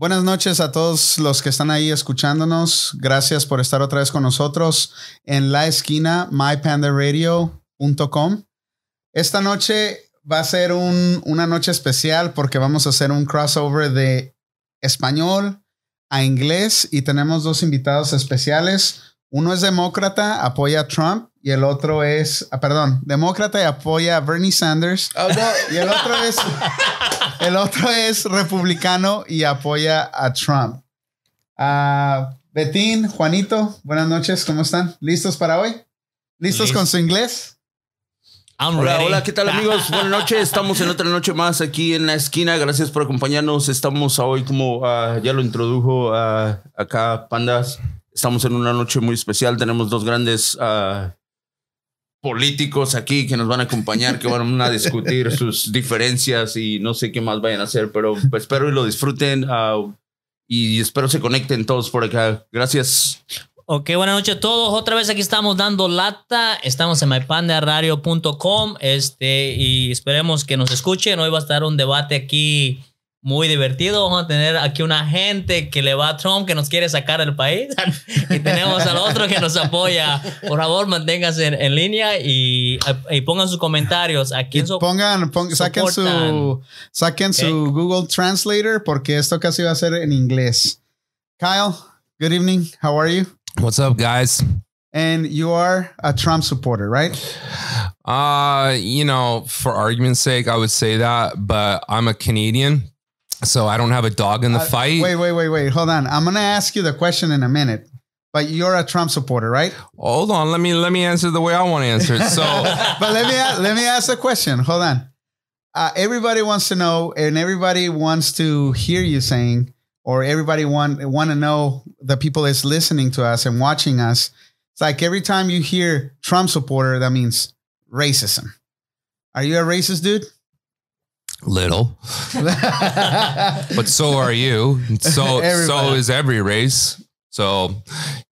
Buenas noches a todos los que están ahí escuchándonos. Gracias por estar otra vez con nosotros en la esquina mypandaradio.com. Esta noche va a ser un- una noche especial porque vamos a hacer un crossover de español a inglés y tenemos dos invitados especiales. Uno es demócrata, apoya a Trump y el otro es, ah, perdón, demócrata y apoya a Bernie Sanders. Oh, no. Y el otro es, el otro es republicano y apoya a Trump. Ah, Betín, Juanito, buenas noches, ¿cómo están? ¿Listos para hoy? ¿Listos Listo. con su inglés? I'm Hola, ready. hola, ¿qué tal amigos? Buenas noches, estamos en otra noche más aquí en la esquina. Gracias por acompañarnos. Estamos hoy, como ah, ya lo introdujo ah, acá Pandas, estamos en una noche muy especial. Tenemos dos grandes políticos aquí que nos van a acompañar, que van a discutir sus diferencias y no sé qué más vayan a hacer, pero espero y lo disfruten ah, y espero se conecten todos por acá. Gracias. Ok, buenas noches a todos. Otra vez aquí estamos dando lata. Estamos en mypandaradio.com este, y esperemos que nos escuchen. Hoy va a estar un debate aquí muy divertido. Vamos a tener aquí una gente que le va a Trump, que nos quiere sacar del país. y tenemos al otro que nos apoya. Por favor, manténganse en, en línea y, y pongan sus comentarios. Aquí su- Pongan, pon- saquen su, saquen su Google Translator porque esto casi va a ser en inglés. Kyle, good evening. How are you? What's up, guys? And you are a Trump supporter, right? Uh, you know, for argument's sake, I would say that, but I'm a Canadian, so I don't have a dog in the Uh, fight. Wait, wait, wait, wait. Hold on. I'm gonna ask you the question in a minute. But you're a Trump supporter, right? Hold on, let me let me answer the way I want to answer it. So, but let me let me ask the question. Hold on. Uh, everybody wants to know, and everybody wants to hear you saying, or everybody want want to know the people that's listening to us and watching us. It's like every time you hear Trump supporter, that means racism. Are you a racist dude? Little, but so are you. So so is every race. So,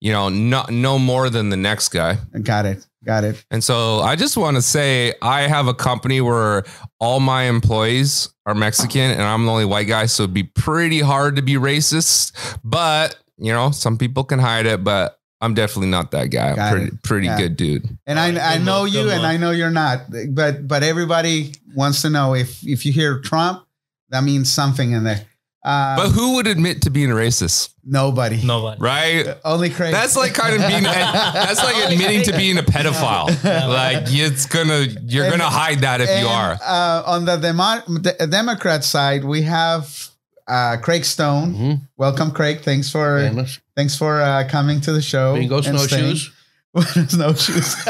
you know, no no more than the next guy. Got it. Got it. And so I just want to say I have a company where all my employees are Mexican and I'm the only white guy. So it'd be pretty hard to be racist. But, you know, some people can hide it, but I'm definitely not that guy. Got I'm pretty, pretty Yeah. good dude. And I, I know you and. I know you're not. But but everybody wants to know if if you hear Trump, that means something in there. Uh, But who would admit to being a racist? nobody. Nobody. Right? Only Craig. That's like kind of being that's like admitting to being a pedophile. Like it's gonna you're gonna hide that if you are. Uh, on the, demo- the Democrat side, we have uh, Craig Stone. Mhm. Welcome, Craig. Thanks for Famous. thanks for uh, coming to the show. Bingo and staying. snowshoes. snowshoes.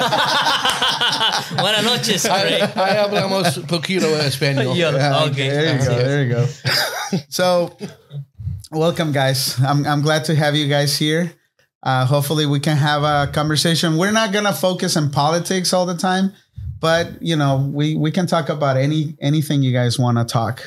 Buenas noches, I, Craig. I hablamos poquito español. Yo- Yeah, okay. There you go. There you go. so, welcome, guys. I'm, I'm glad to have you guys here. Uh, hopefully, we can have a conversation. We're not gonna focus on politics all the time, but you know, we we can talk about any anything you guys want to talk.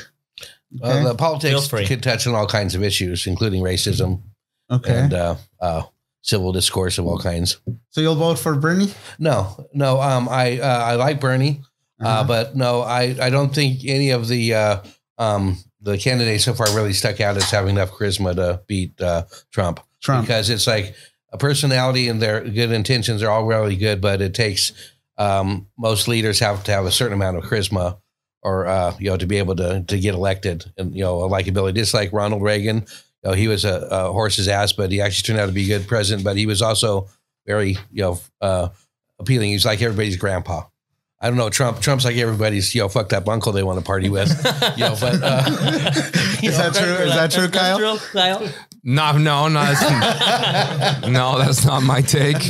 Okay. the politics Feel can touch on all kinds of issues, including racism Okay. and uh, uh, civil discourse of all kinds. so you'll vote for Bernie? No, no. Um, I uh, I like Bernie, uh, Uh-huh. but no, I, I don't think any of the uh, um, the candidates so far really stuck out as having enough charisma to beat uh, Trump. Trump. because it's like a personality and their good intentions are all really good, but it takes um, most leaders have to have a certain amount of charisma or uh, you know to be able to to get elected and you know a likability. Just like Ronald Reagan, know, he was a, a horse's ass, but he actually turned out to be a good president. But he was also very you know uh, appealing. He's like everybody's grandpa. I don't know. Trump. Trump's like everybody's you know fucked up uncle they want to party with. You know, but uh, Is that true? Is that true, That's Kyle? true, Kyle? No, no, no, that's, no, that's not my take.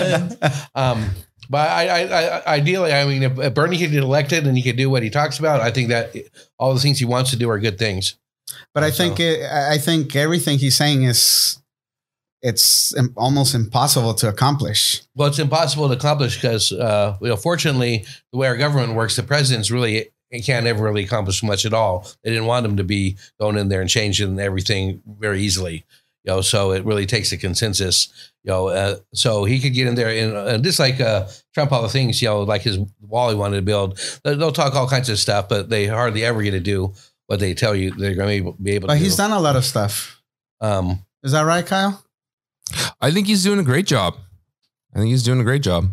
Um, but I, I, I, ideally, I mean, if, if Bernie could get elected and he could do what he talks about, I think that all the things he wants to do are good things. But I think it, I think everything he's saying is it's almost impossible to accomplish. Well, it's impossible to accomplish because, uh, you know, fortunately, the way our government works, the president's really can't ever really accomplish much at all. They didn't want him to be going in there and changing everything very easily. You know, so it really takes a consensus. You know, uh, so he could get in there and, and just like uh, Trump, all the things you know, like his wall he wanted to build. They'll, they'll talk all kinds of stuff, but they hardly ever get to do what they tell you they're going to be able But to. he's do. done a lot of stuff. Um, Is that right, Kyle? I think he's doing a great job. I think he's doing a great job.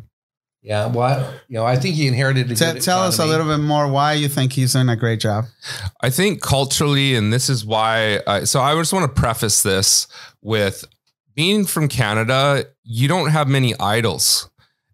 yeah, well, you know, I think he inherited. A good tell us a little bit more why you think he's doing a great job. I think culturally, and this is why. I, so I just want to preface this with being from Canada, you don't have many idols.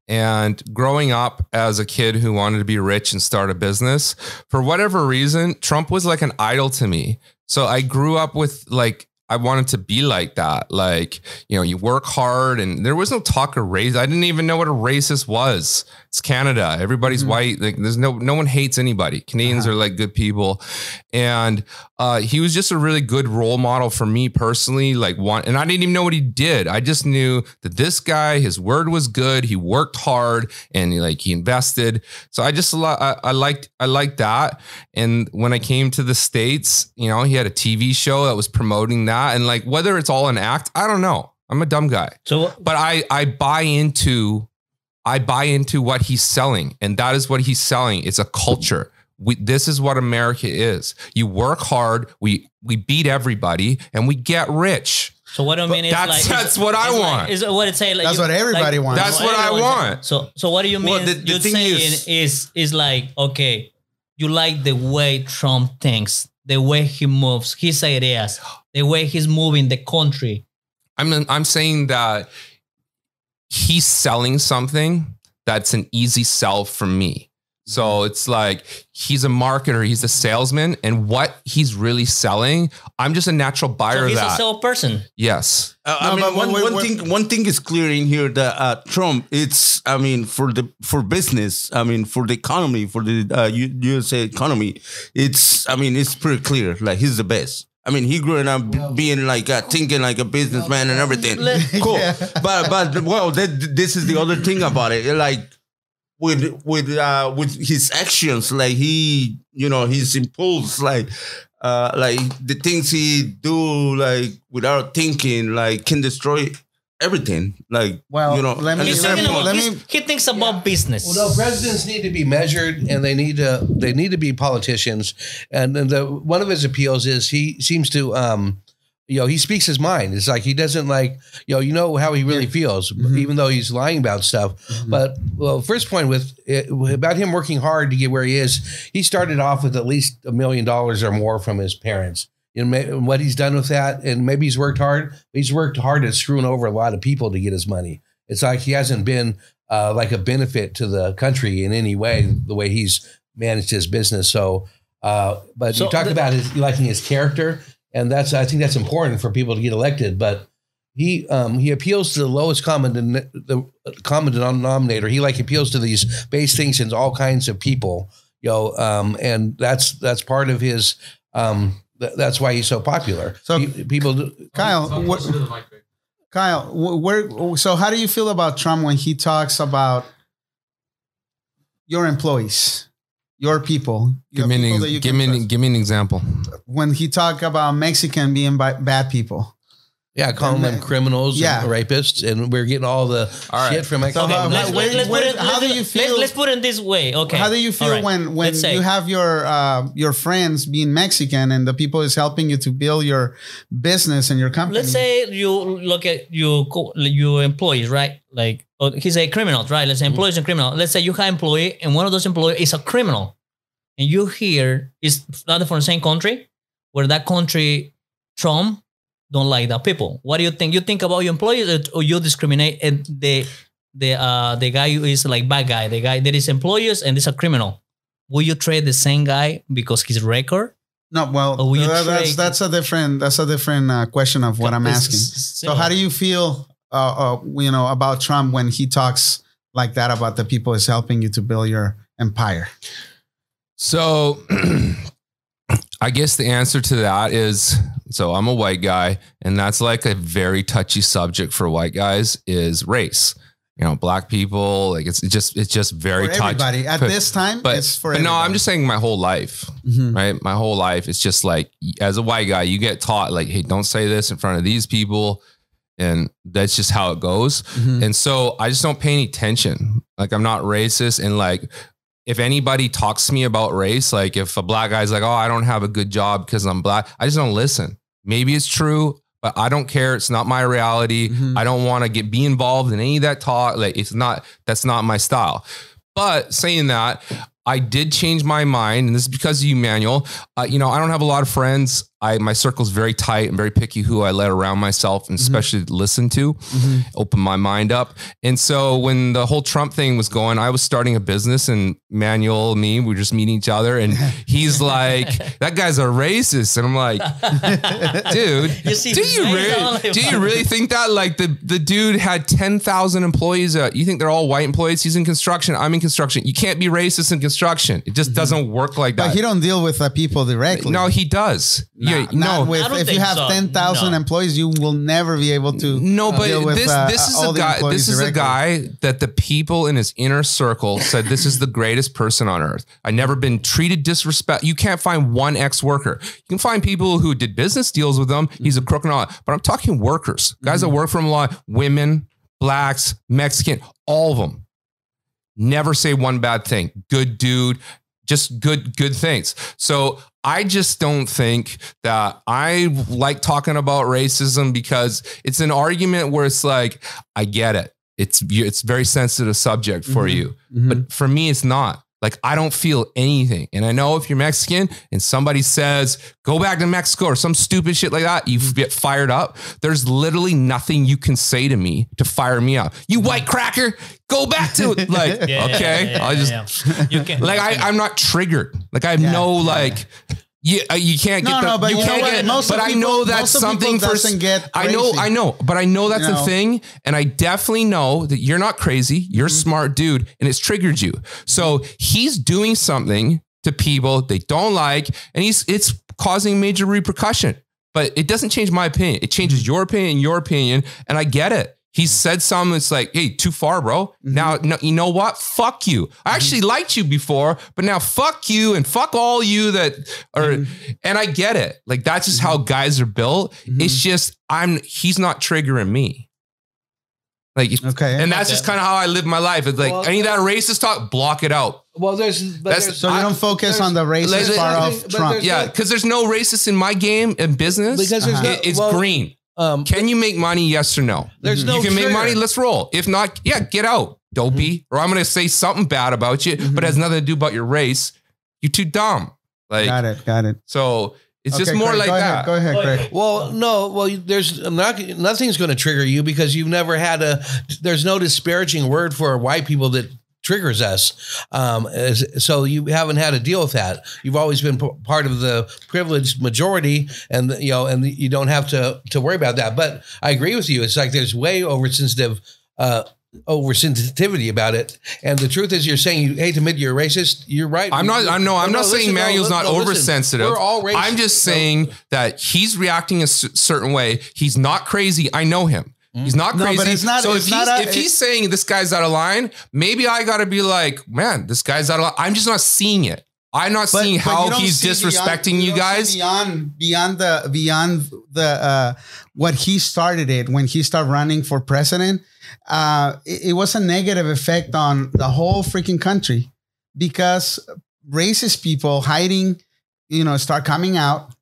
And growing up as a kid who wanted to be rich and start a business, for whatever reason, Trump was like an idol to me. So I grew up with like, I wanted to be like that. Like, you know, you work hard and there was no talk of race. I didn't even know what a racist was. It's Canada. Everybody's Mhm. white. Like there's no no one hates anybody. Canadians Uh-huh. are like good people. And uh, he was just a really good role model for me personally. Like one, and I didn't even know what he did. I just knew that this guy, his word was good. He worked hard and he, like he invested. So I just I, I liked I liked that. And when I came to the states, you know, he had a TV show that was promoting that. And like whether it's all an act, I don't know. I'm a dumb guy So but I I buy into I buy into what he's selling, and that is what he's selling. It's a culture. We, this is what America is. You work hard. We we beat everybody, and we get rich. so what do you mean? It's That's- like, that's what I it's like- want. is what it say? Like That's you- what everybody like- wants. That's what I want. So so what do you mean? Well, the- the you're saying is- is is like okay, you like the way Trump thinks, the way he moves, his ideas, the way he's moving the country. I'm I'm saying that he's selling something that's an easy sell for me. So it's like he's a marketer, he's a salesman, and what he's really selling, I'm just a natural buyer So of he's a salesperson. yes. Uh, No, I mean, one, wait, one wait. thing one thing is clear in here that uh, Trump, it's I mean for the for business, I mean for the economy, for the uh, U- USA economy, it's I mean it's pretty clear. Like he's the best. I mean, he growing up b- being like uh, thinking like a businessman and everything. Cool, Yeah. but but well, that, this is the other thing about it. Like with with uh with his actions, like he you know his impulse, like uh like the things he do like without thinking, like can destroy everything. Like Well, you know, let me- at a He's let me- let he's- he thinks about business. Well, no, presidents need to be measured, and they need to they need to be politicians. And, and the one of his appeals is he seems to, um, you know, he speaks his mind. It's like he doesn't like, you know, you know how he really feels, Mhm. even though he's lying about stuff. Mhm. But well, first point with it, about him working hard to get where he is, he started off with at least a million dollars or more from his parents. You know, what he's done with that, and maybe he's worked hard. He's worked hard at screwing over a lot of people to get his money. It's like he hasn't been uh, like a benefit to the country in any way, the way he's managed his business. So, uh, but So you talk the- about his liking his character, and that's I think that's important for people to get elected. But he um, he appeals to the lowest common den- the common denominator. He like appeals to these base distinctions, all kinds of people, you know, um, and that's that's part of his. Um, th- that's why he's so popular. So- Pe- people, do- Kyle, what, Kyle, where? So, how do you feel about Trump when he talks about your employees, your people? Give me, people an, give me, an, give me an example. when he talk about Mexican being bad people. Yeah, calling them criminals, Yeah. and rapists, and we're getting all the All right. shit from So Mexico. how- let's, how- let's- let's put it, how do let's- you let's- feel- Let's, put it this way. Okay. How do you feel All right. when when Let's say- you have your uh, your friends being Mexican and the people is helping you to build your business and your company? Let's say you look at your co- your employees, right? Like oh, he's a criminal, right? Let's say employees and criminal. Let's say you have an employee and one of those employees is a criminal, and you hear is not from the same country, where that country Trump don't like that people. What do you think? You think about your employees or- or you discriminate and the the uh the guy who is like bad guy, the guy that is employees and is a criminal. Will you trade the same guy because his record? no. Well, Or uh, that's that's a different that's a different uh, question of what I'm asking. So, how do you feel? Uh, uh, you know about Trump when he talks like that about the people is helping you to build your empire. So I guess the answer to that is so I'm a white guy, and that's like a very touchy subject for white guys is race. you know, black people. Like it's just it's just very For touch. everybody at but- this time, But, it's for but no, I'm just saying my whole life, Mhm. right? My whole life, it's just like as a white guy, you get taught like, hey, don't say this in front of these people, and that's just how it goes. Mhm. And so I just don't pay any attention. Like I'm not racist. And like if anybody talks to me about race, like if a black guy's like, oh, I don't have a good job because I'm black, I just don't listen. Maybe it's true, but I don't care. It's not my reality. Mhm. I don't want to get be involved in any of that talk. Like it's not that's not my style. But saying that, I did change my mind, and this is because of you, Manuel. Uh, you know, I don't have a lot of friends. I my circle's very tight and very picky who I let around myself, and especially listen to, Mhm. open my mind up. And so when the whole Trump thing was going, I was starting a business, and Manuel, and me, we were just meeting each other, and he's like, "That guy's a racist," and I'm like, "Dude, You see, do you really do you really think that like the the dude had 10,000 employees uh, you think they're all white employees? He's in construction I'm in construction. You can't be racist in construction. It just doesn't work like that. But he don't deal with the people directly. no he does Not- no not with, if you have so. 10,000 No. employees, you will never be able to. no, uh, but deal with, this uh, this is a the guy. This is a guy that the people in his inner circle said this is the greatest person on earth. I never been treated disrespect. You can't find one ex worker. You can find people who did business deals with him. He's a mm. crook and all. that. But I'm talking workers, guys that mm. work for him a lot. Women, blacks, Mexican, all of them. Never say one bad thing. Good dude. Just good, good things. So I just don't think that I like talking about racism because it's an argument where it's like, I get it. It's it's very sensitive subject for Mhm. you. Mhm. But for me, it's not. Like I don't feel anything. And I know if you're Mexican and somebody says, go back to Mexico or some stupid shit like that, you mm. get fired up. There's literally nothing you can say to me to fire me up. You mm. white cracker, go back to it. Like, Yeah, okay. yeah, yeah, I just. You can like I, I'm not triggered. Like I have no like you, uh, you can't No, get the, no, but you you can't get Most but of I know that's something for get I know. I know but I know that's You a thing and I definitely know that you're not crazy you're a Mm-hmm. smart dude and it's triggered you. So he's doing something to people they don't like and he's it's causing major repercussion. But it doesn't change my opinion it changes your opinion your opinion and I get it he said something that's like, hey, too far, bro. Mm-hmm. Now, no, you know what? Fuck you. I actually liked you before, but now fuck you and fuck all you that are. Mm-hmm. And I get it. Like, that's just how guys are built. It's just, I'm, he's not triggering me. Like, Okay. and that's Okay. just kind of how I live my life. It's like Well, any of that racist talk, block it out. Well, there's but That's- there's, so you I- don't focus on the racist there's- part of but Trump. Yeah, because there's no racist in my game and business. Because there's Uh-huh. no, It- it's well, green. Um, Can you make money? Yes or no? there's no you can make money. Let's roll. If not, yeah, get out, dopey. Or I'm going to say something bad about you, but it has nothing to do about your race. You're too dumb. Like got it. Got it. so, it's just more Craig, like go that. Ahead, go ahead, Craig. Well, no. Well, there's not nothing's going to trigger you because you've never had a. There's no disparaging word for white people that triggers us. Um, so you haven't had to deal with that. You've always been p- part of the privileged majority, and you know, and you don't have to to worry about that. But I agree with you. It's like there's way oversensitive. Uh, oversensitivity about it and the truth is you're saying you hate to admit you're racist you're right I'm not. I'm no. I'm No, not no, saying listen, Manuel's no, not listen. oversensitive. We're all racist. I'm just saying that he's reacting a s- certain way. He's not crazy. I know him. He's not No, crazy. but it's not- so it's if not he's a- if he's saying this guy's out of line, maybe I got to be like, man, this guy's out of line. I'm just not seeing it. I'm not seeing you how he's see disrespecting beyond- you don't see guys. beyond beyond the beyond the uh, what he started it when he started running for president. Uh, it, it was a negative effect on the whole freaking country because racist people hiding, you know, start coming out.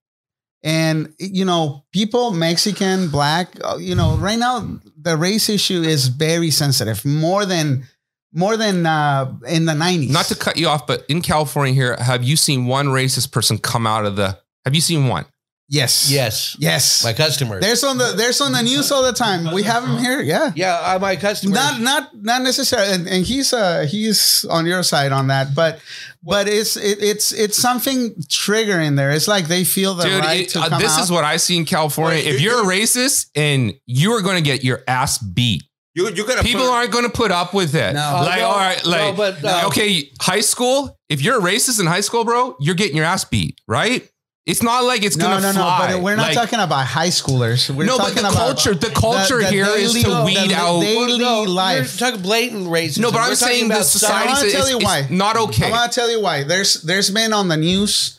And you know, people, Mexican, black, uh, you know, right now the race issue is very sensitive, more than more than uh, in the nineties. Not to cut you off, but in California here, have you seen one racist person come out of the? Have you seen one? yes, yes yes. my customers There's on the there's on the news all the time. We have him here. Yeah. Yeah, uh, my customers. Not not not necessarily, and, and he's uh he's on your side on that, but but it's it, it's it's something triggering there. It's like they feel the Dude, right it- to uh, come this out. is what I see in California. Well, if you- you're a racist and you are going to get your ass beat, You you gotta people put, aren't going to put up with it. No. Like, no, all right, no, like, but, uh, okay, high school. If you're a racist in high school, bro, you're getting your ass beat, right? It's not like it's No, gonna no, no. fly. But we're not Like- talking about high schoolers. We're no, but the about culture, the culture the here is daily- to weed the out. daily No, life. You're talking blatant racism. no, but I'm We're talking saying the about society I wanna is tell you is why. not okay. I want to tell you why. There's there's been on the news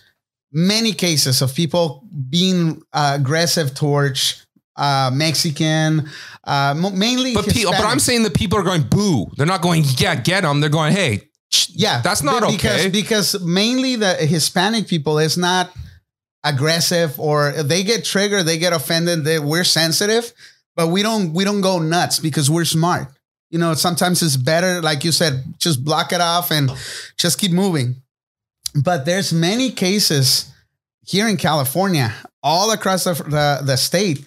many cases of people being uh, aggressive towards uh, Mexican, uh, mo- mainly. But people, but I'm saying that people are going boo. They're not going yeah, get them. They're going hey, yeah, that's not because, okay. Because mainly the Hispanic people is not aggressive or they get triggered, they get offended. They, we're sensitive, but we don't we don't go nuts because we're smart. You know, sometimes it's better, like you said, just block it off and just keep moving. But there's many cases here in California, all across the, the, the state,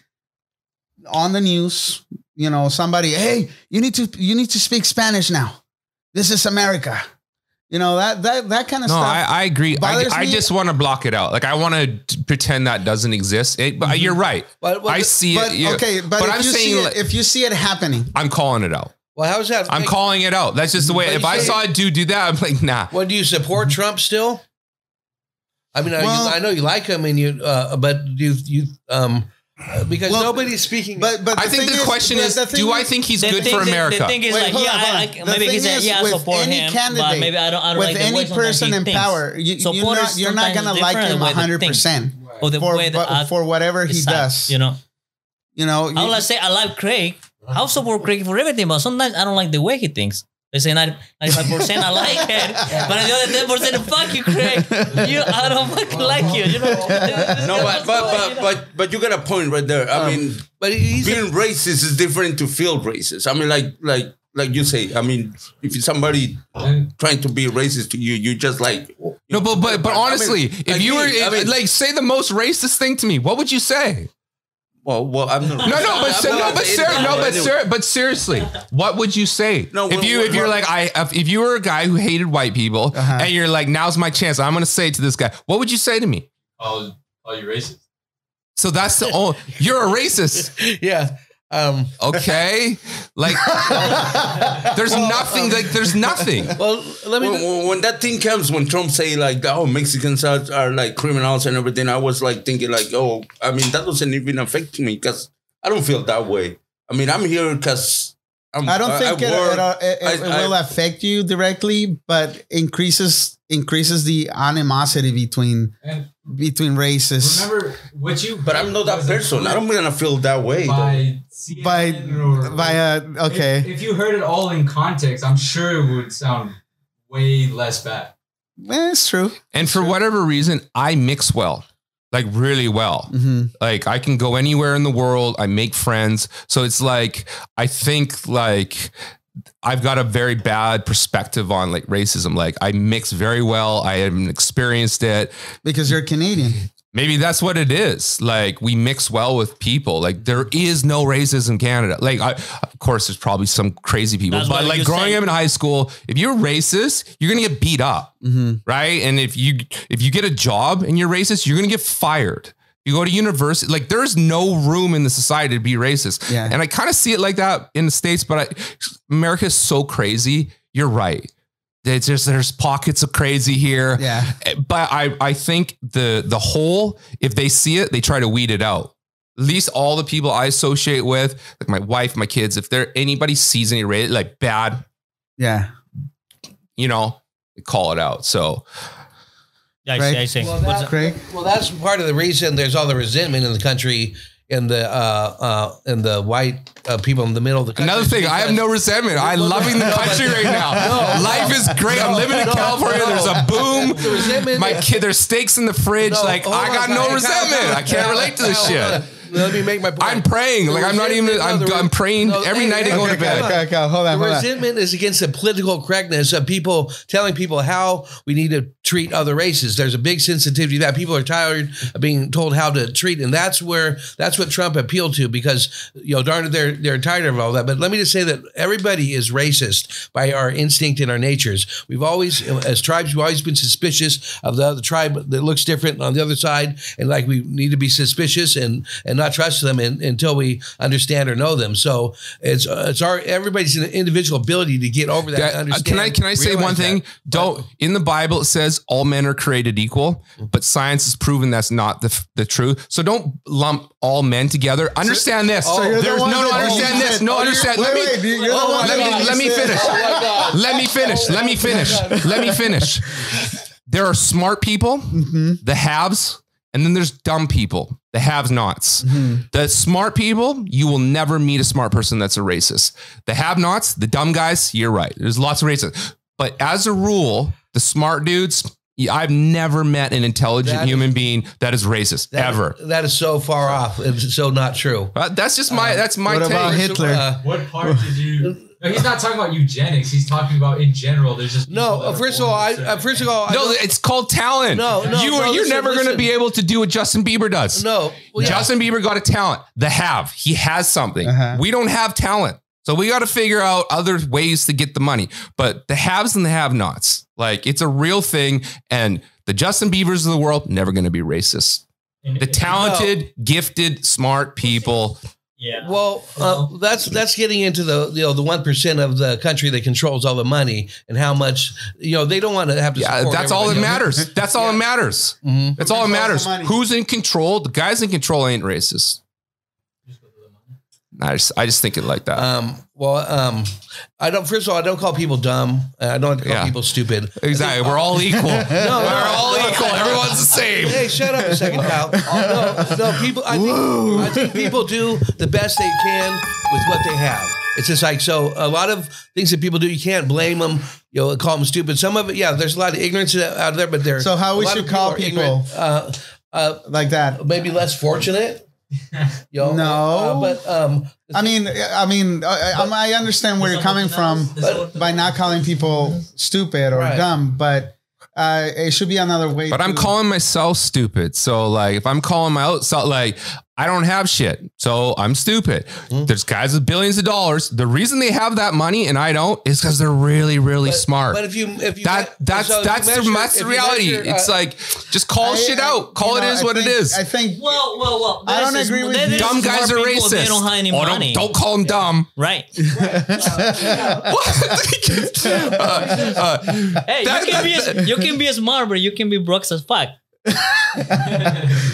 on the news. You know, somebody, hey, you need to you need to speak Spanish now. This is America. You know that that that kind of no, stuff. I, I agree. I, I just want to block it out. Like I want to pretend that doesn't exist. It, but you're right. Well, well, I see but it. yeah. okay, but, but if I'm you saying see like- it, if you see it happening, I'm calling it out. Well, how's that? I'm calling it out. That's just the way. If I saw a dude do that, I'm like, nah. Well, do you support Trump still? I mean, I- you- I know you like him, and you, uh, but do you, you um, Uh, because Well, nobody's speaking. but but I the think thing the question is, the thing do I think he's good for the- America? The thing is Wait, like, yeah, I, hold I, maybe he thing said, is, yeah, I with support any him, but maybe I don't, I don't with like any person in thinks. power, you, you're not you're not gonna like him the way they hundred think. percent Or the for way that for whatever he does. You know, You know, I you- would say I like Craig. I'll support Craig for everything, but sometimes I don't like the way he thinks. They say 95 percent I like it, but the other ten percent fuck you, Craig. You, I don't fucking like you. You know. No, but but but but, but you got a point right there. I um, mean, but he's being racist is different to feel racist. I mean, like like like you say. I mean, if somebody trying to be racist to you, you just like you No, know, but but but I mean, honestly, like if you me, were I mean, like say the most racist thing to me, what would you say? Well, well, I'm not. No, no, but I'm ser- no, but saying ser- no, but ser- but seriously, what would you say? No, if you if you're like I if, if you were a guy who hated white people Uh-huh. and you're like now's my chance, I'm gonna say it to this guy. What would you say to me? Call, call you racist. So that's the only you're a racist. yeah. Um, Okay, like there's nothing. Like there's nothing. well, let me. when, when- when that thing comes, when Trump say like, "Oh, Mexicans are, are like criminals and everything," I was like thinking like, "Oh, I mean, that doesn't even affect me because I don't feel that way. I mean, I'm here because I'm. I don't think it, work. it, uh, it, it I- will I- affect you directly, but increases increases the animosity between And between races. remember what you. but I'm not that wasn't person. I don't gonna feel that way. By CNN by or, by uh, okay, If, if you heard it all in context, I'm sure it would sound way less bad. Eh, it's true. And for whatever reason, I mix well, like really well. hmm Like I can go anywhere in the world. I make friends. So it's like I think like I've got a very bad perspective on like racism. Like I mix very well. I haven't experienced it. Because you're Canadian. Maybe that's what it is. Like we mix well with people. Like there is no racism in Canada. Like I, of course, there's probably some crazy people, That's but like growing say. up in high school, if you're racist, you're gonna get beat up hmm right? And if you if you get a job and you're racist, you're gonna get fired. You go to university, like there's no room in the society to be racist. Yeah. And I kind of see it like that in the states, but I, America is so crazy. You're right. It's just there's pockets of crazy here. Yeah. Eh, but I I think the the whole, if they see it, they try to weed it out. At least all the people I associate with, like my wife, my kids, if there anybody sees any race like bad, Yeah. you know, call it out. So I Right. see, I see. Well, What's that- Craig? well, that's part of the reason there's all the resentment in the country in the uh, uh, in the white uh, people in the middle of the country. Another thing, I have no resentment. I'm loving the country right now. Life is great. I'm living in California. There's a boom. The resentment- My kid, there's steaks in the fridge. No, like hold I got Kyle, no resentment. I can't relate to this shit. Let me make my point. I'm praying. The Like I'm not even. I'm, no, the- I'm praying no, every hey, night to hey, go to bed. Okay, okay, hold on, The hold on. resentment is against the political correctness of people telling people how we need to treat other races. There's a big sensitivity to that people are tired of being told how to treat, and that's where that's what Trump appealed to because you know darn it, they're they're tired of all that. But let me just say that everybody is racist by our instinct and our natures. We've always, as tribes, we've always been suspicious of the other tribe that looks different on the other side, and like we need to be suspicious and and not trust them in, until we understand or know them. So it's it's our everybody's an individual ability to get over that. Yeah, uh, understand, can I can I say one thing? that. Don't in the Bible it says all men are created equal, mm-hmm. but science has proven that's not the, the truth. So don't lump all men together. Understand this. so you're the There's one no, no, that understand this. No, Oh, understand. wait, Let me, wait, you're the oh, one let that me, let me finish. Oh let me finish. Let me finish. Let me finish. There are smart people, mm-hmm. the haves, and then there's dumb people, the haves nots. Mm-hmm. The smart people, you will never meet a smart person that's a racist. The have nots, the dumb guys, you're right. There's lots of racists. But as a rule, the smart dudes, I've never met an intelligent That is- human being that is racist That- ever. That is so far off. It's so not true. Uh, that's just my that's my what take. about Hitler? Uh, What part did you? No, he's not talking about eugenics. He's talking about in general. There's just no, people that uh, are first of all, I, uh, first of all, I No, don't- it's called talent. No, no, you no, you're listen, never going to be able to do what Justin Bieber does. no. Well, yeah. Justin Bieber got a talent. The have he has something. Uh-huh. We don't have talent, so we got to figure out other ways to get the money. But the haves and the have-nots, like it's a real thing. And the Justin Biebers of the world never going to be racist. The talented, gifted, smart people. Yeah. Well, uh, that's that's getting into the you know the one percent of the country that controls all the money and how much you know they don't want to have to. Yeah, support that's all that matters. That's all that matters. Mhm. That's all that matters. Who's in control? The guys in control ain't racist. I just, I just think it like that. Um, well, um, I don't. First of all, I don't call people dumb. I don't call Yeah. people stupid. exactly. We're all equal. No, We're all equal. Everyone's the same. Hey, shut up a second, pal. No, no, people. I think, I think people do the best they can with what they have. It's just like so. A lot of things that people do, you can't blame them. You know, call them stupid. Some of it, yeah. There's a lot of ignorance out there, but there. So how we should of call people? Uh, uh, like that. maybe less fortunate. You know, No. uh, but um, I mean, I mean, I, I I understand where you're coming from by not calling people stupid or Right. dumb, but uh, it should be another way. But I'm calling myself stupid. So like if I'm calling my out like I don't have shit. So I'm stupid. Hmm. There's guys with billions of dollars. The reason they have that money and I don't is because they're really, really smart. But if you if you that that's so if you that's the, measure- that's the reality. measure, it's uh, like just call I- shit I- out. Call you it know, is I what think- it is. I think Well, well, well. I don't there's- agree with you. dumb guys are racist. They don't have any oh, money. don't, don't call them dumb. Right. what? Uh, uh, Hey, That- you can be as, you can be smart, but you can be broke as fuck.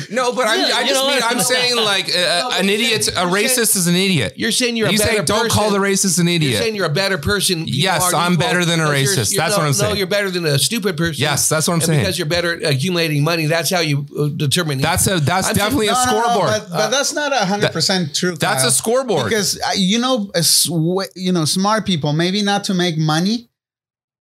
no, but I'm, Yeah, I you just know mean? I'm saying like uh, an idiot, a racist is an idiot. You're saying you're a you better say don't person. call the racist an idiot. You're saying you're a better person. Yes, are I'm better than a because you're- racist. you're- That's no, what I'm saying. No, saying. you're better than a stupid person. Yes, that's what I'm And saying. Because you're better at accumulating money. That's how you uh, determine. That's a that's I'm definitely a No, no, no, scoreboard. but, but that's not a hundred percent true. That's Kyle. a scoreboard. because uh, you know, you know, smart people maybe not to make money,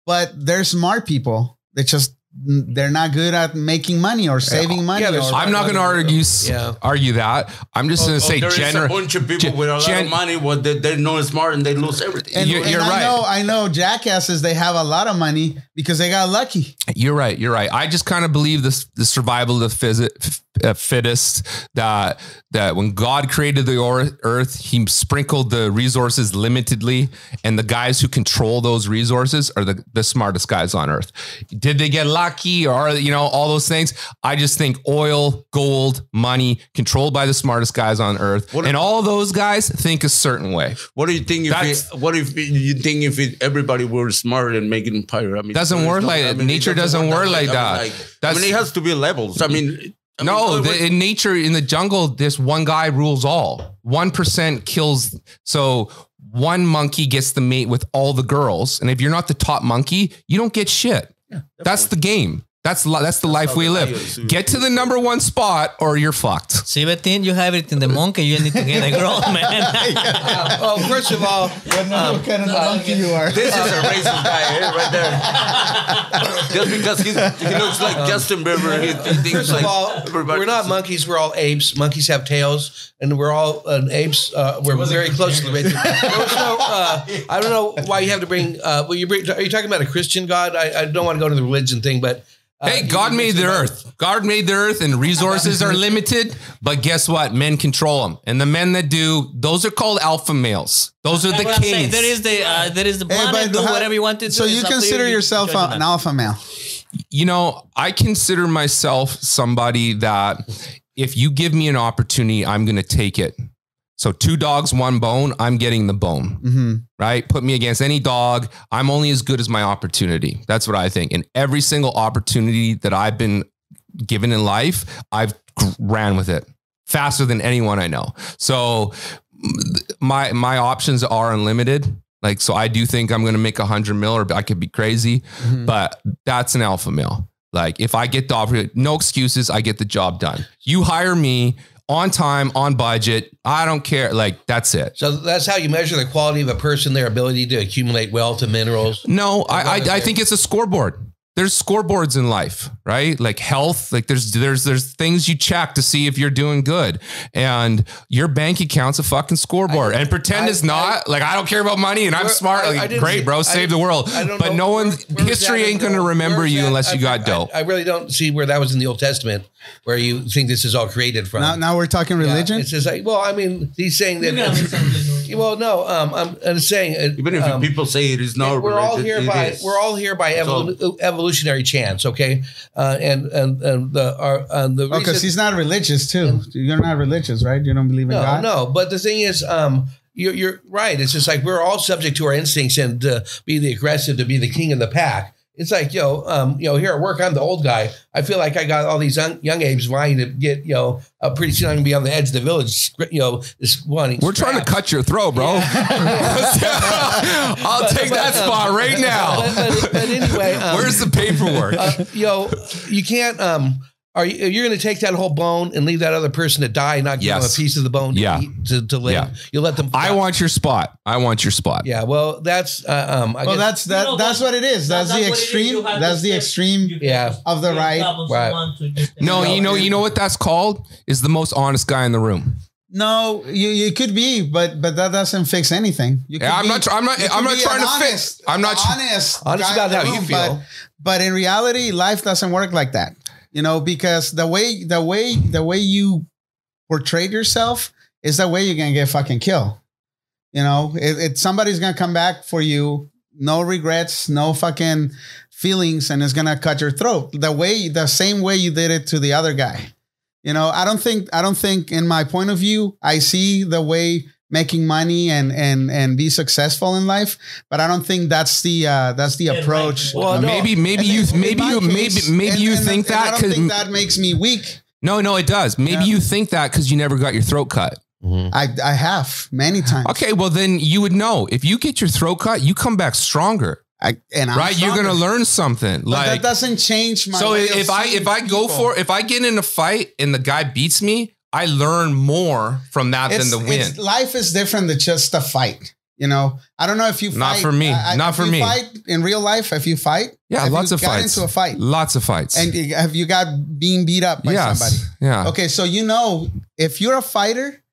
but they're smart people. They just they're not good at making money or saving money. Yeah, or. I'm not going to argue Yeah. argue that. I'm just going to oh, oh, say there is a general. bunch of people gen- with a lot gen- of money. well, they, they're not smart and they lose everything. and, You're- and you're I right. know, I know, jackasses. They have a lot of money because they got lucky. You're right. You're right. I just kind of believe this the survival of the phys- uh, fittest. That that when God created the earth, He sprinkled the resources limitedly, and the guys who control those resources are the the smartest guys on earth. Did they get lucky, or you know all those things? I just think oil, gold, money, controlled by the smartest guys on earth, What- and all those guys think a certain way. What do you think if it, what if you think if it, everybody were smart and make it empire? I mean, Doesn't work no- like I that. mean, Nature doesn't work way. like I mean, that. I mean, it has to be levels. I mean, I no, what- the, in nature, in the jungle, this one guy rules all. One percent kills. So one monkey gets the mate with all the girls, and if you're not the top monkey, you don't get shit. Yeah, that's the game. That's li- that's the life we the live. lions. Get to the number one spot, or you're fucked. See, Betin, you have it in the monkey. You need to get a girl, man. oh, first of all, what kind of monkey you are? This is a racist guy eh, right there. Just because he's, he looks like Justin Bieber, he, he thinks first like of all, everybody. we're not monkeys. We're all apes. Monkeys have tails, and we're all uh, apes. Uh, we're very close to the race. There was no. Uh, I don't know why you have to bring. Uh, well, you bring. Are you talking about a Christian God? I, I don't want to go to the religion thing, but. Uh, Hey, you- God made the about- earth. God made the earth, and resources are limited. But guess what? Men control them, and the men that do, those are called alpha males. Those are the What I'm saying, kings. there is the uh, there is the Hey, do whatever you want to do. So you It's consider You yourself judge a- an alpha male? you know, I consider myself somebody that if you give me an opportunity, I'm going to take it. So two dogs, one bone. I'm getting the bone, hmm right? Put me against any dog. I'm only as good as my opportunity. That's what I think. And every single opportunity that I've been given in life, I've ran with it faster than anyone I know. So my my options are unlimited. Like so, I do think I'm going to make a hundred mil, or I could be crazy, Mm-hmm. but that's an alpha male. Like if I get the offer, no excuses, I get the job done. You hire me on time, on budget. I don't care. Like that's it. So that's how you measure the quality of a person, their ability to accumulate wealth and minerals. No, I, I, I think it's a scoreboard. There's scoreboards in life, right? Like health, like there's there's there's things you check to see if you're doing good, and your bank account's a fucking scoreboard. and pretend I- it's not. like I don't care about money, and I'm smart. I- Like, I great, bro, I save the world. But know no one, where- where history ain't gonna remember you that? unless you I- got dope. I, really don't see where that was in the Old Testament, where you think this is all created from. Now, now we're talking Yeah, religion. It's just like, well, I mean, he's saying You gotta make that. some religion. Well, no, um, I'm, I'm saying uh, Even if um, people say it is not we're all here by is. we're all here by evolu- evolutionary chance, okay? Uh, and and and the our and the Oh, because he's not religious too. You're not religious, right? You don't believe in no, God. no. But the thing is, um, you're, you're right. It's just like we're all subject to our instincts and to be the aggressive, to be the king of the pack. It's like, yo, um, you know, here at work, I'm the old guy. I feel like I got all these young, young apes vying to get, you know, uh, pretty soon I'm gonna be on the edge of the village, you know, this one. We're trying to cut your throat, bro. I'll take that spot right now. But, but, but anyway, um, Where's the paperwork? uh, you know, you can't. Um, are you, you're going to take that whole bone and leave that other person to die, and not give them a piece of the bone to Yeah. eat, to, to live? Yeah. You let them. I want your spot. I want your spot. Yeah, well, that's uh, um. I Well, guess, that's that. No, that's but what it is. That's, that's the what it is. extreme. That's the step- extreme Yeah. of the right. grab Right. someone to just- No, No, you know, you know what that's called? Is the most honest guy in the room. No, you you could be, but but that doesn't fix anything. You Yeah, I'm be- not tr- I'm not- you I'm could not trying to fix- I'm not honest. Honest about in the how you feel. But, but in reality, life doesn't work like that. You know, because the way the way the way you portray yourself is the way you're gonna get fucking killed. You know, it, it somebody's gonna come back for you, no regrets, no fucking feelings, and it's gonna cut your throat. The way the same way you did it to the other guy. You know, I don't think I don't think in my point of view, I see the way making money and and and be successful in life, but I don't think that's the uh that's the Yeah, right. approach. Well, you know? maybe maybe And you in- in maybe you maybe case- maybe and- you and- think and that I don't because think that makes me weak. no no it does. Maybe Yeah. you think that because you never got your throat cut. I I have many times. Okay, well then you would know if you get your throat cut, you come back stronger, I, and I'm right? You're gonna learn something. But that doesn't change my. so way of if I if I go people. for if I get in a fight and the guy beats me, I learn more from that It's- than the win. it's- life is different than just a fight. You know, I don't know if you fight. Not for me. I- Not if for you me. Fight in real life, if you fight, Yeah, if lots you of got fights. into a fight, Lots of fights. and have you got being beat up by yes. somebody? Yeah. Okay, so you know, if you're a fighter,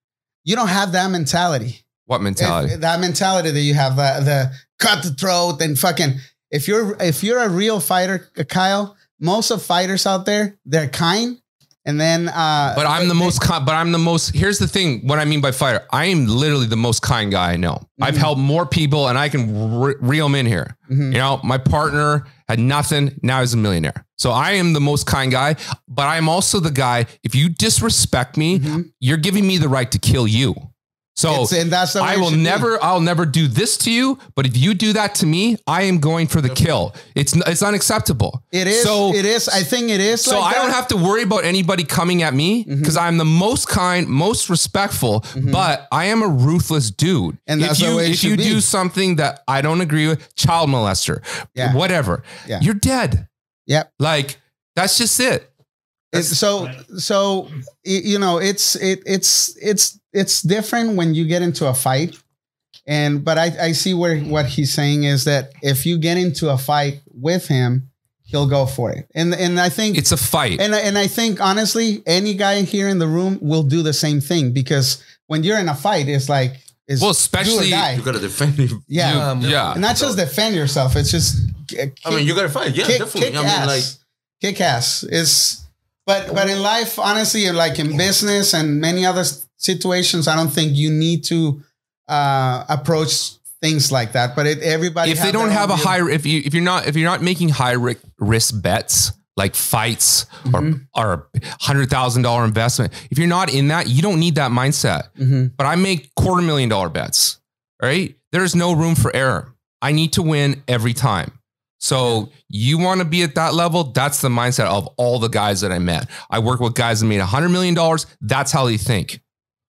you don't have that mentality. What mentality? If- that mentality that you have, the, the cut the throat and fucking. If you're if you're a real fighter, Kyle, most of fighters out there, they're kind, and then. uh But I'm the most. But I'm the most. Here's the thing. What I mean by fighter, I am literally the most kind guy I know. I've Mhm. helped more people, and I can re- reel them in here. Mhm. You know, my partner had nothing. Now he's a millionaire. So I am the most kind guy. But I'm also the guy. If you disrespect me, Mhm. you're giving me the right to kill you. So It's- and that's I will should be. never, I'll never do this to you. But if you do that to me, I am going for the kill. It's it's unacceptable. It is. So it is. I think it is. so like I don't have to worry about anybody coming at me Mm-hmm. because I'm the most kind, most respectful, but I am a ruthless dude. And that's if the you way it if you be. do something that I don't agree with, child molester, Yeah. whatever, Yeah. you're dead. Yep. Like that's just it. It's so so you know it's it it's it's it's different when you get into a fight and but I, I see where what he's saying is that if you get into a fight with him he'll go for it and and I think It's a fight. and I- and I think honestly any guy here in the room will do the same thing because when you're in a fight it's like it's Well, especially- die. You gotta defend him. yeah Um, yeah. And not just defend yourself it's just uh, I mean, you gotta fight. Yeah, kick, definitely. kick I mean, ass. like, kick ass is but but in life honestly like in business and many other situations i don't think you need to uh approach things like that but it, everybody if they don't have a view. high, if you if you're not if you're not making high risk bets, like fights Mhm. or or hundred thousand dollar investment. If you're not in that, you don't need that mindset. Mhm. But I make quarter million dollar bets. Right? There's no room for error. I need to win every time. So you want to be at that level? That's the mindset of all the guys that I met. I work with guys that made hundred million dollars. That's how they think.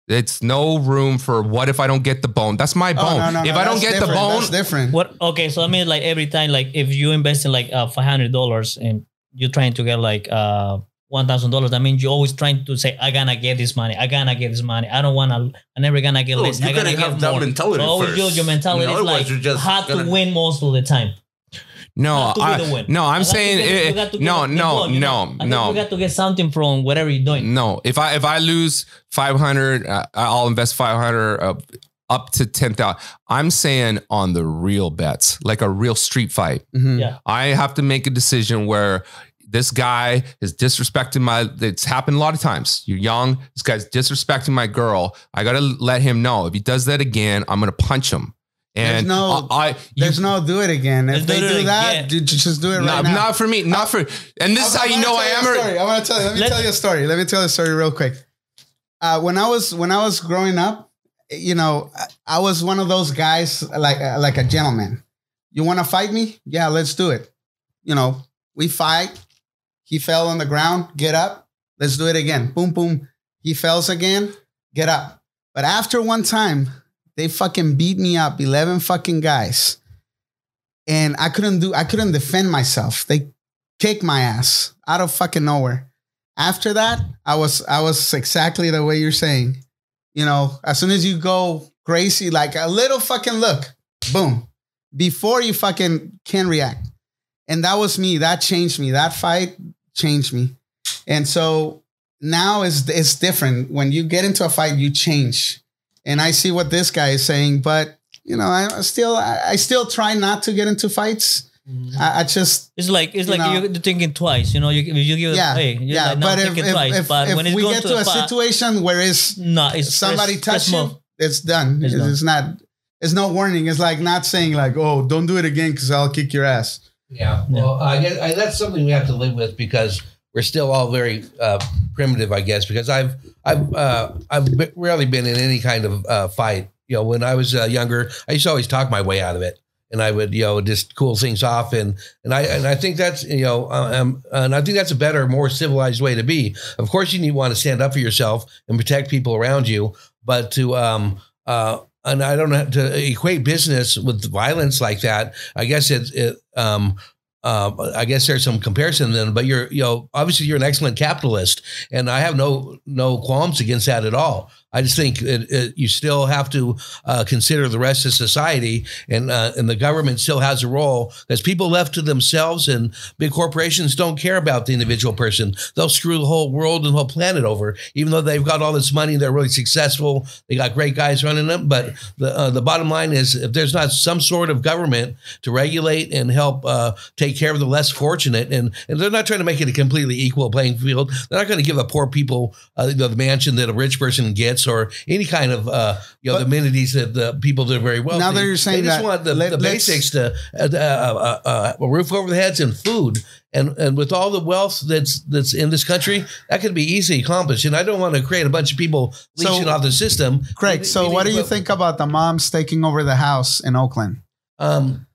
It's no room for what if I don't get the bone? That's my Oh, bone. no, no, if no, I don't get the bone, that's different. What? Okay, so I mean, like every time, like if you invest in like uh, five hundred dollars and you're trying to get like uh one thousand dollars, that means you're always trying to say, "I gonna get this money. I gonna get this money. I don't wanna. I never gonna get No, less. you I gonna gotta get have that more." mentality So always first. your, your mentality is Otherwise, like you're just hard gonna- win most of the time. No, Not to be I, the win. no, You I'm got saying get- it- you got to get no, the no, ball, you know? no, I think no. You got to get something from whatever you're doing. No, if I if I lose five hundred, uh, I'll invest five hundred uh, up to ten thousand. I'm saying on the real bets, like a real street fight. Mhm. Yeah. I have to make a decision where this guy is disrespecting my. It's happened a lot of times. You're young. This guy's disrespecting my girl. I gotta let him know if he does that again, I'm gonna punch him. And There's no- I, I you- There's no do it again. If they do do that, again. dude, just do it right not, now. not for me, not for. And this is how you know I am. I or- I want to tell you. Let me Let- tell you a story. Let me tell you a story real quick. Uh, when I was when I was growing up, you know, I- I was one of those guys like uh, like a gentleman. You want to fight me? Yeah, let's do it. You know, we fight. He fell on the ground. Get up. Let's do it again. Boom, boom. He falls again. Get up. But after one time, they fucking beat me up. Eleven fucking guys, and I couldn't do. I couldn't defend myself. They kicked my ass out of fucking nowhere. After that, I was I was exactly the way you're saying. You know, as soon as you go crazy, like a little fucking look, boom, before you fucking can react. And that was me. That changed me. That fight changed me. And so now it's it's different. When you get into a fight, you change. And I see what this guy is saying, but you know, I still I I still try not to get into fights. Mm-hmm. I, I just It's like it's You like know. you're thinking twice. You know, you you give yeah, hey, you're yeah. like, no, but if, thinking if, twice. if, but if when it's we get to, to a fight, situation where it's no, it's somebody first- touch you, move. it's done. It's It's, done. not. It's no warning. It's like not saying like, "Oh, don't do it again because I'll kick your ass." Yeah, well, I guess I, that's something we have to live with because we're still all very uh, primitive, I guess. Because I've I've uh, I've rarely been in any kind of uh, fight. You know, when I was uh, younger, I used to always talk my way out of it, and I would you know just cool things off, and and I and I think that's you know um, and I think that's a better, more civilized way to be. Of course, you need want to stand up for yourself and protect people around you, but to um uh and I don't have to equate business with violence like that. I guess it's it um um, I guess there's some comparison then, but you're, you know, obviously you're an excellent capitalist, and I have no no qualms against that at all. I just think it, it, you still have to uh, consider the rest of society, and uh, and the government still has a role because people left to themselves and big corporations don't care about the individual person. They'll screw the whole world and the whole planet over, even though they've got all this money. They're really successful. They got great guys running them, but the uh, the bottom line is if there's not some sort of government to regulate and help uh, take care of the less fortunate, and and they're not trying to make it a completely equal playing field. They're not going to give the poor people uh, the mansion that a rich person gets or any kind of uh, you know But- the amenities that the people that are very wealthy. Now that you're saying they just that, want the, let- the basics to uh, uh, uh, uh, a roof over the heads and food. And and with all the wealth that's that's in this country, that could be easily accomplished. And I don't want to create a bunch of people So- leeching off the system. Craig, We- so we what do you think about the moms taking over the house in Oakland? Um,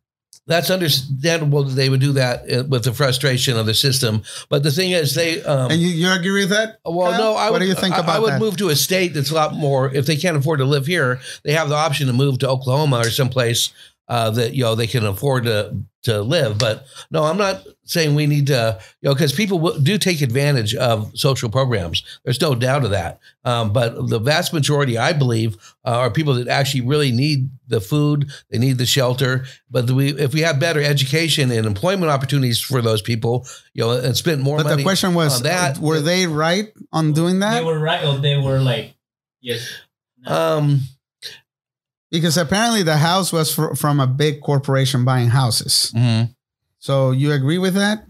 that's understandable that they would do that uh, with the frustration of the system. But the thing is, they um, And you, you agree with that? well, Kyle? no. I what would, do you think I- about I would that? move to a state that's a lot more. If they can't afford to live here, they have the option to move to Oklahoma or someplace uh, that you know they can afford to to live. But no, I'm not saying we need to. You know, because people will- do take advantage of social programs. There's no doubt of that. Um, but the vast majority, I believe, uh, are people that actually really need the food, they need the shelter. But we, if we have better education and employment opportunities for those people, you know, and spend more But money. the question was, that- were they right on doing that? They were right, or they were like, yes. um, Because apparently the house was fr- from a big corporation buying houses. So you agree with that?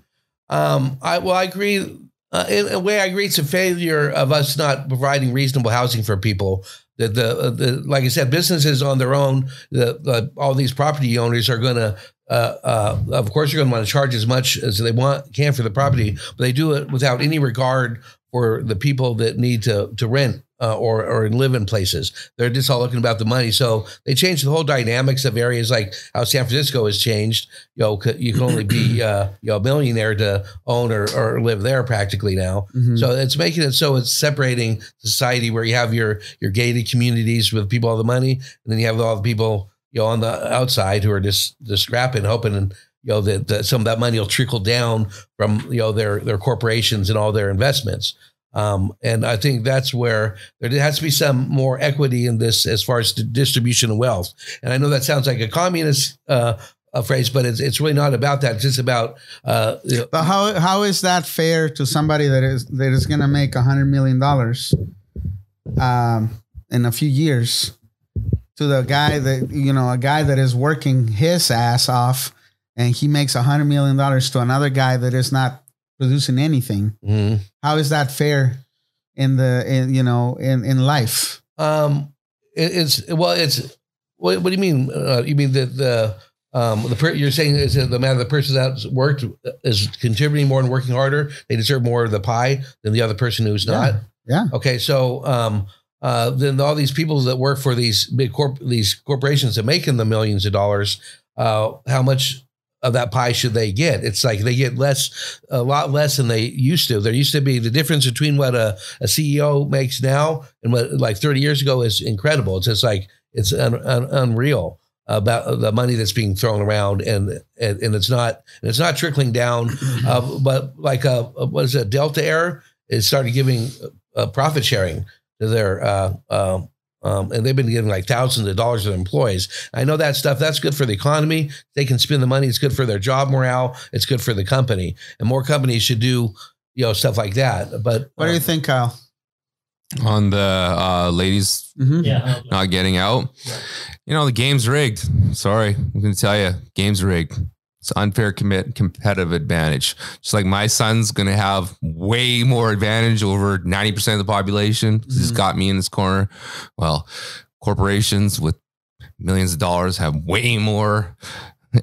Um, I well, I agree. Uh, in a way, I agree it's a failure of us not providing reasonable housing for people. That the, uh, the like I said, businesses on their own, the, the all these property owners are going to uh, uh, of course, you're going to want to charge as much as they want can for the property, but they do it without any regard for the people that need to to rent uh, or or live in places. They're just all looking about the money. So they changed the whole dynamics of areas like how San Francisco has changed. You know, you can only be uh, you know a millionaire to own or, or live there practically now. Mhm. So it's making it so it's separating society where you have your your gated communities with people all the money, and then you have all the people you know on the outside who are just just scrapping, hoping and you know that, that some of that money will trickle down from you know their their corporations and all their investments. Um, and I think that's where there has to be some more equity in this as far as distribution of wealth. And I know that sounds like a communist uh, a phrase, but it's it's really not about that. It's just about uh, But how how is that fair to somebody that is that is going to make a hundred million dollars um, in a few years to the guy that you know a guy that is working his ass off and he makes a hundred million dollars to another guy that is not producing anything? mhm. How is that fair in the in you know in in life? Um, it, it's well, it's what, what do you mean? Uh, you mean that the um the per, you're saying is that the matter the person that's worked is contributing more and working harder. They deserve more of the pie than the other person who's Yeah. not. Yeah. Okay, so um, uh, then all these people that work for these big corp these corporations that making the millions of dollars, uh, how much of that pie should they get? It's like they get less, a lot less than they used to. There used to be the difference between what a, a CEO makes now and what like 30 years ago is incredible. It's just like it's un, un, unreal about the money that's being thrown around and and, and it's not and it's not trickling down. Uh, but like uh, what is it? Delta Air is started giving uh, profit sharing to their uh, um, um, and they've been giving like thousands of dollars to their employees. I know that stuff. That's good for the economy. They can spend the money. It's good for their job morale. It's good for the company, and more companies should do you know stuff like that. But What do you um, think, Kyle? on the uh, ladies Mhm. Yeah. not getting out. You know, the game's rigged. Sorry, I'm going to tell you, game's rigged. It's unfair commit competitive advantage. Just like my son's going to have way more advantage over 90% of the population. 'cause He's mm-hmm. got me in this corner. Well, corporations with millions of dollars have way more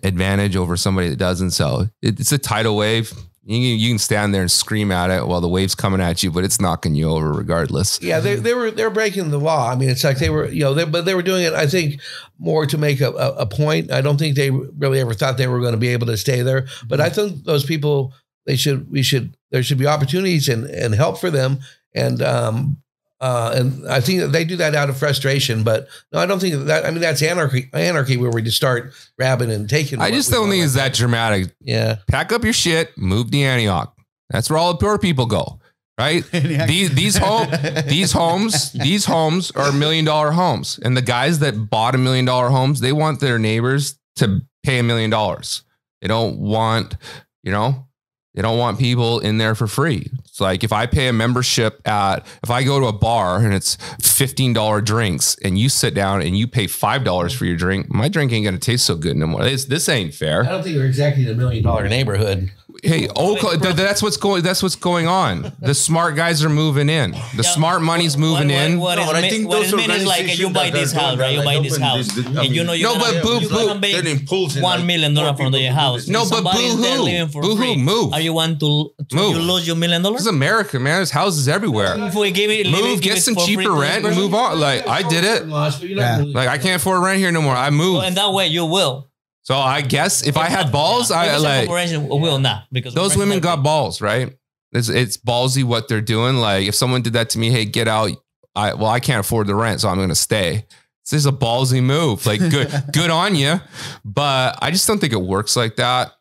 advantage over somebody that doesn't. So it, it's a tidal wave. You you can stand there and scream at it while the wave's coming at you, but it's knocking you over regardless. Yeah, they, they were they're breaking the law. I mean, it's like they were you know, they, but they were doing it. I think more to make a, a, a point. I don't think they really ever thought they were going to be able to stay there. But I think those people they should we should there should be opportunities and and help for them. And um uh and I think they do that out of frustration. But no, I don't think that. I mean, that's anarchy anarchy where we just start grabbing and taking. I just don't think it's that dramatic. Yeah. pack up your shit, move to Antioch. That's where all the poor people go, right? these these home these homes these homes are million dollar homes, and the guys that bought a million dollar homes, they want their neighbors to pay a million dollars. They don't want, you know, they don't want people in there for free. It's like if I pay a membership at if I go to a bar and it's fifteen dollar drinks, and you sit down and you pay five dollars for your drink, my drink ain't gonna taste so good no more. This this ain't fair. I don't think we're exactly in a million dollar neighborhood. Hey, Oakland, th- that's what's going. That's what's going on. The smart guys are moving in. The Yeah, smart money's moving what, in. What, No, what but I think what those it mean is like you buy this house, right? You buy this house, the- the- I and you know you're No, gonna, but boo- you're gonna boo- They're impulsing million dollars from people your house. No, but Somebody's there boo-hoo. living for Boo-hoo, free. move. Are you want to, to Move. you lose your million dollars? This is America, man. There's houses everywhere. If we give it, Move, give get some cheaper rent, and move on. Like I did it. Yeah. Like I can't afford rent here no more. I Well, moved. and that way you will. So I guess if I had balls, Yeah. I it's like corporation, will not because those women got balls, right? It's it's ballsy what they're doing. Like if someone did that to me, hey, get out. I well, I can't afford the rent, so I'm gonna stay. This is a ballsy move. Like good, good on you. But I just don't think it works like that.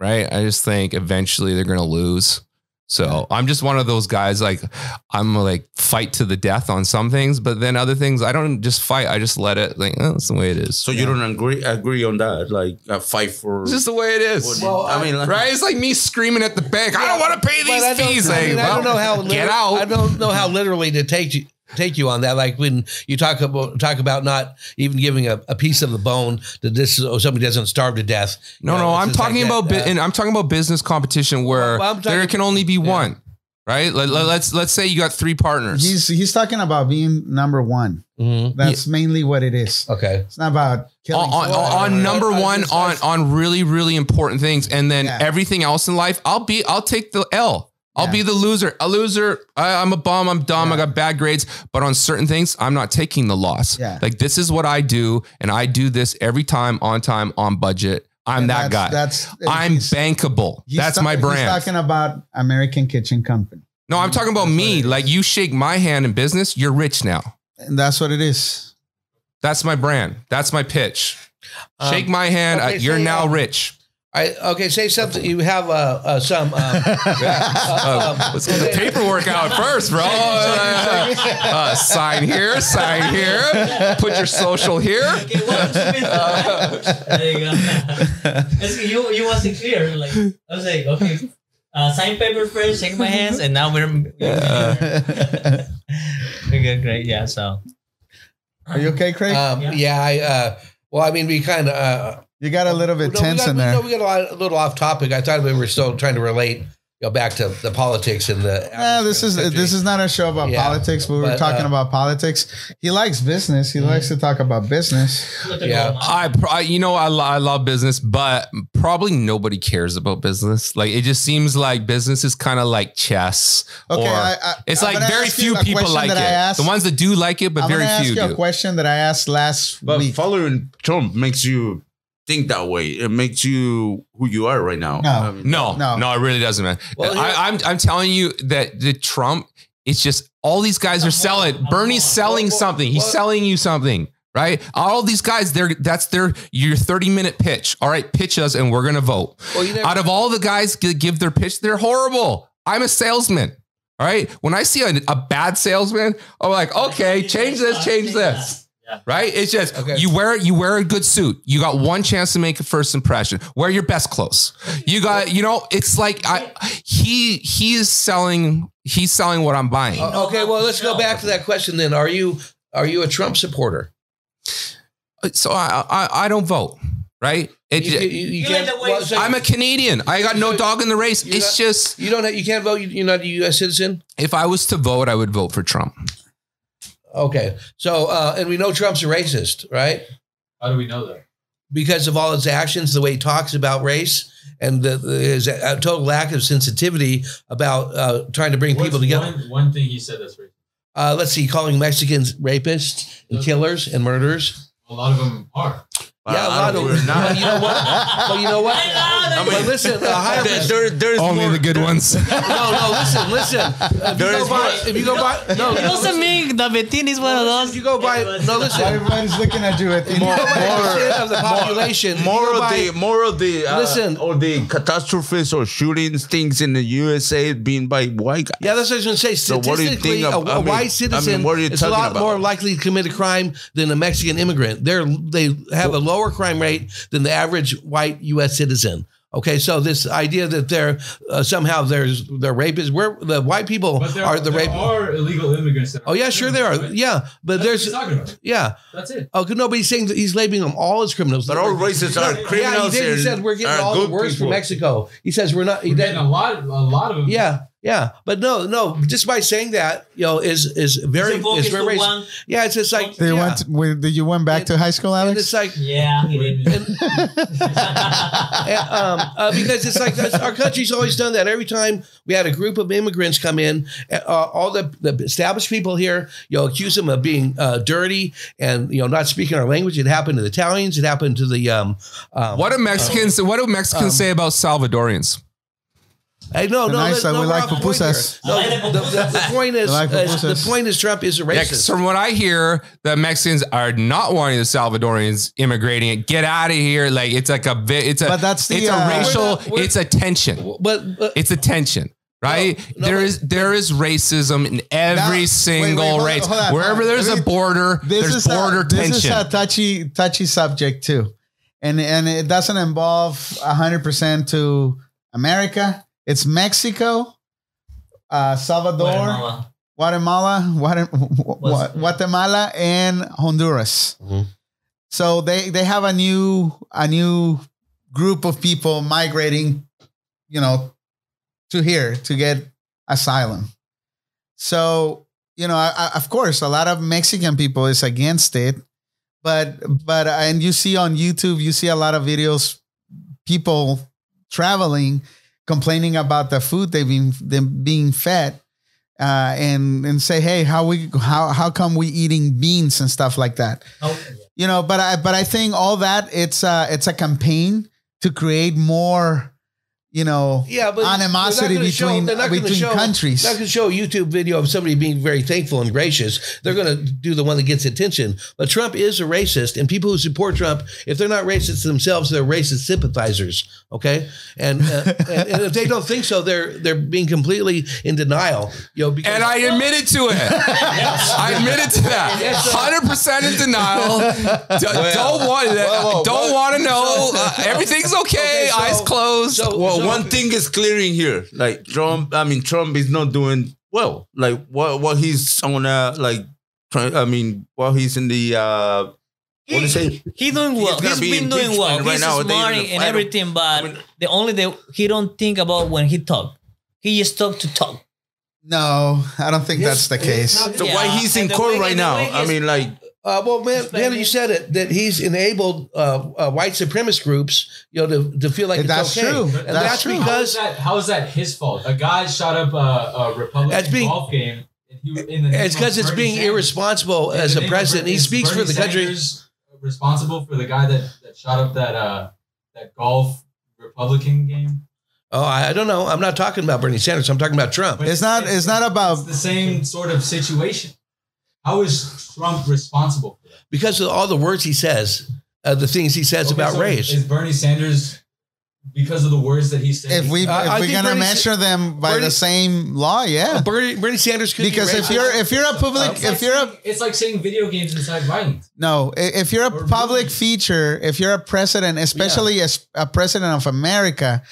Right. I just think eventually they're gonna lose. So I'm just one of those guys. Like I'm like fight to the death on some things, but then other things I don't just fight. I just let it. Like oh, that's the way it is. So you don't agree agree on that? Like a fight for It's just the way it is. Well, I mean, like, right? It's like me screaming at the bank. I don't want to pay these fees. I, Like, I don't well, know how get out. I don't know how literally to take you take you on that. Like when you talk about talk about not even giving a, a piece of the bone that this so somebody doesn't starve to death. no, You know, no, I'm just like talking that, about, uh, and I'm talking about business competition where Well, talking- there can only be one. right? Let, let, let's let's say you got three partners. He's he's talking about being number one. Mhm. That's mainly what it is. Okay. It's not about on, killing. on, someone. on- on number I one on on really really important things and then Yeah. everything else in life i'll be i'll take the l i'll Yeah. be the loser. A loser I, i'm a bum i'm dumb i got bad grades but on certain things i'm not taking the loss. Yeah. like this is what i do and i do this every time on time on budget. I'm And that guy. that's, That's i'm he's- bankable. he's that's ta- my He's brand. talking about American Kitchen Company, no i'm talking about That's me. it is. like you shake my hand in business you're rich now. And that's what it is. that's my brand. That's my pitch. Um, shake my hand okay, uh, you're say, now um, rich I okay. Say something. You have uh, uh some. Uh, Uh, let's get the paperwork out first, bro. Uh, sign here, sign here. Put your social here. Okay, what there you go. It's, you, you wasn't clear. Like I was like, okay, uh, sign paper first, shake my hands, and now we're. we're good, great. Yeah. So Are you okay, Craig? um, Yeah. yeah. I. Uh, well, I mean, we kind of. You got a little bit no, tense got, in we- there. No, we got a, lot, a little off topic. I thought we were still trying to relate, you know, back to the politics and the. Yeah, this is this is not a show about Yeah, politics, but we were but, talking uh, about politics. He likes business. He likes to talk about business. Yeah. I, I- you know, I, I love business, but probably nobody cares about business. Like it just seems like business is kind of like chess. Okay, or I, I, it's I'm like very few people like it. asked. the ones that do like it, but I'm very gonna ask few you a do. question that I asked last But week. following Trump makes you think that way. It makes you who you are right now. No. Um, I mean, No, No. no, it really doesn't, man. Well, here- I, I'm I'm telling you that the Trump, it's just all these guys are selling. Bernie's selling Well, well, something. He's selling you something, right? All these guys, they're that's their your 30 minute pitch. All right, pitch us, and we're gonna vote. Never, Out of all the guys that give their pitch, they're horrible. I'm a salesman. All right. When I see a, a bad salesman, I'm like, okay, change this, change this. Right? It's just Okay. you wear you wear a good suit. You got one chance to make a first impression. Wear your best clothes. You got, you know, it's like I he he is selling he's selling what I'm buying. Uh, okay, well, let's go back to that question then. Are you are you a Trump supporter? So I I, I don't vote. Right? It, You, you, you You like the way- well, so I'm a Canadian. I got no dog in the race. It's not- just you don't. have- You can't vote. You're not a U.S. citizen. if I was to vote, I would vote for Trump. Okay, so uh, and we know Trump's a racist, right? How do we know that? Because of all his actions, the way he talks about race, and the, the, his uh, total lack of sensitivity about uh, trying to bring What's people together. One, one thing he said that's racist. Uh, let's see, calling Mexicans rapists and killers and murderers. A lot of them are. yeah, a lot of. we're not. Well, you know what? Well, you know what? I know, But listen, a higher There, there- there's Only more, the good ones. No, no, listen, listen. If you There go is by, if you go by, no, It doesn't mean the Betín is one of if those. you go by, no, listen. Everybody's looking at you. At If you go of the population, more of the more of the uh, Listen. or the catastrophes or shootings things in the USA being by white guys. Yeah, that's what I was going to say. So what do you Statistically, think a, of- a I mean- white I mean, citizen what are you is a lot about? more likely to commit a crime than a Mexican immigrant. They're they have a lower crime rate than the average white U.S. citizen. Okay, so this idea that they're uh, somehow there's they're rapists, where the white people But there are the there rape. are illegal immigrants. That Oh yeah, sure there are. Right? Yeah, but That's there's what he's talking about. yeah. That's it. Oh, no, but he's saying that he's labeling them all as criminals. But all races are Yeah, he criminals. did. He and said we're getting all the good worst from. Mexico. He says we're not. He We're did, getting a lot, a lot of them. yeah, yeah, but no, no. Just by saying that, you know, is is very Ese is very racist. one. Yeah, it's just like Did you yeah. went? When, did you went back to high school, And Alex? it's like Yeah, he and, um, uh, because it's like our country's always done that. Every time we had a group of immigrants come in, uh, all the, the established people here, you know, accuse them of being uh, dirty and you know not speaking our language. It happened to the Italians. It happened to the um. um What do Mexicans? What do Mexicans um, say about Salvadorians? Hey, no, no, Nice, no, uh, we like off point pupusas. No, the, the, the point is, like is- the point is Trump is a Yeah, 'cause racist. from what I hear, the Mexicans are not wanting the Salvadorians immigrating. Get out of here! Like it's like a it's a But that's the, it's a uh, racial. We're not- we're- it's a tension. but, but It's a tension. Right No, no, there but- is there is racism in every Now- single wait, wait, hold on, race. hold on, Wherever hold on. there's Let a border, there's is border a, this is a touchy touchy subject too, and and it doesn't involve hundred percent to America. It's Mexico, uh, Salvador, Guatemala. Guatemala, Guatem- Guatemala, and Honduras. Mhm. So they they have a new a new group of people migrating, you know, to here to get asylum. So you know, I, I, of course, a lot of Mexican people is against it, but but and you see on YouTube, you see a lot of videos, people traveling, complaining about the food they've been them being fed. Uh, and and say, hey, how we how how come we eating beans and stuff like that? Oh, you know but i but i think all that it's uh it's a campaign to create more you know Yeah, but animosity they're not gonna show- between they're not between show- countries They're not going to show a YouTube video of somebody being very thankful and gracious. They're going to do the one that gets attention. But Trump is a racist, and people who support Trump, if they're not racist themselves, they're racist sympathizers. Okay, and uh, and, and if they don't think so, they're they're being completely in denial. You know, because And I admitted to it. I admitted to that. Hundred percent in denial. D- don't want well, don't want to know. Uh, everything's okay. Okay, so- Eyes closed. so- Well, so- one thing is clearing here. Like Trump, I mean, Trump is not doing well. Like what what he's on uh like I mean, while he's in the uh what is it? He doing well. gonna He's be been doing well. right He's now. Smart even and everything, but I mean- the only thing he don't think about when he talk. He just talk to talk. no i don't think that's the case So Yeah, why he's in court right now? I mean, like Uh, well, man, man, you said it that he's enabled uh, uh, white supremacist groups, you know, to, to feel like That's it's okay. true. and That's that's, true. How is because that? How is that his fault? A guy shot up a, a Republican being- golf game. And he, in the it's because it's Bernie being Sanders. irresponsible In as a president. Bernie- He is speaks for Bernie the country. Sanders Responsible for the guy that, that shot up that uh that golf Republican game. Oh, I I don't know. I'm not talking about Bernie Sanders. I'm talking about Trump. But It's not- it's not about- it's the same sort of situation. How is Trump responsible because of all the words he says, uh, the things he says Okay, about so race. Is Bernie Sanders because of the words that he said? if we uh, if we're gonna Bernie- measure them by Bernie- the same law yeah Bernie, Bernie Sanders could because be if you're if you're a public It's like if you're a it's like saying video games incite violence. No, if you're a Or public movies. feature, if you're a president, especially as a president of America,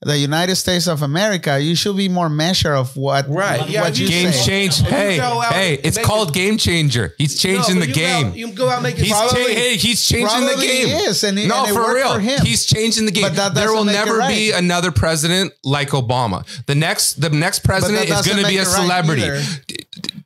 the United States of America, you should be more measure of what Right, yeah, what you you game say. change. Hey, hey, it's called it- game changer. He's changing No, the but you go out- game. you go out and make it He's cha- hey, he's changing the Probably game. is, and it- no, and for real. for him. He's changing the game. But that there doesn't will never be another president like Obama. The next, the next president is going to be a it right celebrity. either.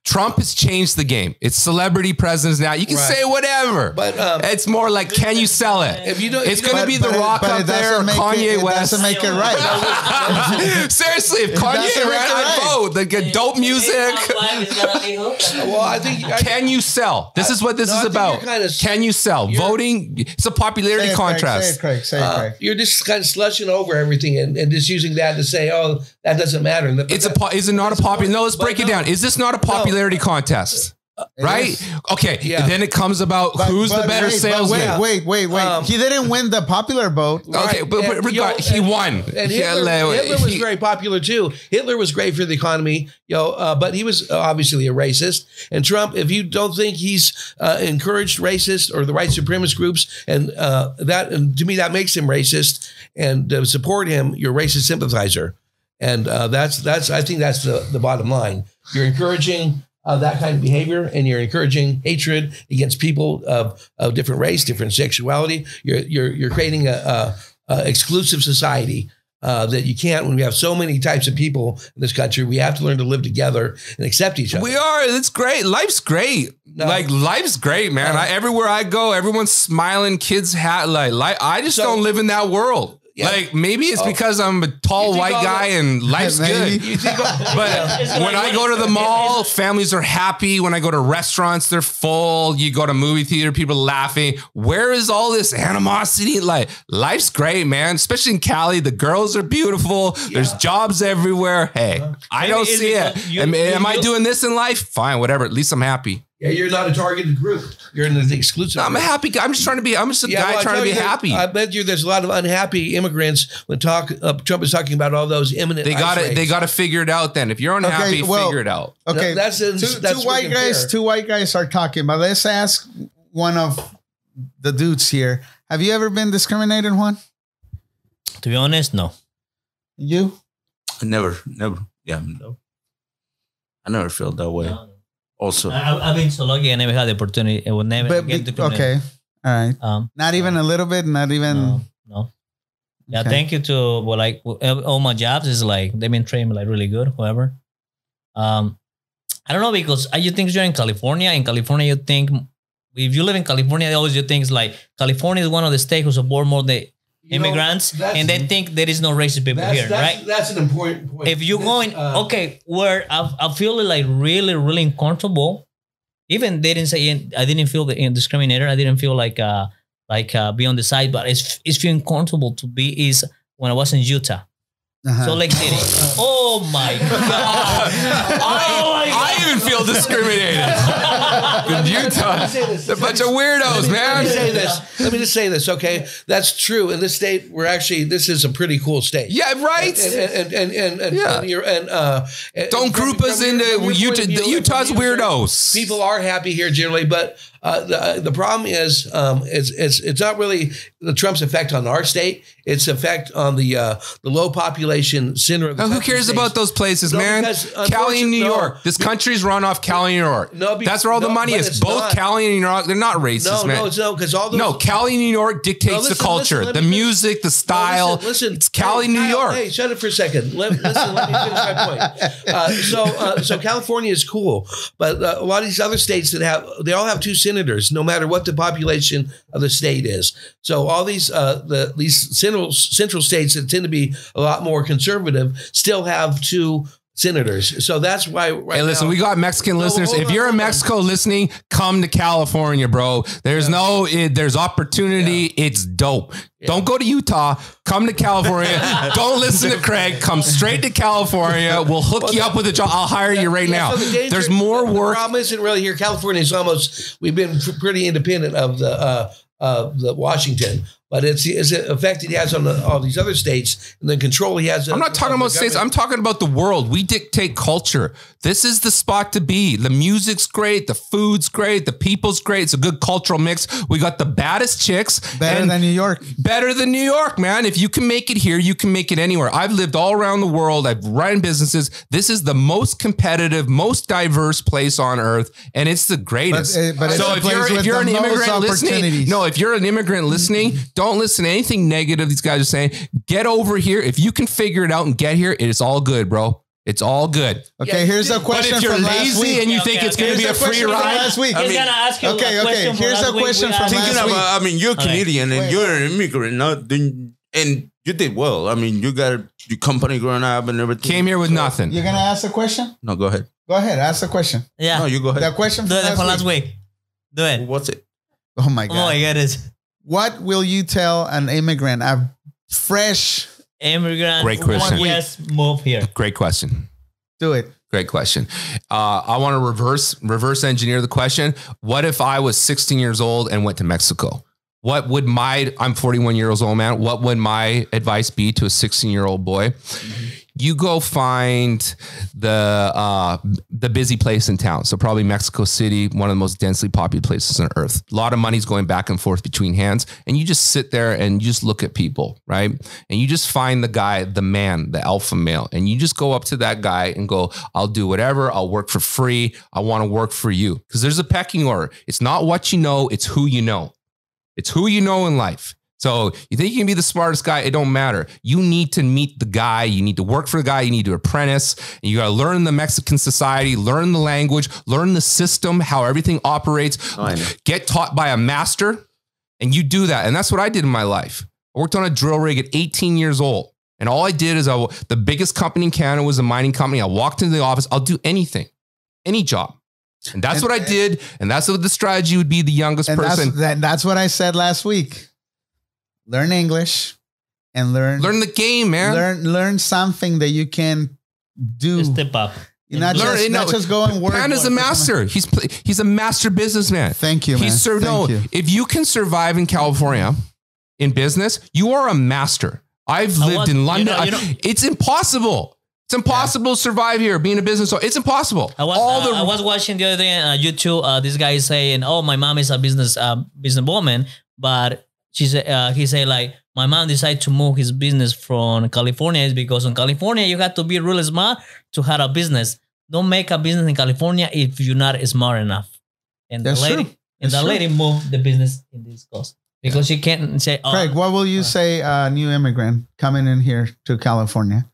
Trump has changed the game. It's celebrity presidents now. You can Right. say whatever, But, um, it's more like, can you sell it? If you don't- it's going to don't- be The But it- Rock but up it there, or doesn't make Kanye it, West. It doesn't make it right. Seriously, if Kanye doesn't ran, make I'd right. vote. The good dope music. well, I think I, Can you sell? This is what this No, is about. kinda- Can you sell? Voting. It's a popularity Say it, Craig, contrast. Say it, Craig. Say it, uh, Craig. you're just kind of slushing over everything and, and just using that to say, oh, that doesn't matter. And the- It's a. po- Is it not a popular? No, let's break it down. Is this not a popularity contest? It Right. is. Okay. Yeah. Then it comes about But- who's the better wait, salesman. Wait, wait, wait, wait. Um, he didn't win the popular vote. Okay, but, but regard, you he and- won. And Yeah, Hitler, Hitler was he- very popular too. Hitler was great for the economy, you know, uh, but he was uh, obviously a racist. And Trump, if you don't think he's uh, encouraged racist or the white supremacist groups, and uh, that and to me that makes him racist, and uh, support him, you're a racist sympathizer, and uh, that's that's I think that's the the bottom line. You're encouraging. Uh, that kind of behavior, and you're encouraging hatred against people of, of different race, different sexuality. You're you're you're creating a, a, a exclusive society uh, that you can't. When we have so many types of people in this country, we have to learn to live together and accept each other. We are. It's great. Life's great. No. Like life's great, man. No. I, everywhere I go, everyone's smiling. Kids hat like. like I just So- don't live in that world. Yeah. Like maybe it's Oh. because I'm a tall white guy the- and life's good. You But when like- I go to the mall, families are happy. When I go to restaurants, they're full. You go to movie theater, people laughing. Where is all this animosity? Like life's great, man. Especially in Cali, the girls are beautiful. There's jobs everywhere. Hey, I don't see it. because you- am am I doing this in life? Fine, whatever. At least I'm happy. Yeah, you're not a targeted group. You're in the exclusive. I'm a happy guy. I'm just trying to be. I'm just a Yeah, guy well, trying to be you that- happy. I bet you there's a lot of unhappy immigrants when talk uh, Trump is talking about all those imminent. they got ICE to They got to figure it out. Then, if you're unhappy, well- figure it out. Okay, No, that's in- two, that's two white guys. fair. Two white guys are talking, but let's ask one of the dudes here. Have you ever been discriminated, Juan? To be honest, no. You? never, never. Yeah, no. I never felt that way. Also, I, I've been so lucky. I never had the opportunity. I would never But, get to okay, all right. Um, Not even a little bit. Not even. no, no. Yeah, Okay. thank you to well, like all my jobs is like they've been trained like really good. Whoever. Um, I don't know because I you think you're in California. In California, you think if you live in California, always you think it's like California is one of the states who support more the You know, immigrants, that's- and they think there is no racist people That's, here, that's, right? that's an important point. if you're This, going uh, okay where I, I feel like really really uncomfortable even they didn't say i didn't feel the discriminator i didn't feel like uh like uh be on the side but it's it's feeling comfortable to be is when i was in utah Uh-huh. Salt Lake City oh my god oh my I even feel discriminated. In Utah, they're a bunch of weirdos, Let man. me say this. Let me just say this, okay? That's true. In this state, we're actually this is a pretty cool state. Yeah, right. And and and and, and, Yeah. and, and uh, and Don't group us into from your point Utah. Utah's weirdos. People are happy here generally, but uh, the the problem is um, it's it's it's not really the Trump's effect on our state. It's effect on the uh, the low population center of the who cares states. about those places, No, man? Cali and New no. York. This country's run off Cali and New York. No, That's where all the money is. Both not. Cali and New York, they're not racist, No, man. no, no, because all those No, Cali, New York dictates listen, the culture, listen, the music, the style. listen, listen. It's Cali, Hey, New Kyle, York. Hey, shut it for a second. Let, listen, let me finish my point. Uh, so, uh, so California is cool, but uh, a lot of these other states that have, they all have two senators, no matter what the population of the state is. So, all these, uh, the these central central states that tend to be a lot more conservative still have two senators. So that's why. Right Hey, listen, now- we got Mexican No, listeners. If on, you're in hold on. Mexico listening, come to California, bro. There's no, it, there's opportunity. It's dope. Don't go to Utah. Come to California. Don't listen to Craig. Come straight to California. We'll hook you up with a job. I'll hire you right Yeah, now. so the danger- There's more the work. problem isn't really here. California is almost we've been pretty independent of the uh, uh, the Washington, but it's it's the effect it has on the, all these other states and the control he has. I'm not talking about states. I'm talking about the world. We dictate culture. This is the spot to be. The music's great. The food's great. The people's great. It's a good cultural mix. We got the baddest chicks. Better than New York. better than New York, man. If you can make it here, you can make it anywhere. I've lived all around the world. I've run businesses. This is the most competitive, most diverse place on earth, and it's the greatest. But, uh, but it's so if you're if you're an immigrant listening, no, if you're an immigrant listening, don't listen to anything negative these guys are saying. Get over here. If you can figure it out and get here, it is all good, bro. It's all good. Okay, Yeah, here's a but question but if you're from last lazy week. and you Okay, think it's okay. going to be a a free ride, last week. He's mean- gonna ask you Okay, a okay, question from here's last a week. question We from got- last Thinking week. about, I mean, you're Okay. Canadian and Wait. you're an immigrant, no? Then, and you did well. I mean, you got your company growing up and everything. came here with nothing. You're gonna ask a question? No, go ahead. Go ahead, ask the question. Yeah, No, you go ahead. The ahead. question do from it last, last week. week. Do it. What's it? Oh my oh god. Oh god. my goodness. What will you tell an immigrant, a fresh? Immigrant. Great question. One yes, move here. Great question. Do it. Great question. Uh, I want to reverse reverse engineer the question. What if I was 16 years old and went to Mexico? What would my I'm 41 years old man? What would my advice be to a 16 year old boy? You go find the uh, the busy place in town. So probably Mexico City, one of the most densely populated places on earth. A lot of money's going back and forth between hands, and you just sit there and you just look at people, right? And you just find the guy, the man, the alpha male, and you just go up to that guy and go, "I'll do whatever. I'll work for free. I want to work for you." Because there's a pecking order. It's not what you know; it's who you know. It's who you know in life. So you think you can be the smartest guy? It don't matter. You need to meet the guy. You need to work for the guy. You need to apprentice. And you got to learn the Mexican society, learn the language, learn the system, how everything operates. Oh. Get taught by a master, and you do that. And that's what I did in my life. I worked on a drill rig at 18 years old, and all I did is I the biggest company in Canada was a mining company. I walked into the office. I'll do anything, any job. And that's And- what I did. And that's what the strategy would be the youngest And person. that's that, that's what I said last week. Learn English and learn Learn the game, man. learn learn something that you can do. Step up. You're not Learn- just, no, not just go and work. Panda's a master. He's he's a master businessman. Thank you, man. He's sur- no, you. if you can survive in California in business, you are a master. I've I lived was- in you London. know- you I- it's impossible. It's impossible to survive here being a business. owner. It's impossible. I was All uh, the I was watching the other day on uh, YouTube. Uh, this guy is saying, "Oh, my mom is a business uh, businesswoman," but she said uh, he said like my mom decided to move his business from California is because in California you have to be really smart to have a business. Don't make a business in California if you're not smart enough. And That's the lady true. and That's the true. lady moved the business in this coast because she can't say, "Oh, Craig, what will you say, uh, new immigrant coming in here to California?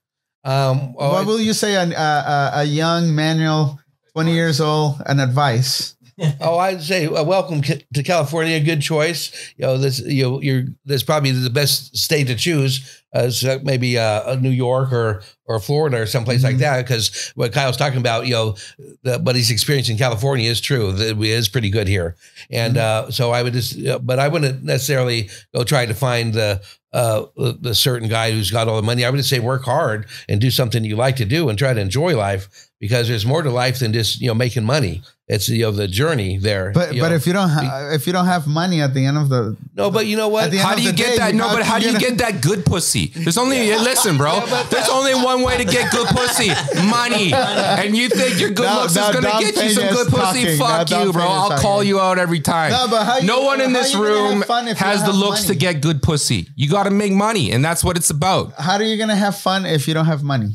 Um, oh, what will you say a, a, a- a young manual, 20 years old, an advice? Oh, I'd say uh, welcome to California. Good choice. You know, this you know, you're this probably the best state to choose. As uh, maybe uh, New York or or Florida or someplace like Mhm. that. Because what Kyle's talking about, you know, the, what he's experiencing in California is true. That it is pretty good here, and uh, so I would just, uh, but I wouldn't necessarily go try to find the. Uh, the, the certain guy who's got all the money. I would just say work hard and do something you like to do and try to enjoy life because there's more to life than just you know making money. It's you know the journey there. But but know. if you don't ha- if you don't have money at the end of the no, but you know what? At the end How do you get day, that? you No, but how do you get a- get that good pussy? There's only listen, bro. There's only one way to get good pussy: money. And you think your good Now- looks now is gonna get you some good pussy? talking. Fuck Don you, bro. I'll call you out every time. No, but how you- no one in this you gonna have room fun if you has the have looks to get good pussy. You got to make money, and that's what it's about. how are you gonna have fun if you don't have money?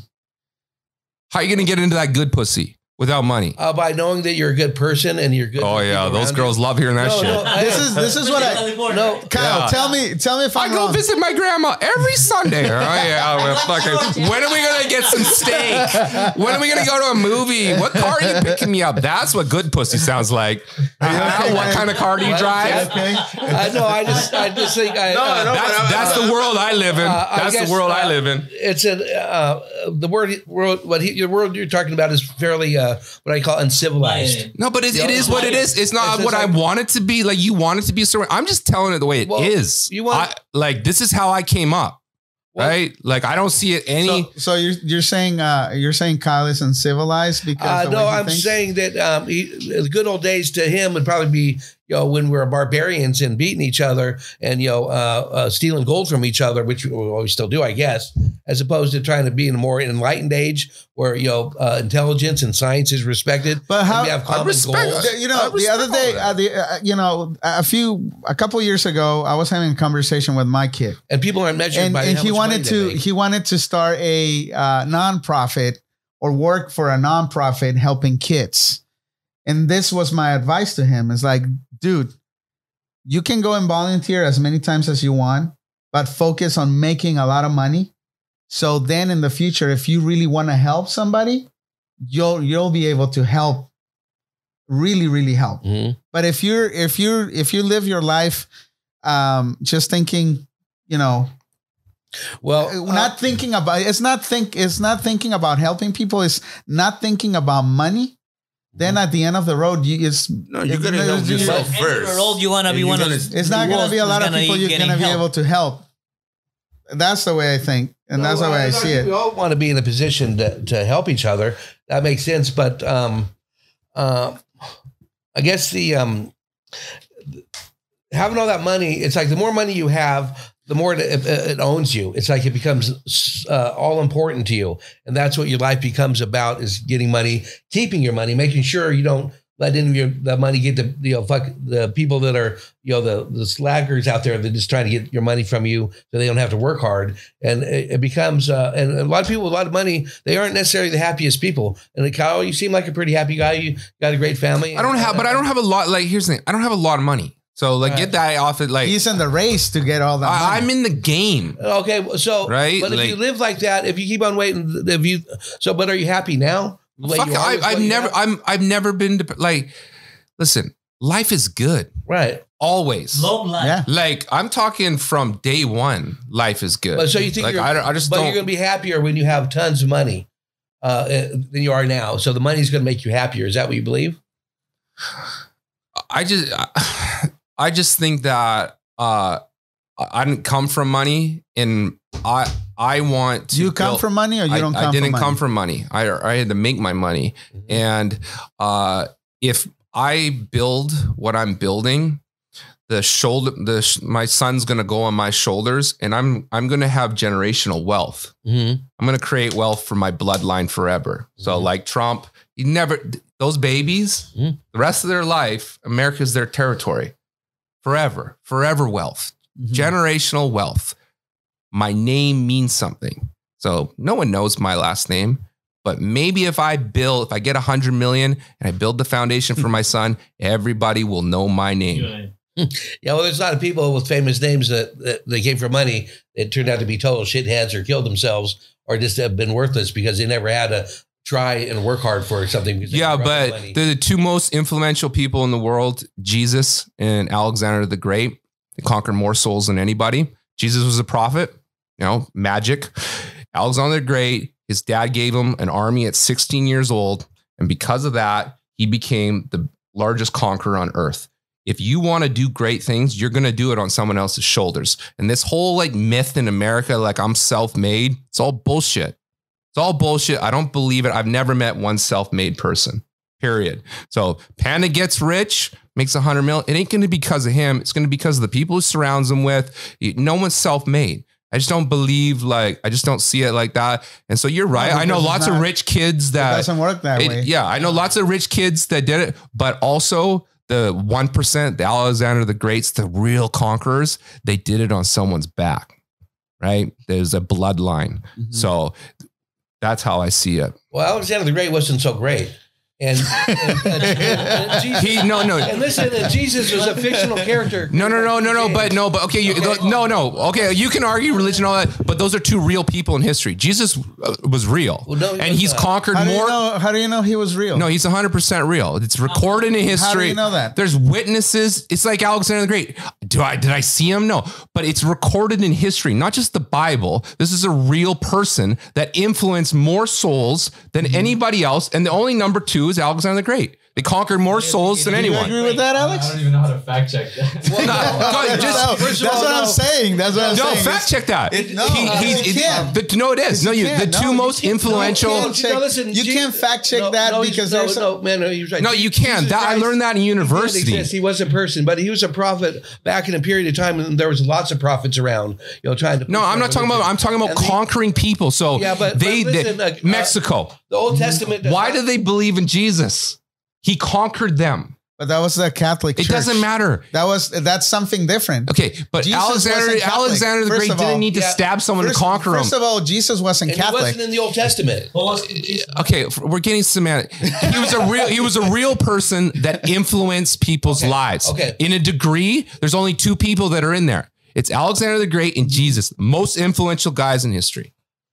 How are you gonna get into that good pussy without money? uh, by knowing that you're a good person and you're good. Oh yeah, those girls you. love hearing that No, shit. no, I- This is this is what I no. Kyle. Yeah. Tell me tell me if I'm I'm go wrong. visit my grandma every Sunday. Oh yeah, well, fucking. When are we gonna get some steak? When are we gonna go to a movie? What car are you picking me up? That's what good pussy sounds like. Uh, what kind of car do you drive? Okay. I know. I just I just think I. No, uh, no, That's, that's the world I live in. Uh, That's guess, the world I uh, live in. It's a uh, the word world. What he, your word you're talking about is fairly uh, what I call uncivilized. No, but it, it Yeah. is what it is. It's not It's what just I like- want it to be. Like you want it to be a certain. I'm just telling it the way it is. Well, you want- I, like this is how I came up. Well- right? Like I don't see it any. So, so you're you're saying uh, you're saying Kyle is uncivilized because Uh, the no, way he I'm thinks? saying that um, he, the good old days to him would probably be you know when we were barbarians and beating each other and you know uh, uh, stealing gold from each other, which we still do, I guess, as opposed to trying to be in a more enlightened age where you know uh, intelligence and science is respected. But how- we have I common respect- goals. You know, the other day, uh, the uh, you know, a few, a couple years ago, I was having a conversation with my kid, and people aren't measured and, by and how he much wanted money to they make. he wanted to start a uh, nonprofit or work for a nonprofit helping kids, and this was my advice to him: is like, dude, you can go and volunteer as many times as you want, but focus on making a lot of money. So then, in the future, if you really want to help somebody, you'll you'll be able to help, really, really help. Mhm. But if you're if you're if you live your life um just thinking, you know, Well, uh, not thinking about it's not think it's not thinking about helping people, it's not thinking about money, then at the end of the road you it's No, you If gotta you- help you- yourself End of first. the road, you wanna be one of gonna- it's not gonna be a lot of people you're gonna be help. able to help. That's the way I think. And that's the way I see it. We it. all want to be in a position to, to help each other. That makes sense. But um, uh, I guess the um, having all that money, it's like the more money you have, the more it, it, it owns you. It's like it becomes uh, all important to you, and that's what your life becomes about: is getting money, keeping your money, making sure you don't let any of your the money get to you know fuck the people that are you know the the slackers out there that just trying to get your money from you so they don't have to work hard and it, it becomes uh, and a lot of people with a lot of money they aren't necessarily the happiest people and Kyle you seem like a pretty happy guy you got a great family I don't have, but I don't have a lot. Like here's the thing: I don't have a lot of money. So like, get that off it. Like He's in the race to get all that. I, money. I'm in the game. okay so Right, but if like- you live like that if you keep on waiting if you so but are you happy now The way Fuck, you are I, with what I've you never, have? I'm, I've never been to like. Listen, life is good right always. Love life. yeah. Like I'm talking from day one, life is good. but so you think like you're, I, don't- I just but don't. you're gonna be happier when you have tons of money uh, than you are now so the money's gonna make you happier is that what you believe I just, I just think that uh, I didn't come from money, and I, I want to. Do you come build- from money or you I, don't I didn't from money? come from money. I, I had to make my money, Mm-hmm. and uh, if I build what I'm building, the shoulder, the sh- my son's gonna go on my shoulders, and I'm I'm gonna have generational wealth. Mhm. I'm gonna create wealth for my bloodline forever. So Mhm. like Trump, he never those babies, Mhm. the rest of their life, America's their territory. Forever, forever wealth, Mhm. generational wealth. My name means something. So no one knows my last name. But maybe if I build, if I get a hundred million and I build the foundation for my son, everybody will know my name. Yeah, well, there's a lot of people with famous names that, that they came for money that turned out to be total shitheads or killed themselves or just have been worthless because they never had to try and work hard for something. Yeah, but they're the two most influential people in the world, Jesus and Alexander the Great. They conquered more souls than anybody. Jesus was a prophet, you know, magic. Alexander the Great, his dad gave him an army at 16 years old. And because of that, he became the largest conqueror on earth. If you want to do great things, you're going to do it on someone else's shoulders. And this whole like myth in America, like I'm self made, it's all bullshit. It's all bullshit. I don't believe it. I've never met one self made person, period. So Panda gets rich, makes a hundred mil. It ain't going to be because of him. It's going to be because of the people who surrounds him with. No one's self made. I just don't believe like I just don't see it like that. And so you're right. I know lots of rich kids that doesn't work that it- way. yeah, I know lots of rich kids that did it, but also the 1%, the Alexander the Greats, the real conquerors, they did it on someone's back, right? There's a bloodline. Mhm. So that's how I see it. well, Alexander the Great wasn't so great. And, and, and- and Jesus, He, no, no. and listen, and Jesus was a fictional character. No, no, no, no, no, but no, but okay, you, Okay. no, no, okay, you can argue religion, all that, but those are two real people in history. Jesus uh, was real, Well, no, he and was he's not. conquered How do you more. know? How do you know he was real? No, he's 100% real. It's recorded in history. How do you know that? There's witnesses. It's like Alexander the Great. Do I did I see him? No. But it's recorded in history, not just the Bible. This is a real person that influenced more souls than Mm-hmm. anybody else. And the only number two is Alexander the Great. They conquered more souls than Do you anyone. agree with that, Alex? I don't even know how to fact check that. Well, No, no, just- No, that's all, what I'm saying. That's what I'm No, saying. fact check that. It- no, He- no, he's- you can't. the- no, it is. Yes, No, you you, the two No, most can't. influential. No, you No, can't check- listen, you Je- can't fact check no, that no, because no, there's no, man, no, he was right. No, you can't. That I learned that in university. exist. He was a person, but he was a prophet back in a period of time when there was lots of prophets around, you know, trying to. No, I'm not talking about. I'm talking about conquering people. So Yeah, but- they, listen, they- like, uh, Mexico. The Old Testament. Why do they believe in Jesus? He conquered them. But that was the Catholic It Church. doesn't matter. That was that's something different. Okay, but Jesus Alexander Alexander the first Great all. didn't need to Yeah. stab someone First, to conquer first him. of all, Jesus wasn't And he Catholic. wasn't in the Old Testament. okay, we're getting semantic. He was a real he was a real person that influenced people's Okay, lives. okay. In a degree, there's only two people that are in there. It's Alexander the Great and Jesus, most influential guys in history.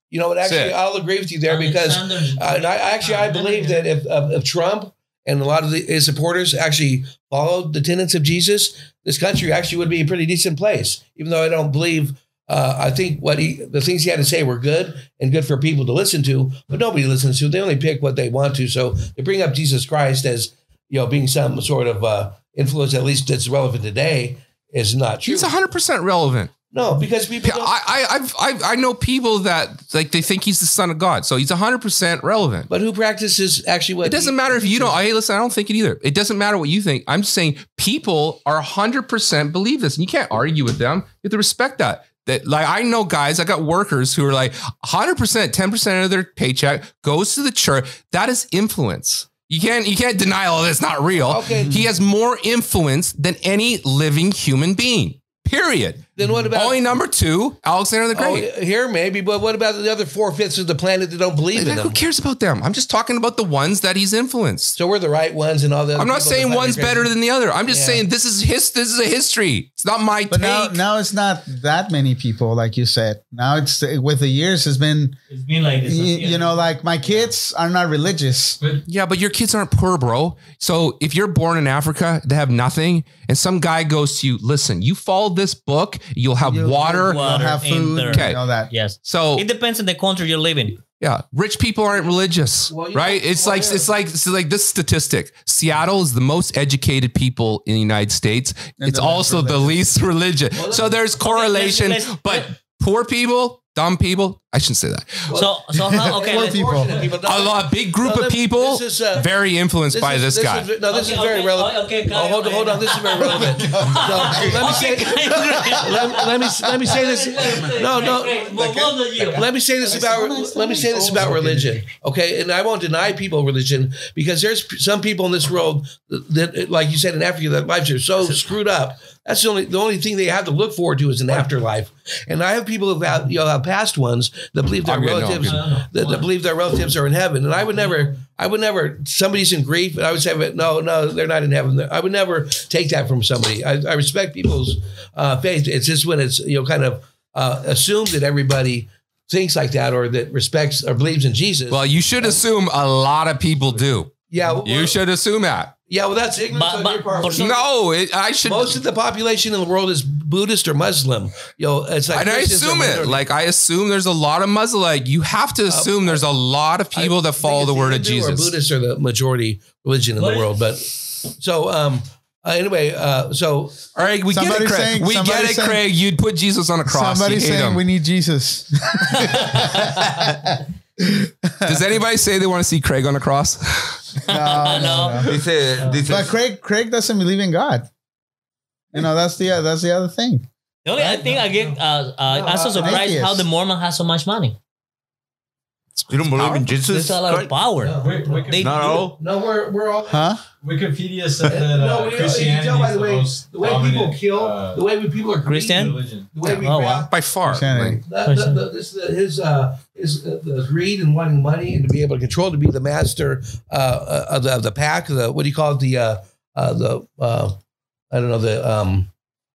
You know what? Actually. I'll agree with you there because uh, and I actually I believe that if, if Trump and a lot of the, his supporters actually followed the tenets of Jesus, this country actually would be a pretty decent place. Even though I don't believe, uh, I think what he the things he had to say were good and good for people to listen to, but nobody listens to. They only pick what they want to. So to bring up Jesus Christ as you know being some sort of uh, influence, at least that's relevant today, is not true. He's 100% relevant. No, because people. I, I, I've, I've, I know people that like they think he's the son of God, so he's 100% relevant. but who practices actually what It doesn't matter if you don't. Hey, listen, I don't think it either. It doesn't matter what you think. I'm just saying people are 100% believe this, and you can't argue with them. You have to respect that. That like I know guys, I got workers who are like 100%, 10% of their paycheck goes to the church. That is influence. You can't you can't deny oh, all this not real. Okay. He has more influence than any living human being. Period. Then what about Only number two, Alexander the oh, Great. Oh, here maybe, but what about the other four fifths of the planet that don't believe in Like, who cares about them? I'm just talking about the ones that he's influenced. So we're the right ones, and all the. Other I'm not saying one's better than the other. I'm just Yeah. saying this is his. This is a history. It's not my But take. now, now it's not that many people, like you said. Now it's with the years, it's been It's been like this. you, you know, like my kids are not religious. But yeah, but your kids aren't poor, bro. So if you're born in Africa, they have nothing, and some guy goes to you, listen, you follow this book, you'll have You- water. you'll have food, third. Okay. all that. Yes. So It depends on the country you live in. yeah, rich people aren't religious, Well, right? know, it's well, like yeah. it's like it's like this statistic. Seattle is the most educated people in the United States. And it's the least also the least religious. Well, so there's correlation, let's- let's- but poor people, dumb people. I shouldn't say that. So, so how, okay. Poor let's- people. A lot, big group No, of people, this is, uh, very influenced by is- this, guy. is- no, this Okay, is very okay, relevant. okay, okay, oh, hold, okay. hold on, this is very relevant. No, let me say. let, let me let me say this. No, no. Let me say this about let me say this about religion, okay? And I won't deny people religion because there's some people in this world that, like you said in Africa, that lives are so screwed up That's the only the only thing they have to look forward to is an afterlife. And I have people who have you know have past ones that believe their I'm good, no, relatives that, that believe their relatives are in heaven. And I would never, I would never. Somebody's in grief, and I would say, no, no, they're not in heaven. I would never take that from somebody. I, I respect people's uh, faith. It's just when it's you know kind of uh, assumed that everybody thinks like that or that respects or believes in Jesus. Well, you should assume a lot of people do. yeah, well, You should assume that. Yeah, well, that's ignorance But- on your part. some- No, it, I should. Most of the population in the world is Buddhist or Muslim. You know, it's like and I assume it. Like I assume there's a lot of Muslim. Like you have to assume there's a lot of people I that follow the word of Hindu Or Jesus. Buddhists are the majority religion in What the world, but so um uh, anyway, uh so All right, we get it, Somebody's Craig. saying- we get it, saying- Craig. You'd put Jesus on a cross. Somebody's saying him. we need Jesus. Does anybody say they want to see Craig on a cross? no, no, no. Dice, dice, But Craig, Craig doesn't believe in God. You know, that's the that's the other thing. The only I think I get uh, uh, I'm so surprised Atheist. how the Mormon has so much money. You don't believe in Jesus? There's a lot of Christ? power. Wait, wait, They Not do. all. no, we're we're all Huh? Wikipedia said that No, uh, we- you can Christianity tell by is the the way- most the way people kill, uh, the way we people are Christian? religion. the way we Oh, grab- wow. By far. Christianity. Like, The, the, the, this, the, his uh, his uh, the greed and wanting money and to be able to control, to be the master uh, uh, of, the, of the pack. The what do you call it? The uh, uh, the uh, I don't know the um,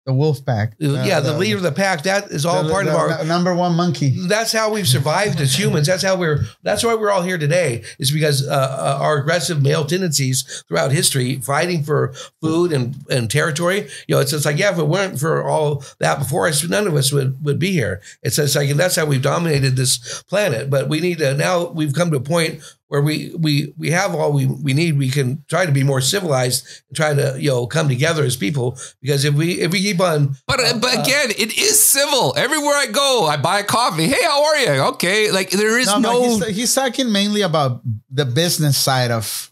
The wolf pack. yeah the, leader of the pack. That is all the- part of the our. number one monkey. That's how we've survived as humans. That's how we're. That's why we're all here today. Is because uh, uh, our aggressive male tendencies throughout history, fighting for food and, and territory. You know, it's just like yeah, if it weren't for all that before us, none of us would, would be here. It's just like that's how we've dominated this planet. But we need to now. We've come to a point where we we we have all we we need. We can try to be more civilized and try to you know come together as people. Because if we if we keep on but uh, but uh, again, it is civil. Everywhere I go, I buy a coffee. Hey, how are you? Okay, like there is No, no. but he's, he's talking mainly about the business side of,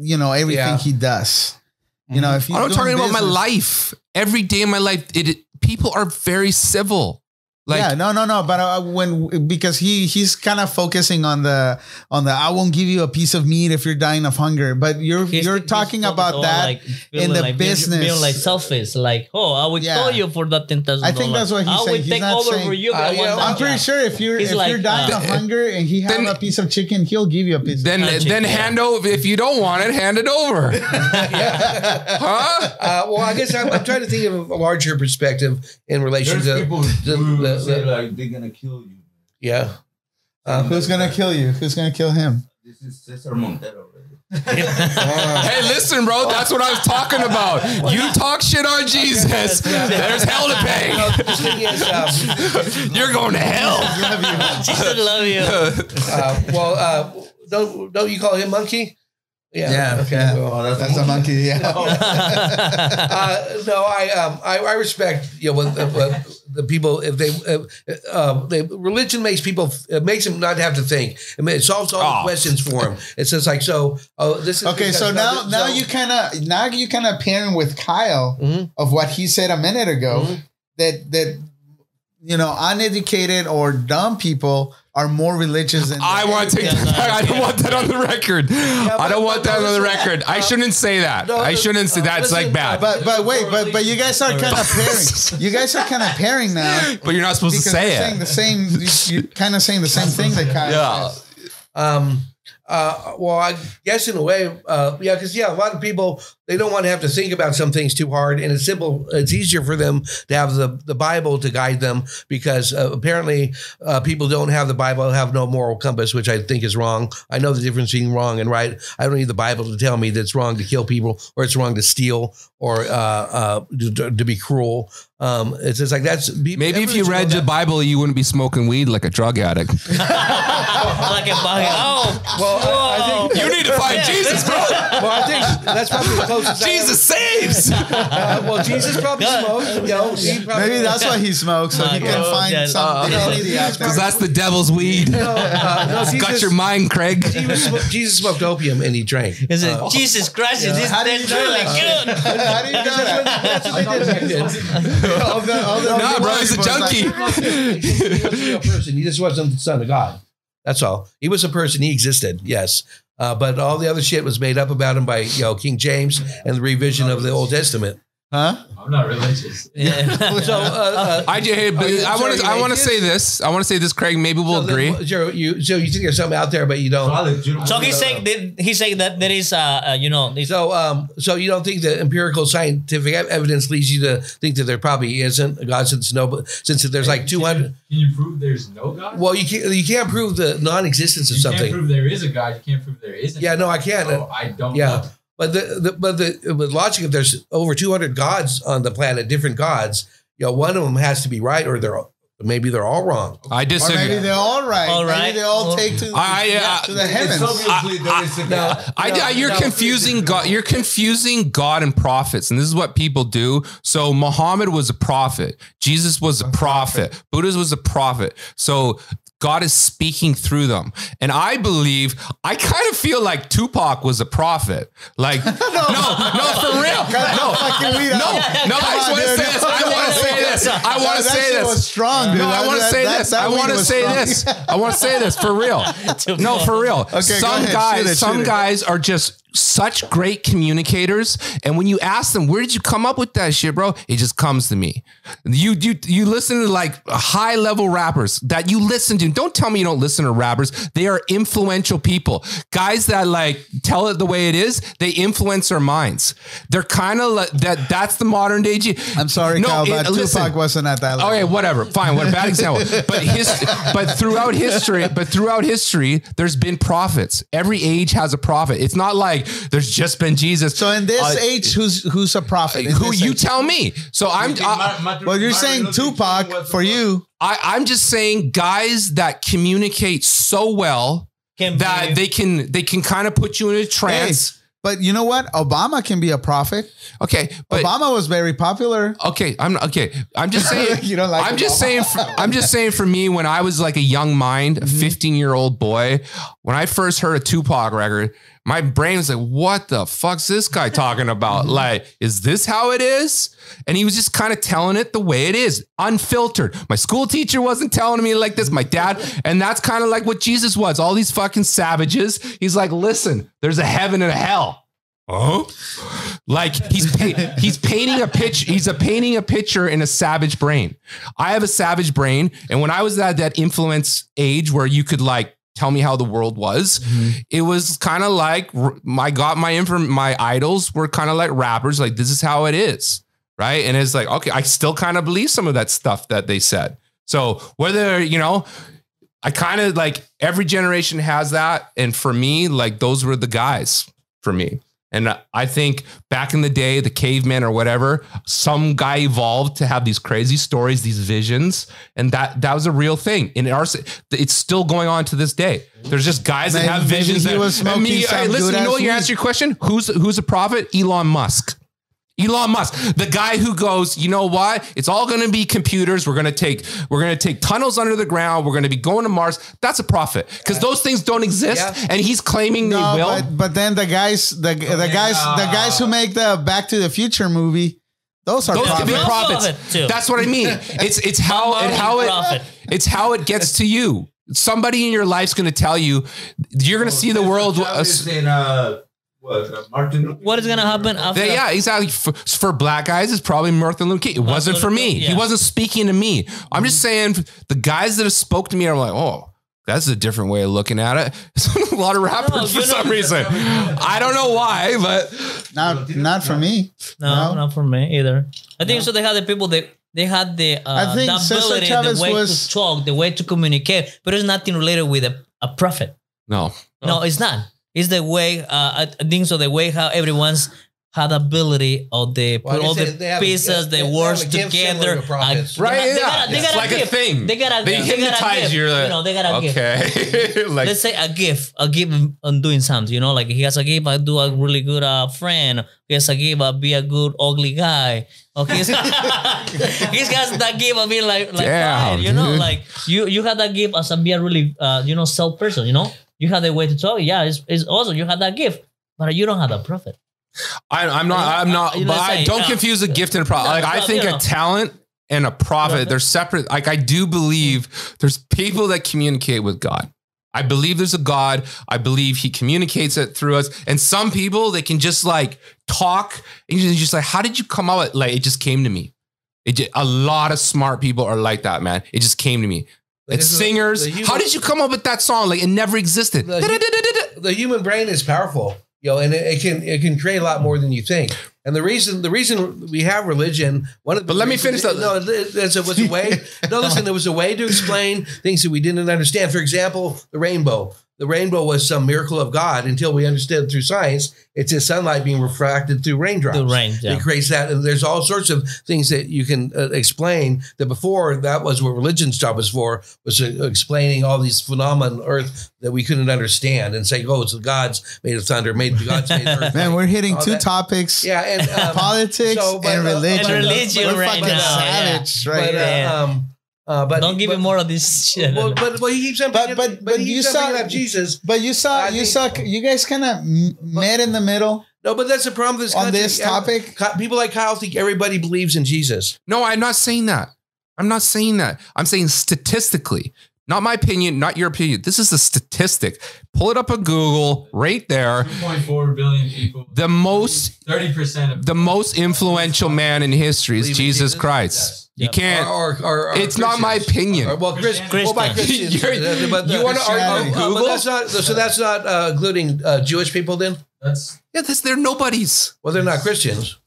you know, everything Yeah. he does. You know, mm-hmm. if he's I'm doing talking about my life. Every day in my life, it, it- people are very civil. Like yeah, no, no, no. But uh, when because he he's kind of focusing on the on the I won't give you a piece of meat if you're dying of hunger. But you're He's- you're talking about that. like, in the like being- business. being like selfish, like oh, I would Yeah. kill you for that ten thousand. I think that's what he's I saying. Will he's take over saying, for you. Uh, yeah, I'm time. Pretty sure if you're He's if like, you're dying uh, of hunger and he have Then- a piece of chicken, he'll give you a piece. then of Not then chicken, hand over if you don't want it, hand it over. huh? Uh, well, I guess I'm, I'm trying to think of a larger perspective in relation There's to the- who the- say like they're gonna kill you. yeah. Um, Who's gonna kill you? Who's gonna kill him? This is Cesar Montero. Right? Hey, listen, bro. That's what I was talking about. You talk shit on Jesus. There's hell to pay. the thing is, um, You're going to hell. Jesus love you. uh, well, uh, don't don't you call him monkey? Yeah, Okay. yeah. well, Oh, that's, That's a monkey. Yeah. uh, no, I um, I, I respect you know what, what the people if they uh, uh, they religion makes people it makes them not have to think. I mean, it solves all the Oh. questions for them. It's just like so. Oh, this is Okay, so now now you kind of now you kind of pairing with Kyle Mhm. of what he said a minute ago Mhm. that that you know uneducated or dumb people are more religious than I want to take Yeah, that back. I don't want that on the record. I don't want but that on the record. I uh, shouldn't shouldn't say that. no, I shouldn't say uh, that's like listen, bad. But but wait, but but you guys are kind of pairing. You guys are kind of pairing now But you're not supposed to because say you're saying it. the same. you- You're kind of saying the same thing that Kyle. Yeah. said. Um, uh, well, I guess in a way, uh, yeah, because yeah, a lot of people they don't want to have to think about some things too hard, and it's simple. It's easier for them to have the the Bible to guide them because uh, apparently uh, people don't have the Bible, have no moral compass, which I think is wrong. I know the difference between wrong and right. I don't need the Bible to tell me that it's wrong to kill people or it's wrong to steal or uh, uh, to, to be cruel. Um, it's just like that's Maybe if you read the Bible, you wouldn't be smoking weed like a drug addict. like a bug. Oh, Well, I, I think You need to find Jesus, bro. well, I think that's probably the closest. I Jesus saves. Uh, well, Jesus probably God. smoked. You know, he probably, Maybe that's why he smokes, so My he can God. find Yeah. some Uh, divinity Because that's the devil's weed. No, uh, no, It's got your mind, Craig. he was smoke- Jesus smoked opium and he drank. Is it Uh, Jesus Christ? Is this How do you that's know really that? good? How do you know that? That's what they did back the- all the Nah, bro, he's a people was like, junkie. He was a real person. He just wasn't the son of God. That's all. He was a person. He existed. Yes. Uh, but all the other shit was made up about him by you know King James and the revision of the Old Testament. Huh? I'm not religious. Yeah. So, uh, uh, I just, hey, but you- I want to I want to say this. I want to say this, Craig. Maybe we'll so agree. then- so you so you think there's something out there, but you don't. Solid, you don't So he's saying that he's saying that there is uh, uh you know So, um, so you don't think that empirical scientific evidence leads you to think that there probably isn't a God since no, but since there's like two hundred. Can you prove there's no God? Well, you can't you can't prove the non-existence of you can't something. prove there is a God. You can't prove there isn't. Yeah, no, I can't. So I don't. Yeah. know. But the, the but the with logic, if there's over 200 gods on the planet, different gods, you know, one of them has to be right, or they're maybe they're all wrong. I Or disagree. maybe they're all right. All right. Maybe they all Well, take to, I- yeah, uh, to the It's heavens. obviously there is a God. I, no, I- you're no, confusing God. You're confusing God and prophets, and this is what people do. So Muhammad was a prophet. Jesus was a prophet. Buddha was a prophet. So God is speaking through them, and I believe. I kind of feel like Tupac was a prophet. Like no, no, for real. No, no, no. I just want to say this. I want to say this. I want to say this. was strong, dude. No, I want to say this. I want to say this. I want to say this for real. No, for real. some guys, some guys are just such great communicators, and when you ask them, "Where did you come up with that shit, bro?" It just comes to me. You you you listen to like high level rappers that you listen to. Don't tell me you don't listen to rappers. They are influential people, guys that like tell it the way it is. They influence our minds. They're kind of like that. That's the modern day. G- I'm sorry, No, Kyle, it- but listen. Tupac wasn't at that level. Okay, whatever. Fine. What a bad example. But his, but throughout history, but throughout history, there's been prophets. Every age has a prophet. It's not like there's just been Jesus. So in this Uh, age, who's who's a prophet? In who you age? tell me? So I'm. I, Mar- Martin- Well, you're Martin saying Luther Tupac for you. I I'm just saying guys that communicate so well can that be- they can they can kind of put you in a trance. But you know what? Obama can be a prophet. Okay, but Obama was very popular. okay, I'm okay. I'm just saying. You don't like I'm just Obama? saying. For, I'm just saying. For me, when I was like a young mind, Mm-hmm. a 15 year old boy, when I first heard a Tupac record, my brain was like, "What the fuck's this guy talking about? Like, is this how it is?" And he was just kind of telling it the way it is, unfiltered. My school teacher wasn't telling me like this. My dad, and that's kind of like what Jesus was. All these fucking savages. He's like, "Listen, there's a heaven and a hell." Huh? Like he's pa- he's painting a pitch. He's a painting a picture in a savage brain. I have a savage brain, and when I was at that influence age where you could like tell me how the world was, mm-hmm. it was kind of like I got my inform my idols were kind of like rappers. Like this is how it is, right? And it's like okay, I still kind of believe some of that stuff that they said. So whether you know. I kind of like every generation has that. And for me, like those were the guys for me. And I think back in the day, the caveman or whatever, some guy evolved to have these crazy stories, these visions, and that that was a real thing. In our, it's still going on to this day. There's just guys that have maybe visions. that, was I smoking mean, some hey, listen, you know what? You answer your question. Who's who's a prophet? Elon Musk. Elon Musk, the guy who goes, you know what? It's all going to be computers. We're going to take we're going to take tunnels under the ground. We're going to be going to Mars. That's a prophet because those things don't exist, Yeah. and he's claiming No, they will. but but then the guys, the the guys, the guys who make the Back to the Future movie, those are Those could be prophets. Prophet prophets. too. That's what I mean. It's it's how it how it Prophet. it's how it gets to you. Somebody in your life's going to tell you you're going to see the world. uh, Chavez and, uh, what, uh, Martin what is gonna happen after? They- yeah, exactly. For, for black guys, it's probably Martin Luther King. It wasn't for me. yeah. He wasn't speaking to me. I'm just saying the guys that have spoke to me are like, oh, that's a different way of looking at it. a lot of rappers No, for you some know- reason. I don't know why, but Not not for me. No, No. not for me either. I think so. They had the people that they had the uh, I think the Cesar ability, Chavez the way was- to talk, the way to communicate, but it's nothing related with a, a prophet. no. No, it's not. It's the way uh, I I think so. The way how everyone's had ability of the Well, put they all the they have a- pieces, they the words a gift together. similar to prophets. Uh, Right, They, yeah. got, they It's got like a thing. They got a They they got a hypnotize gift. you. You're like, you know, they got a gift. okay. like, Let's say a gift, a gift on doing something. You know, like he has a gift. I do a really good uh, friend. He has a gift. I be a good ugly guy. Okay, he's, he's got that gift of being like like Damn, fine, you know, dude. like you you have that gift as a be a really uh you know self person. You know, you have the way to talk. Yeah, it's, it's awesome. You have that gift, but you don't have that prophet. I, I'm not. I'm not. But I don't confuse a gift and a prophet. no, Like I think you a talent and a prophet, they're separate. Like I do believe there's people that communicate with God. I believe there's a God. I believe he communicates it through us. And some people, they can just like talk and you're just like, how did you come out like, it just came to me. It just, a lot of smart people are like that, man. It just came to me. But It's it's a- singers. human- how did you come up with that song? Like it never existed. The the human brain is powerful, you know, and it, it can it can create a lot more than you think. And the reason the reason we have religion, one of the But let me finish that. No, there's a, was a way. no, listen, there was a way to explain things that we didn't understand. For example, the rainbow. The rainbow was some miracle of God until we understood through science. It's just sunlight being refracted through raindrops. The rain, yeah. It creates that. And there's all sorts of things that you can uh, explain that before that was what religion's job was for, was uh, explaining all these phenomena on earth that we couldn't understand and say, oh, it's the gods made of thunder, made the gods made of earth. Man, we're hitting two that- topics. Yeah, and um, Politics so, but, and uh, religion. And religion We're right fucking now, savage right but, uh. Yeah. um, uh, but Don't give but, me more of this shit. Well, but well, he keeps on But- but- but, but he you keeps saw- up Jesus. But you saw, I you think- saw, you guys kind of met in the middle No, but that's the problem this on country. this topic. People like Kyle think everybody believes in Jesus. No, I'm not saying that. I'm not saying that. I'm saying statistically, not my opinion, not your opinion. This is a statistic. Pull it up on Google right there. 2.4 billion people. The most 30% of the most influential man in history is Jesus Jesus? Christ. Yes. You can't. Or, or, or It's not my opinion. Or, well, Chris, Christianity. well, by Christians. You're- but you wanna argue uh, on uh, but that's not, so that's not uh, including uh, Jewish people then? That's Yeah, that's they're nobodies. Well, they're not Christians.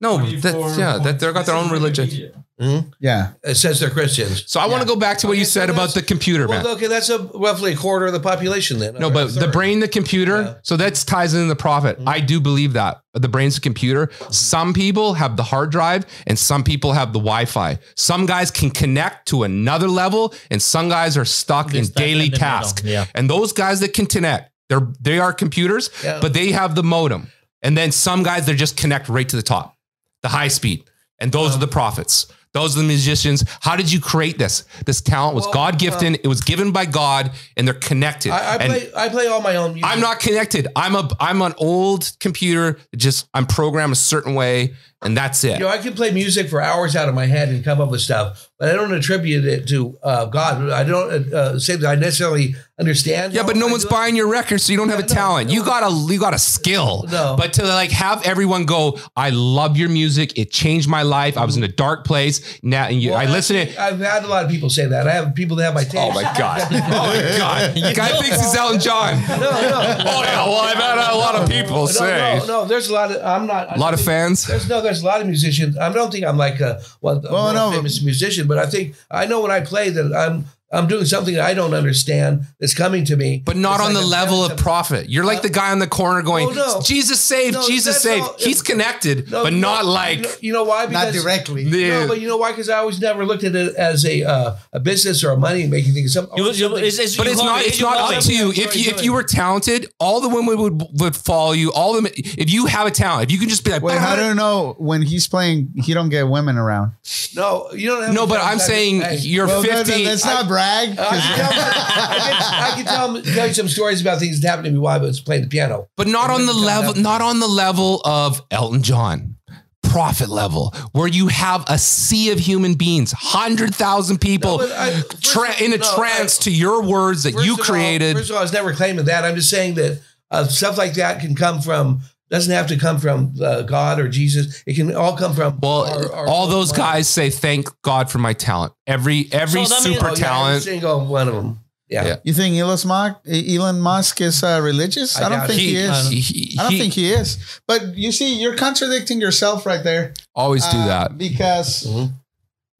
No, that, yeah, that they've got their own religion. Mm-hmm. Yeah. It says they're Christians. So I want to go back to what Okay, you so said about the computer, man. Well, okay, that's a roughly a quarter of the population then. No, but the brain, the computer. Yeah. So that ties into the prophet. Mm-hmm. I do believe that the brain's the computer. Some people have the hard drive, and some people have the Wi-Fi. Some guys can connect to another level, and some guys are stuck They're in stuck in daily the middle, yeah. And those guys that can connect, they're they are computers, Yeah. but they have the modem. And then some guys they just connect right to the top, the high speed. And those are the prophets. Those are the musicians. How did you create this? This talent was Well, God gifted. Uh, it was given by God, and they're connected. I, I play I play all my own music. I'm not connected. I'm a I'm an old computer. Just I'm programmed a certain way, and that's it. You know, I can play music for hours out of my head and come up with stuff, but I don't attribute it to uh, God. I don't uh, say that I necessarily understand. yeah, but no I one's it. buying your record, so you don't have a no, talent. You got a you got a skill. No. But to like have everyone go, I love your music. It changed my life. I was in a dark place. Now and you, Well, I listen to it. I've had a lot of people say that. I have people that have my tape. Oh my god! Oh my god! Guy thinks he's Elton John. No, no. Oh yeah. Well, I've had a lot of people No, say. no, no. There's a lot of. I'm not. A lot of fans. There's no. There's a lot of musicians. I don't think I'm like a well, a Well, no. famous musician, but I think I know when I play that I'm I'm doing something that I don't understand that's coming to me. But not It's on like the level of prophet. You're like the guy on the corner going, Oh, no. Jesus saved, No, Jesus that's saved. all- He's connected, No, but no, not like you know why? Not directly. No, but you know why? Because I always never looked at it as a uh, a business or a money making thing. Some, You- you- it's- it's but it's hobby, not. It's not up to you. If you if you were talented, all the women would would follow you. All the if you have a talent, if you can just be like, Wait, how don't know when he's playing, he don't get women around? no, you don't have. no, but I'm saying you're Well, no, no, 50. let's not brag. I 'cause- can, tell, I can, tell, tell you some stories about things that happened to me while I was playing the piano. but not on the level, come not on the level of Elton John. prophet level, where you have a sea of human beings, hundred thousand people No, I- tra- in a no, trance I- to your words that you of all- created. first of all, I was never claiming that. I'm just saying that uh, stuff like that can come from. Doesn't have to come from uh, God or Jesus. It can all come from. Well, our- our all those mind. guys say, "Thank God for my talent." Every every So that means- super Oh, yeah, talent. Single one of them. Yeah. Yeah. You think Elon Musk, Elon Musk is uh, religious? I, I don't think it. he, is. he- I don't he- think he is. But you see, you're contradicting yourself right there. always do Uh, that. because Mhm.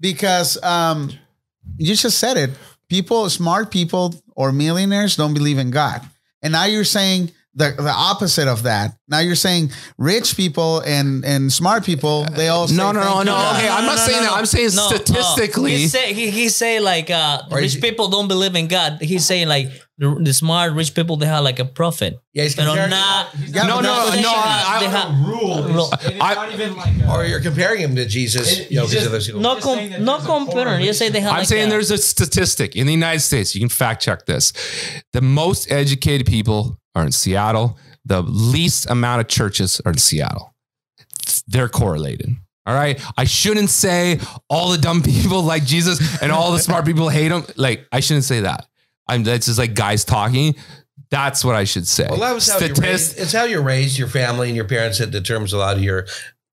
because um, you just said it. People, smart people or millionaires, don't believe in God, and now you're saying the the opposite of that. Now you're saying rich people and and smart people they all say No, no, no, you, no. God. Okay, I'm not saying that. I'm saying No, statistically. No. He say he, he say like uh rich is- people don't believe in God. He's saying like the, the smart rich people they have like a prophet. Yeah, he's Pero comparing- not Yeah, no, but no, no. I, they I, have- rule. Rule. It's, it's I- not even like. A, Or you're comparing him to Jesus. It- you know, just- of those- no Just com- saying that no there's a compare. You say they have I'm like saying a- there's a statistic in the United States. You can fact check this. The most educated people are in Seattle. The least amount of churches are in Seattle. They're correlated. All right. I shouldn't say all the dumb people like Jesus and all the smart people hate him. Like, I shouldn't say that. I'm that's just like guys talking. That's what I should say. Well, that was how you're raised. It's how you're raised, your family and your parents that determines a lot of your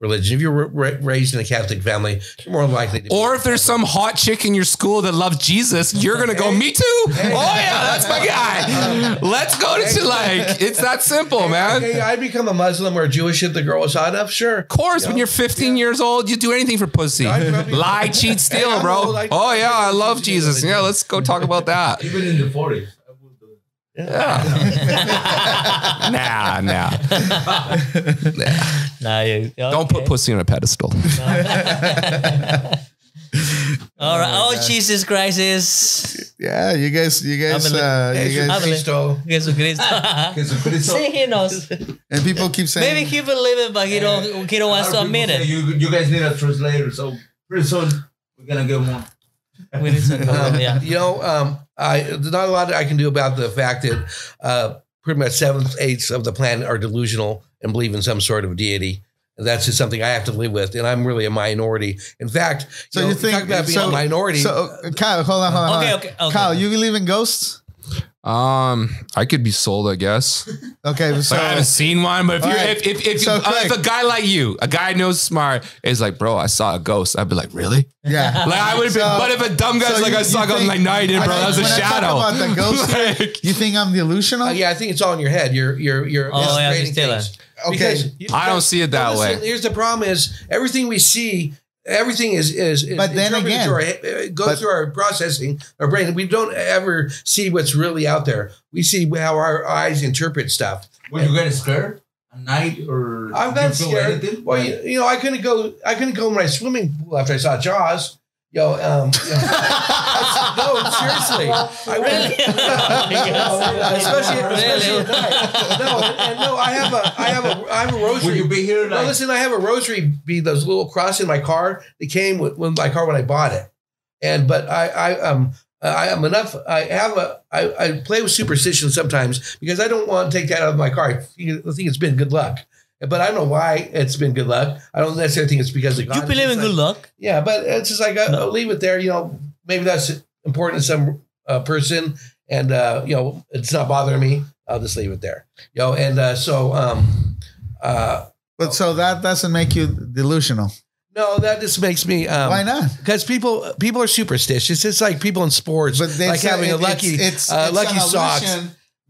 religion. If you're ra- raised in a Catholic family, you're more likely to. Or if there's some hot chick in your school that loves Jesus, you're gonna go, me too. Oh yeah, that's my guy. Let's go to like it's that simple, man. I'd become a Muslim or Jewish if the girl was hot enough. Sure. Of course, when you're 15 years old, you do anything for pussy. Lie, cheat, steal, bro. old, Oh yeah, I love Jesus. Yeah, let's go talk about that. Even in the 40s. I would do. Nah, nah. Nah, you- Don't put pussy on a pedestal. All right. Oh, Jesus Christ is Yeah, you guys, you guys, Háblale. uh, you guys, Háblale. Cristo. Jesucristo. See, he knows. and people keep saying, Maybe he believe it, but he don't. He don't want to admit it. You, you guys need a translator, so pretty soon we're gonna get one. We need to go. Yeah. You know, um, I there's not a lot I can do about the fact that uh, pretty much seventh eighths of the planet are delusional and believe in some sort of deity. And that's just something I have to live with, and I'm really a minority. In fact, So you, you think- talk about being so- a minority? so uh, Kyle, hold on, hold on. Okay, hold on. okay, okay. Kyle, you believe in ghosts? Um, I could be sold, I guess. Okay, so Like, I haven't seen one, but if you are Alright. if if if, So, you, uh, if a guy like you, a guy knows smart, is like, bro, I saw a ghost. I'd be like, really? yeah. Like I would have been. But if a dumb guy's so like, you- I saw a you ghost, I'm like, no, you didn't, bro. I That was a think when shadow. about the ghost Like, You think I'm delusional? Uh, yeah, I think it's all in your head. You're you're you're Oh, yeah, creating still. Okay. Because I don't see it that Well, listen, way. Here's the problem: is everything we see, everything is is. is But then interpreted again- through our, he- uh, goes but- through our processing, our brain. We don't ever see what's really out there. We see how our eyes interpret stuff. When you get scared at night or I'm you not feel scared. anything? Well, you, you know, I couldn't go. I couldn't go in my swimming pool after I saw Jaws. Yo, um, no, seriously, I went. especially, especially at night. No, and, and no, I have a, I have a, I have a rosary. Will you be here No, listen, I have a rosary bead, those little cross in my car. They came with, with my car when I bought it. And but I I um I am enough. I have a I, I play with superstition sometimes because I don't want to take that out of my car. I think it's been good luck. But I don't know why it's been good luck. I don't necessarily think it's because of God. You believe in It's good luck? Yeah, but it's just like I'll leave it there. You know, maybe that's important to some uh, person, and uh, you know, it's not bothering me. I'll just leave it there. You know, and uh, so um, uh, But so that doesn't make you delusional. no, that just makes me. Um, Why not? Because people people are superstitious. It's like people in sports, But they like say having a lucky it's, it's, uh, it's lucky socks.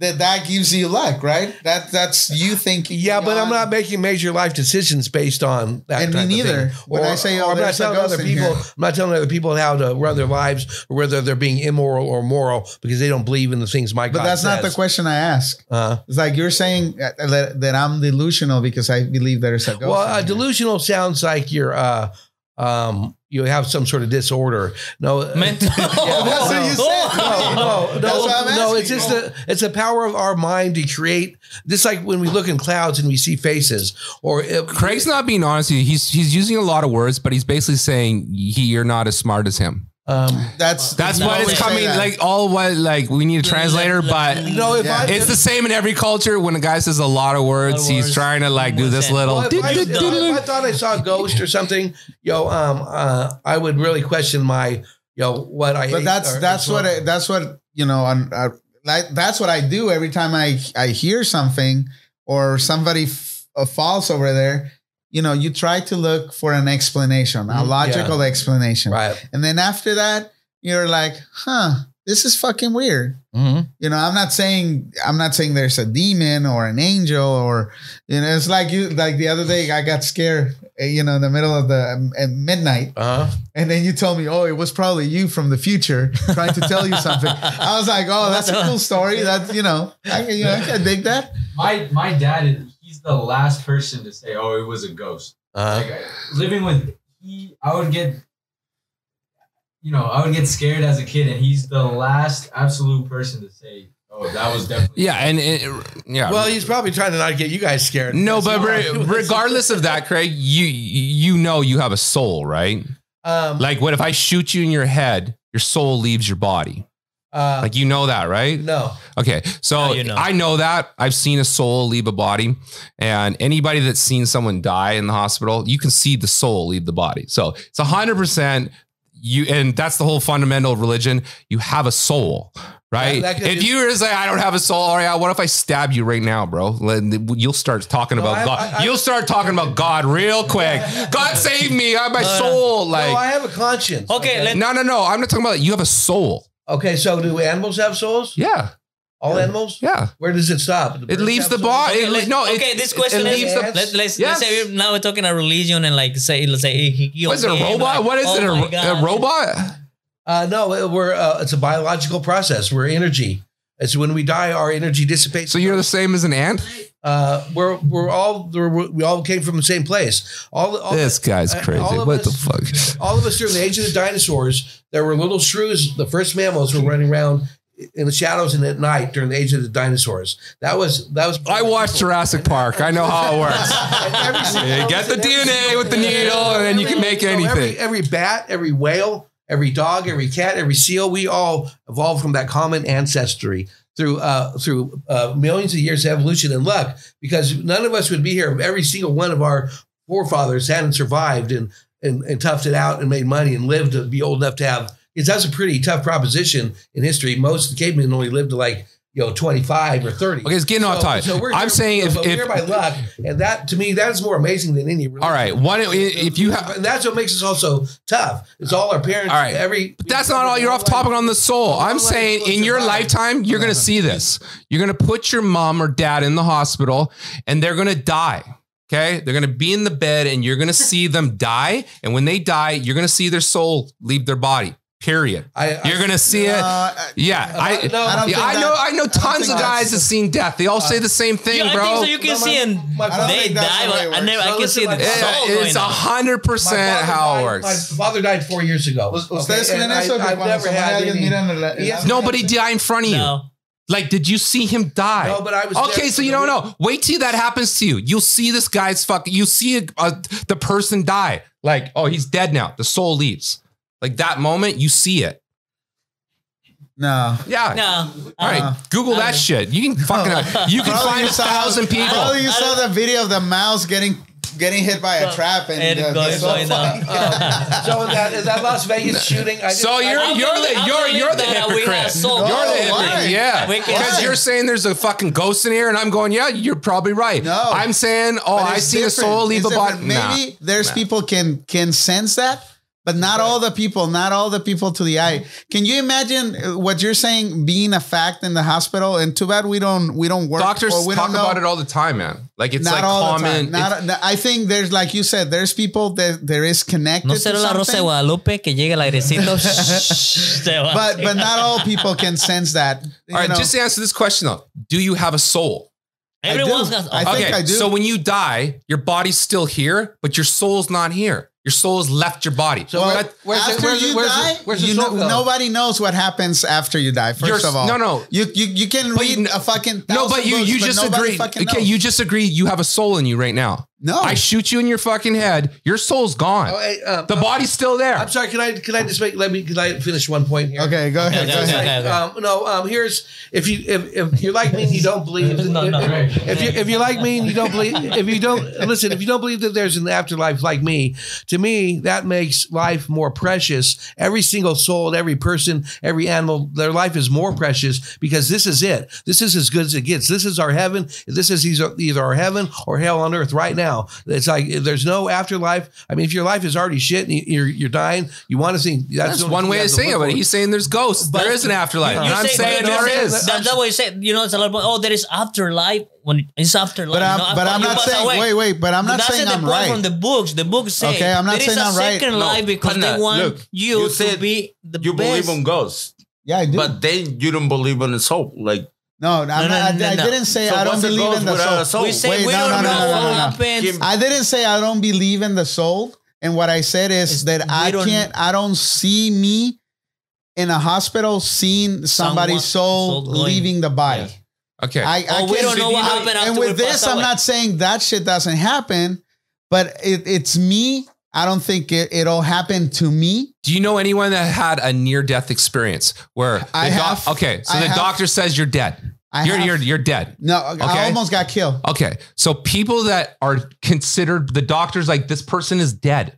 That that gives you luck, right? That that's you thinking. Yeah, but I'm not making major life decisions based on that. And me neither. When I say, oh, I'm not telling other people. here. I'm not telling other people how to run their lives or whether they're being immoral or moral because they don't believe in the things my But God that's not the question I ask. Uh, It's like you're saying uh, that, that I'm delusional because I believe there's a ghost. well, uh, delusional sounds like you're. Uh, um, you have some sort of disorder. No, Mental. that's what you said. no, no, That's no, what I'm no. It's just a, it's a power of our mind to create. Just like when we look in clouds and we see faces, or Craig's not being honest. He's he's using a lot of words, but he's basically saying he you're not as smart as him. Um, That's That's you what it's coming like all what like we need a translator, but no, if Yeah. I it's the same in every culture. When a guy says a lot of words, Lot of he's trying to like do this little. Well, if, I, if I thought I saw a ghost or something, yo, um, uh, I would really question my, yo, what I. but that's or- that's what I, that's what you know on uh, like that's what I do every time I I hear something or somebody f- uh, falls over there. You know, you try to look for an explanation, a Mhm, logical explanation, right. and then after that, you're like, huh, this is fucking weird. Mm-hmm. You know, I'm not saying I'm not saying there's a demon or an angel or you know, it's like you like the other day I got scared, eh, you know, in the middle of the um, at midnight, Uh huh. and then you told me, oh, it was probably you from the future trying to tell you something. I was like, oh, that's a cool story. That's you know, I can you know I can dig that. My my dad, is- he's the last person to say, "Oh, it was a ghost." Uh Like I- living with he, I would get, you know, I would get scared as a kid, and he's the last absolute person to say, "Oh, that was definitely." Yeah, and it, yeah. Well, he's probably trying to not get you guys scared. no, That's but re- regardless of that, Craig, you you know you have a soul, right? um, Like, what if I shoot you in your head? Your soul leaves your body. Uh, Like you know that, right? no, Okay, so Now you know. I know that I've seen a soul leave a body, and anybody that's seen someone die in the hospital, you can see the soul leave the body. So it's a hundred percent. you and that's the whole fundamental of religion. You have a soul, right? That- that could- if you were to say I don't have a soul, all right, what if I stab you right now, bro? You'll start talking No, about I- God. I- I- You'll start talking about God real quick. God save me, I have my soul. Like no, I have a conscience. Okay, let- no, no, no. I'm not talking about that. You have a soul. Okay, so do animals have souls? Yeah, All animals? yeah. Where does it stop? It leaves the body. Okay, It, let- no, it- okay, this it- question it is leaves the. Let, let's Yes. let's say now we're talking a religion and like say let's say he he What is it? A robot? like, what is oh it? A, a robot? Uh, no, it- we're uh, it's a biological process. We're energy. It's when we die, our energy dissipates. So you're the same as an ant? uh, we're we're all we're, we all came from the same place. All, all This guy's uh, crazy. What the us- fuck? All of us during the age of the dinosaurs, there were little shrews. The first mammals were running around in the shadows and at night during the age of the dinosaurs. That was that was. I watched Jurassic Park. I know how it works. Every You get the DNA with the needle, and then you can make So every, anything. every bat, every whale, every dog, every cat, every seal, we all evolved from that common ancestry through uh, through uh, millions of years of evolution and luck. Because none of us would be here if every single one of our forefathers hadn't survived and and, and toughed it out and made money and lived to be old enough to have. Because that's a pretty tough proposition in history. Most cavemen only lived to like you know twenty five or thirty. Okay, it's getting off topic. we're I'm saying if- we're if- here by luck, and that to me that is more amazing than any. All right, one if you have. And that's what makes us also tough. It's all our parents. All right. Every. But that's not all. You're off topic on the soul. I'm saying in your lifetime, you're going to see this. You're going to put your mom or dad in the hospital and they're going to die. Okay. They're going to be in the bed and you're going to see them die. And when they die, you're going to see their soul leave their body. Period. I, I, You're going to see it. Uh, Yeah. I, no, I don't yeah, I know. that- I know I don't tons think of guys that's- that seen death. They all say the same thing, Yeah, I bro. think so. You can No, my- see and my- I don't they die, the way it but I never works. I can see the my- soul Yeah, it's a hundred percent how it works. My father died four years ago. Ustedes Okay, creen and eso I- que I've never had alguien any- miran la- Yes. la- Nobody died in front of you. Like, did you see him die? No, but I was okay. So you don't know. Wait till that happens to you. You'll see this guy's fuck. You see a, a, the person die. Like, oh, he's dead now. The soul leaves. Like that moment, you see it. No. Yeah. No. All right. Uh, Google that shit. You can fucking. you can Probably find you a saw- thousand people. Probably you I saw the video of the mouse getting getting hit by a trap and, And uh, going- the soul going down. flying. So in that, Las Vegas shooting, I So didn't- you're I- I'm you're gonna- the I'm you're gonna you're the hypocrite. have. You're the hypocrite. Yeah, because you're saying there's a fucking ghost in here, and I'm going, yeah, you're probably right. No. I'm saying, oh, I it's see a soul leave It's a body. different. Maybe there's people can can sense that, but not all the people, not all the people to the eye. Can you imagine uh, what you're saying being a fact in the hospital? And too bad we don't we don't work. Doctors or we talk don't know. about it all the time, man. Like it's not like all common. Not, I think there's like you said, there's people that there is connected. No será la Rosa de Guadalupe que llegue el airecito. se but but not all people can sense that. All right, know. just answer this question though. Do you have a soul? Everyone's do. got. I think okay, I do. so when you die, your body's still here, but your soul's not here. Your soul's left your body. So well, where's the- after where's the- you where's the- die, where's the you know, nobody knows what happens after you die. 1st You're- of all, no, no. you you, you can But read you- a fucking no, but you you but just agree. Okay, knows. you just agreed you have a soul in you right now. No. I shoot you in your fucking head. Your soul's gone. Oh, hey, um, the body's still there. I'm sorry. Can I can I just make let me can I finish one point here? okay, go ahead. Okay, go ahead. okay. Um, no, um, here's if you if, if you're like me and you don't believe No, no. if, if you if you're like me and you don't believe if you don't listen if you don't believe that there's an afterlife like me to me that makes life more precious every single soul every person every animal their life is more precious because this is it this is as good as it gets this is our heaven this is either, either our heaven or hell on earth right now it's like there's no afterlife I mean if your life is already shit and you're you're dying you want to see. that's, That's one thing way you of have saying it, but he's saying there's ghosts. But- there is an afterlife. You're And I'm saying you're there saying- is. That, that way, say you know, it's a lot. Of, oh, there is afterlife when it's afterlife. But I'm, you know, but I'm not saying. away. Wait, wait. But I'm not That's saying the I'm point right. from the books. The books say Okay, I'm not there is saying a I'm right. second No, life because Pana, they want look, you, you to said be the you best. believe in ghosts, yeah, I do. but then you don't believe in the soul. Like no, I'm no, not, I, no, I didn't say So I don't believe in the soul. soul? we say Wait, we no, don't no, no, know no, no, what no. happens. Kim- I didn't say I don't believe in the soul. And what I said is It's- that I don't- can't, I don't see me in a hospital seeing somebody's soul soul leaving the body. Okay. I, I Oh, we don't know what happened And with this, I'm away. not saying that shit doesn't happen, but it, it's me. I don't think it, it'll happen to me. Do you know anyone that had a near death experience where the I doc- okay, so I the have. doctor says you're dead. I you're have- you're you're dead. No, I almost got killed. Okay. So people that are considered the doctors like this person is dead.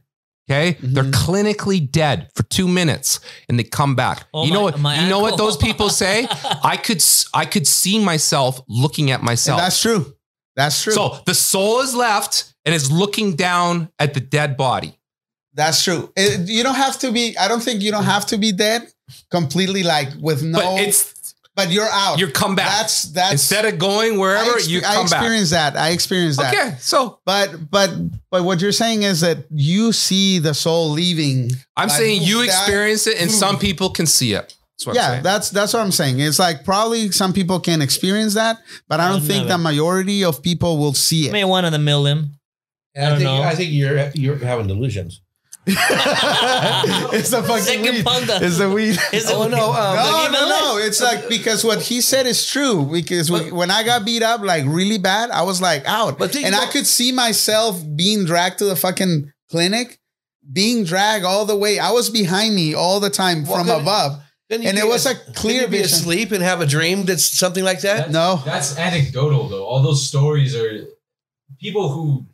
Okay, mm-hmm. they're clinically dead for two minutes, and they come back. Oh, you know my- what? my you know what those people say? I could s- I could see myself looking at And myself. that's true. That's true. So the soul is left and is looking down at the dead body. That's true. It- you don't have to be. I don't think you don't have to be dead completely, like with no. But it's but you're out. you come back. That's that's. Instead of going wherever, I, expe- you I come back. experienced that. I experienced that. Okay, so But but but what you're saying is that you see the soul leaving. I'm Like, saying you that- experience it, and some people can see it. That's yeah, that's that's what I'm saying. It's like probably some people can experience that, but I don't I've think never. the majority of people will see it. Maybe one of the million. I, don't think know. I think you're you're having delusions. it's the fucking Second weed. panda. It's the weed. Is it- Oh, no, um, no, no, no. It's like because what he said is true. Because we, when I got beat up like really bad, I was like out, But and I could see myself being dragged to the fucking clinic, being dragged all the way. I was behind me all the time Well, from above. Then And it was a then clear you be vision. asleep and have a dream that's something like that. That's- No. that's anecdotal though. All those stories are people who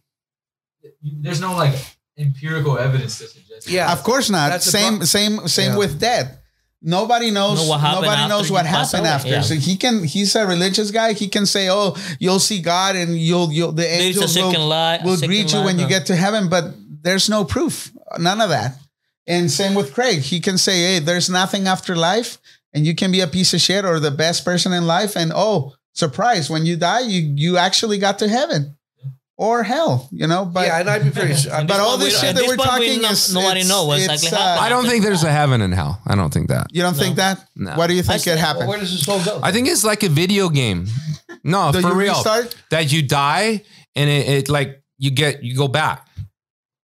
there's no like empirical evidence to suggest. Yeah, Of course not. That's the Same, same, same Yeah. with death. Nobody knows. Know what happened nobody after knows what pass happened after. Yeah. So he can. He's a religious guy. He can say, "Oh, you'll see God, and you'll, you'll the There's angels will, second life. will greet you when you get to heaven." But there's no proof. None of that. And same with Craig. He can say, "Hey, there's nothing after life, and you can be a piece of shit or the best person in life." And oh, surprise! When you die, you you actually got to heaven or hell. You know, but yeah, and I'd be pretty. I'd but be- all this shit that we're talking no, is nobody it's- know what's exactly uh. I don't think there's a heaven and hell. I don't think that. You don't think that? No. What do you think said- it Well, happened? where does this all go? I think it's like a video game. No, Do for you real. restart? That you die and it, it like you get you go back.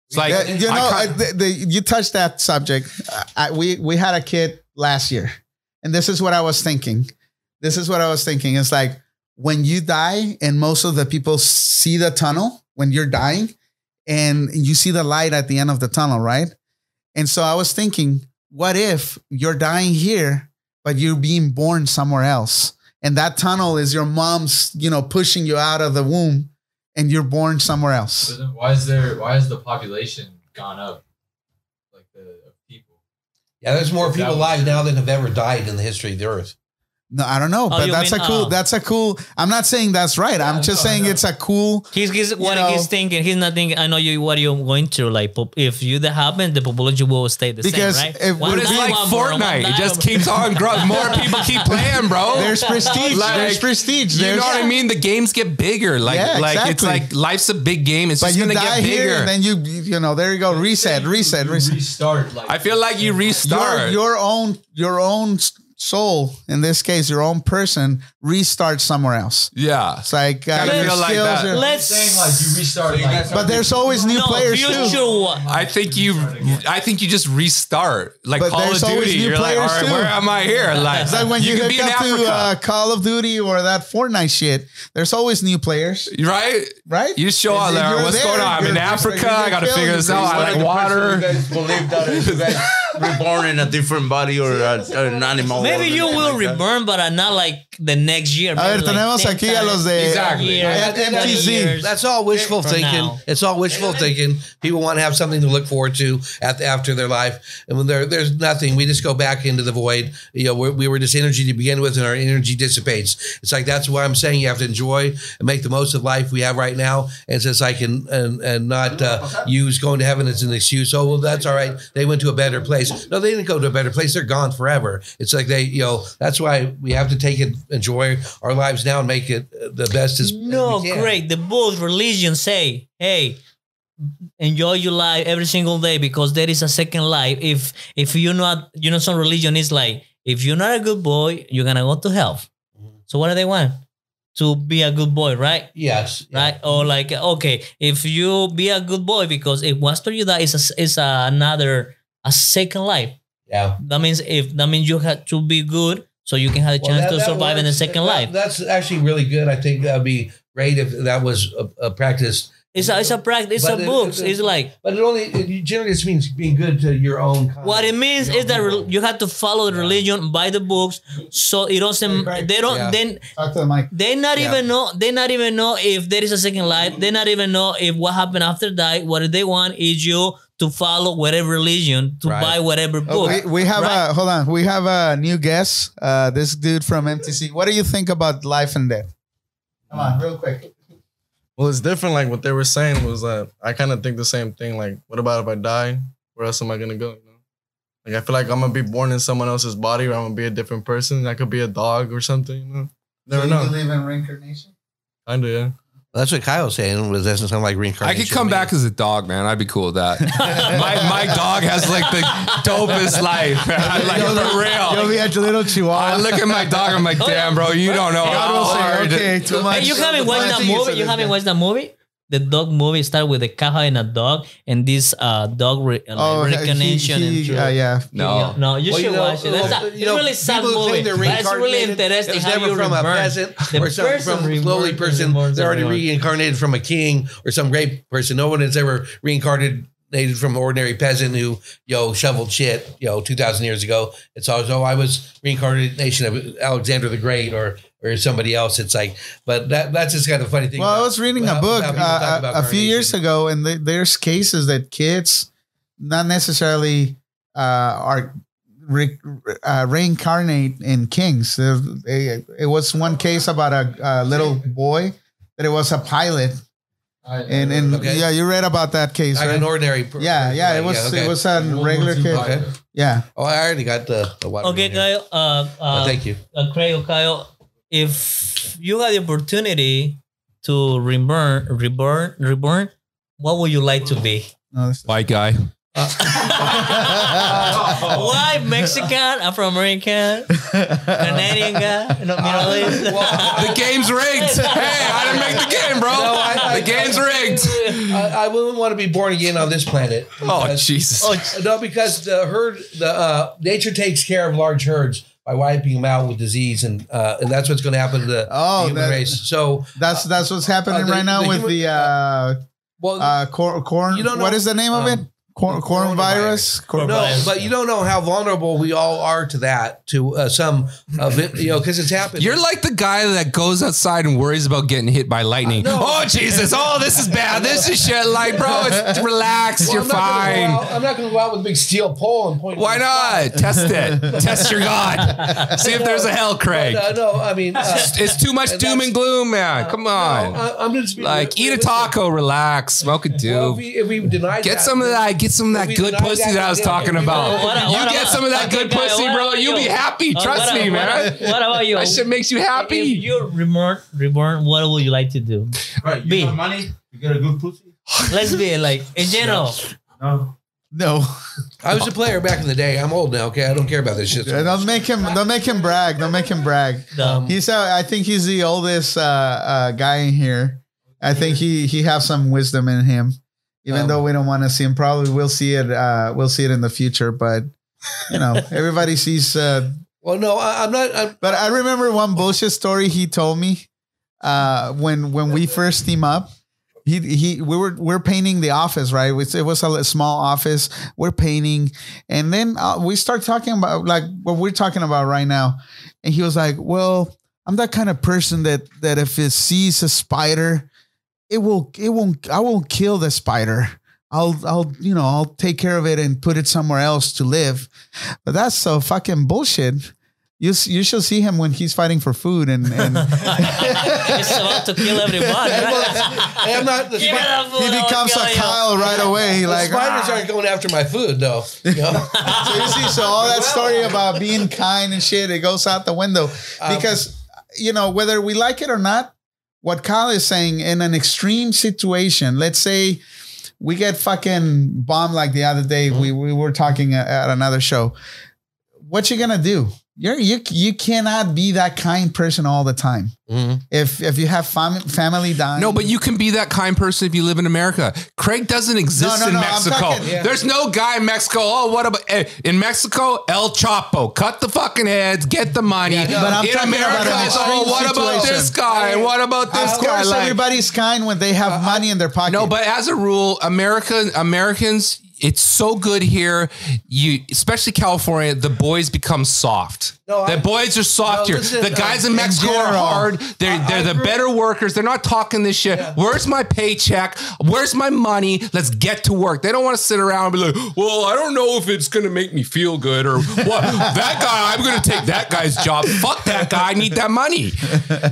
It's like Yeah, you know, can't- uh, the, the, you touched that subject. Uh, I, we we had a kid last year, and this is what I was thinking. This is what I was thinking. It's like when you die, and most of the people see the tunnel when you're dying, and you see the light at the end of the tunnel, right? And so I was thinking, what if you're dying here, but you're being born somewhere else, and that tunnel is your mom's, you know, pushing you out of the womb, and you're born somewhere else. So then why is there why has the population gone up? Like the of people. yeah, there's more That people was- alive now than have ever died in the history of the earth. No, I don't know, but Oh, you that's mean, a cool. uh, that's a cool. I'm not saying that's right. I'm just no, saying no. it's a cool. He's, he's what know- he's thinking. He's not thinking. I know you what you're going through. Like if you that happen, the population will stay the Because same, right? if- One but it's like one born, one Fortnite. It just keeps on growing. More people keep playing, bro. There's prestige. Like, there's prestige. You There's, know what I mean? The games get bigger. Like, Yeah, like it's like life's a big game. It's But just you gonna die get here, bigger. and then you you know there you go. Reset, reset, reset. Restart. Like I feel like you Your restart. your own your own soul in this case, your own person restarts somewhere else. yeah. It's like uh, Kinda your feel like skills that. are- Let's saying like you restart. Like, but there's always new no players future too. one. I think you. I think you just restart, like But Call of there's always Duty. new You're like, all players, right, too. where am I here? Like, It's like when you, can hook be up to uh, Call of Duty or that Fortnite shit. There's always new players, right? right? You show up if there. What's there, going on? I'm in you're like, Africa. I got to figure this out. I like water. You guys believe that you guys reborn in a different body or a, an animal. Maybe you will reborn, that. reburn, but not like the next year. A ver, maybe like tenemos 10 aquí a los de- Exactly. years, At 20 That's all wishful For thinking. now. It's all wishful thinking. People want to have something to look forward to at, after their life, and when there, there's nothing, we just go back into the void. You know, we're, we were just energy to begin with, and our energy dissipates. It's like that's why I'm saying you have to enjoy and make the most of life we have right now, and since I can and and not uh, use going to heaven as an excuse. Oh well, that's all right. They went to a better place. No, they didn't go to a better place. They're gone forever. It's like they, you know, that's why we have to take it, enjoy our lives now, and make it the best as No, as great. The both religions say, hey, enjoy your life every single day because there is a second life. If if you're not, you know, some religion is like, if you're not a good boy, you're gonna go to hell. So what do they want? To be a good boy, right? Yes. yeah. Right? Or like, okay, if you be a good boy, because if after you that is it's a, it's a, another a second life. Yeah. That means if that means you have to be good, so you can have a Well, chance that- to that survive in the second That- life. That's actually really good. I think that'd be great if that was a, a practice. It's a it's a practice. It's But a it- books. it- It's like But it only it generally just means being good to your own. Kind what it means is that rel- you have to follow the religion by the books, so it doesn't. They don't. Yeah. Then Talk to the mic. they not Yeah. even know. They not even know if there is a second life. They not even know if what happened after that. What they want is you to follow whatever religion, to Right. buy whatever Oh, book. we, we have Right. a hold on. We have a new guest. Uh, this dude from MTC. What do you think about life and death? Come on, real quick. Well, it's different. Like what they were saying was that I kind of think the same thing. Like, what about if I die? Where else am I gonna go? You know? Like I feel like I'm gonna be born in someone else's body, or I'm gonna be a different person. I could be a dog or something. You know, never Do you know. believe in reincarnation? Kinda, yeah. That's what Kyle was saying. Was doesn't sound like reincarnation. I could come back as a dog, man. I'd be cool with that. my my dog has like the dopest life. man. like for You'll real. be a little I chihuahua. look at my dog. I'm like, damn, bro, you don't know God how will say, hard. okay, too much. Hey, you haven't watched that movie? You haven't watched that movie? The dog movie started with a cow and a dog, and this uh, dog re- uh, Oh, he- recognition. he- and uh, yeah. No. no, you Well, should know, watch it. That's well, a, you it's know, really sad movie. think they're But it's really interesting It was never you from a reborn. peasant The or some person from a lowly person. They're already reincarnated from a king or some great person. No one has ever reincarnated from an ordinary peasant who yo shoveled shit you know two thousand years ago. It's always oh I was reincarnation of Alexander the Great or or somebody else. It's like, but that that's just kind of funny thing. Well, I was reading a book how people talk uh, a, few years ago, and th- there's cases that kids not necessarily uh, are re- uh, reincarnate in kings. It, it was one case about a, a little boy that it was a pilot, and and Okay. yeah, you read about that case, Like right? an ordinary. per- yeah, yeah, it right, was okay. it was a regular kid. Okay. Yeah, Oh, I already got the, the water. Okay, in. Kyle. Uh, Oh, uh, thank you. uh, Craig or Kyle, if you had the opportunity to reborn, reborn, reborn, what would you like to be? no, White guy. Why Mexican, Afro American, Canadian guy, no, Middle East? The game's rigged. Hey, I didn't make the game, bro. No, I- I- the game's rigged. I, I wouldn't want to be born again on this planet. Oh, Jesus. Oh, No, because the herd, the uh, nature takes care of large herds by wiping them out with disease, and uh, and that's what's going to happen to the, Oh, the human that- race. So, that's that's what's happening Uh, the- right now the with human- the uh, well, uh, cor- corn. You don't know- is the name of um, it? Corn, corn virus. Corn- no, but you don't know how vulnerable we all are to that, to uh, some of it, you know, because it's happened. You're like the guy that goes outside and worries about getting hit by lightning. No. Oh Jesus! Oh, this is bad. This is shit. Like, bro, it's, relax. Well, You're I'm not gonna go fine. out- I'm not going to go out with a big steel pole and point. it Why not? Test it. Test your God. See if there's a hell, sky. Craig. Uh, no, I mean, uh, It's too much doom and gloom, man. Come no, on. I, I'm just Like, eat a taco, relax, smoke a Well, if doob. we, if we deny Get that, some of that. Get some of that we good pussy that, that I was talking we- about. What- You what get some of that good Kyle, pussy, bro. You'll you? be happy. Uh, Trust what- me, what- man. What about you? That shit makes you If happy. you're reborn, reborn, what would you like to do? Right, you B. got money, you get a good pussy. Let's be like in general. No. No, I was a player back in the day. I'm old now. Okay, I don't care about this shit. so don't make him. Don't make him brag. Don't make him brag. Um, He's. Uh, I think he's the oldest uh, uh, guy in here. I think he he has some wisdom in him, even Um, though we don't want to see him. Probably we'll see it. Uh, we'll see it in the future. But you know, everybody sees. Uh, Well, no, I, I'm not. I'm, but I remember one bullshit story he told me uh, when when we first team up. He he we were we're painting the office right. It was, it was a small office. We're painting, and then uh, we start talking about like what we're talking about right now. And he was like, "Well, I'm that kind of person that that if it sees a spider, it will it won't I won't kill the spider. I'll I'll you know I'll take care of it and put it somewhere else to live." But that's so fucking bullshit. You you should see him when he's fighting for food and and it's about to kill everybody. I'm not. The, Give me spi- food, he becomes kill a you. Kyle right away. the Like spiders "Ah." aren't going after my food, though. You know? So you see, so all that story about being kind and shit, it goes out the window Um, because you know whether we like it or not. What Kyle is saying in an extreme situation, let's say we get fucking bombed like the other day. We we were talking at, at another show. What you gonna do? You're you you cannot be that kind person all the time. Mhm. If if you have fam- family dying, No, but you can be that kind person if you live in America. Craig doesn't exist No, no, in no, Mexico. talking- Yeah. There's no guy in Mexico. Oh, what about eh, in Mexico? El Chapo, cut the fucking heads, get the money. Yeah. But I'm in about America, an oh, what about this guy? What about this of guy? course Like- everybody's kind when they have money in their pocket. no, but as a rule, America Americans, it's so good here. You, especially California, the boys become soft. No, the I- boys are soft No, here. listen, the guys uh, in in Mexico are hard. They're I- they're I the better workers. They're not talking this shit. Yeah. Where's my paycheck? Where's my money? Let's get to work. They don't want to sit around and be like, well, I don't know if it's gonna make me feel good or what. that guy, I'm gonna take that guy's job. Fuck that guy. I need that money.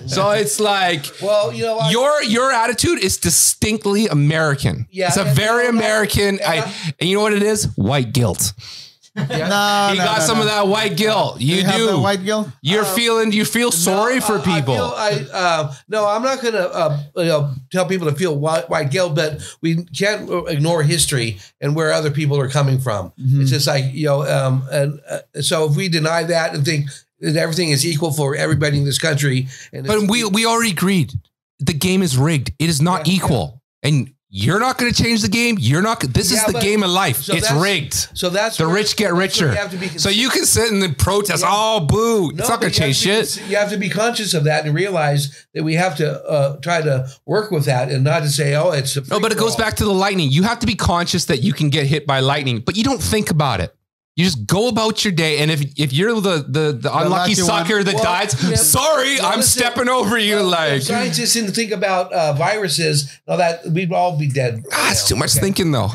So it's like Well, you know, your your attitude is distinctly American. Yeah, it's a very American. I, and you know what it is? White guilt. No, You no, got no, some no. of that white guilt. You, You do. the white guilt. You're feeling. You feel sorry for Uh, I- people. I, feel I uh, no, I'm not going to uh, you know, tell people to feel white, white guilt, but we can't ignore history and where other people are coming from. Mm-hmm. It's just like you know, um, and uh, so if we deny that and think that everything is equal for everybody in this country, and but we we already agreed. The game is rigged. It is not Yeah, equal. And you're not going to change the game. You're not. This is the game of life. so it's rigged. so that's The rich get richer. you be So you can sit and then protest. Yeah. Oh, boo! No, it's not going to you have change shit. You have to be conscious of that and realize that we have to uh, try to work with that and not to say, "Oh, it's a No, but it goes back to the lightning. You have to be conscious that you can get hit by lightning, but you don't think about it. You just go about your day, and if if you're the the, the unlucky lucky one. sucker that Well, dies, yeah, sorry, I'm listen, stepping over you. Well, like scientists didn't think about uh, viruses, and all that we'd all be dead. ah, it's too much Okay. thinking though.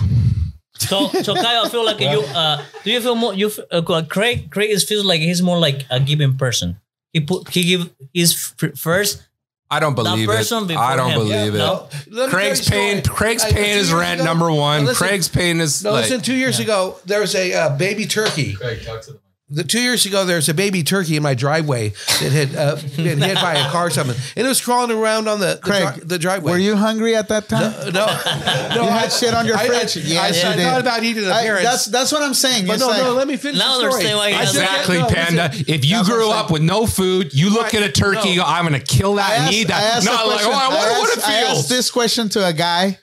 So, so Kyle, I feel like you. Uh, do you feel more? You f- uh, Craig? Craig is feels like he's more like a giving person. He put he give his f- first. I don't believe it. person before I don't him. believe Yeah, it. no. Let me Craig's tell you a paying. story. Craig's paying two his years rent. ago- number one. No, listen, Craig's paying his. No, like, listen. Two years ago, there was a uh, baby turkey. Craig, talk to them. The two years ago, there was a baby turkey in my driveway that had uh, been hit by a car or something, and it was crawling around on the the, Craig, dri- the driveway. Were you hungry at that time? No, no, no. You had shit on your I- fridge. I, Yes, I, you I did. thought about eating the I- parents. that's that's what I'm saying. but It's no, like- no. Let me finish Now the story. understand why you I Exactly, no, listen. Panda. If you grew up with no food, you look Right. at a turkey, No. I'm gonna kill that I and asked, eat I that. asked Not like, question. oh, I wonder I what it asked, I asked this question to a guy,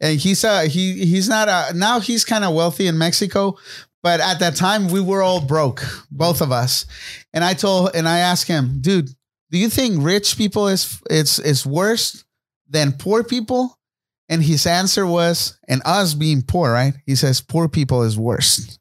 and he's uh he he's not a now he's kind of wealthy in Mexico, but at that time we were all broke, both of us. And I told and I asked him, dude, do you think rich people is it's is worse than poor people? And his answer was, and us being poor, right? He says poor people is worse.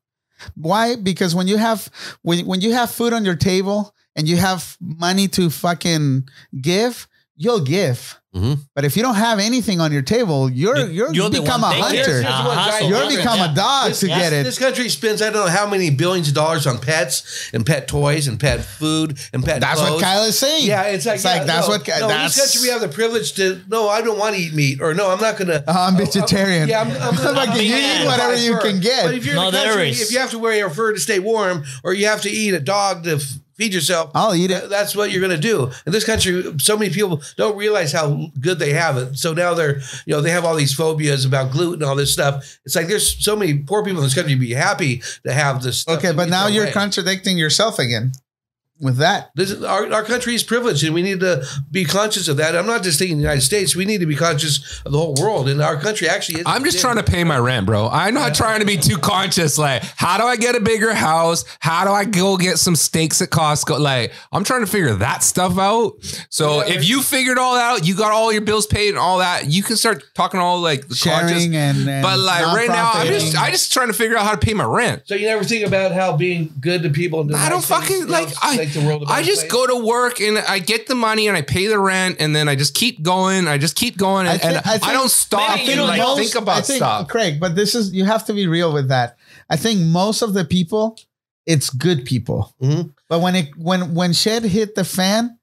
Why? Because when you have when when you have food on your table and you have money to fucking give, you'll give. Mhm. But if you don't have anything on your table, you're you're, you're become a hunter. it. Here's Uh, guy- You're become Yeah. a dog This, to get it. this country spends I don't know how many billions of dollars on pets and pet toys and pet food and pet. That's what clothes. Kyle is saying. Yeah, it's like, It's like, that's no, what- No, that's- this country we have the privilege to. No, I don't want to eat meat, or no, I'm not gonna. Oh, I'm vegetarian. Yeah, I'm, I'm, I'm like, you vegan. eat whatever you Fur. can get. But if you're No, in the country, if you have to wear your fur to stay warm, or you have to eat a dog to f- feed yourself, I'll eat it. That's what you're going to do. In this country, so many people don't realize how good they have it. So now they're, you know, they have all these phobias about gluten and all this stuff. It's like there's so many poor people in this country be happy to have this. Stuff Okay, but now you're away. contradicting yourself again with that. This is, our, our country is privileged, and we need to be conscious of that. I'm not just thinking the United States. We need to be conscious of the whole world, and our country actually. Is I'm just trying to pay my rent, bro. I'm not trying to be too conscious. Like, how do I get a bigger house? How do I go get some steaks at Costco? Like, I'm trying to figure that stuff out. So Yeah, if you figured all that out, you got all your bills paid and all that, you can start talking all like the conscious. Sharing and, and But like right now, I'm just non-profiting. I just trying to figure out how to pay my rent. So you never think about how being good to people. and I don't nice things, fucking you know, like I. make the world a I better just place? go to work and I get the money and I pay the rent and then I just keep going. I just keep going and I think- I, I think- don't stop Maybe, you and know, like most- think about I think, stuff. Craig, but this is you have to be real with that. I think most of the people, it's good people. Mhm. But when it when when shit hit the fan,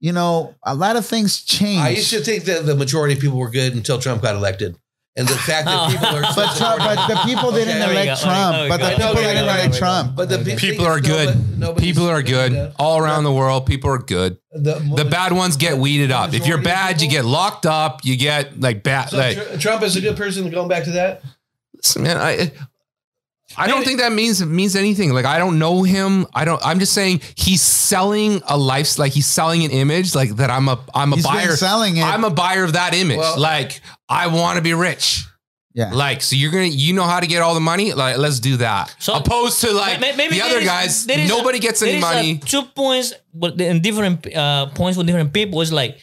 you know, a lot of things change. I used to think that the majority of people were good until Trump got elected, and the fact that Oh. people are. so but Trump, but the people didn't there we elect go. Trump. we But the people didn't elect there. Trump. But the Okay. People are good. nobody- People are good all around the world. People are good. The, The bad ones get weeded up. If you're Majority of bad, you get locked up. You get like bad. So Like, Trump is a good person. Going back to that, listen, man, I. I don't think that means means anything. Like I don't know him. I don't. I'm just saying he's selling a life. Like he's selling an image. Like that. I'm a. I'm a He's been buyer. selling it. I'm a buyer of that image. Well- like I want to be rich. yeah. Like so, you're gonna. You know how to get all the money. Like let's do that. So- Opposed to like May- maybe the there other is- guys. there is a- Nobody gets any there is a money. two points, but in different uh, points with different people. It's like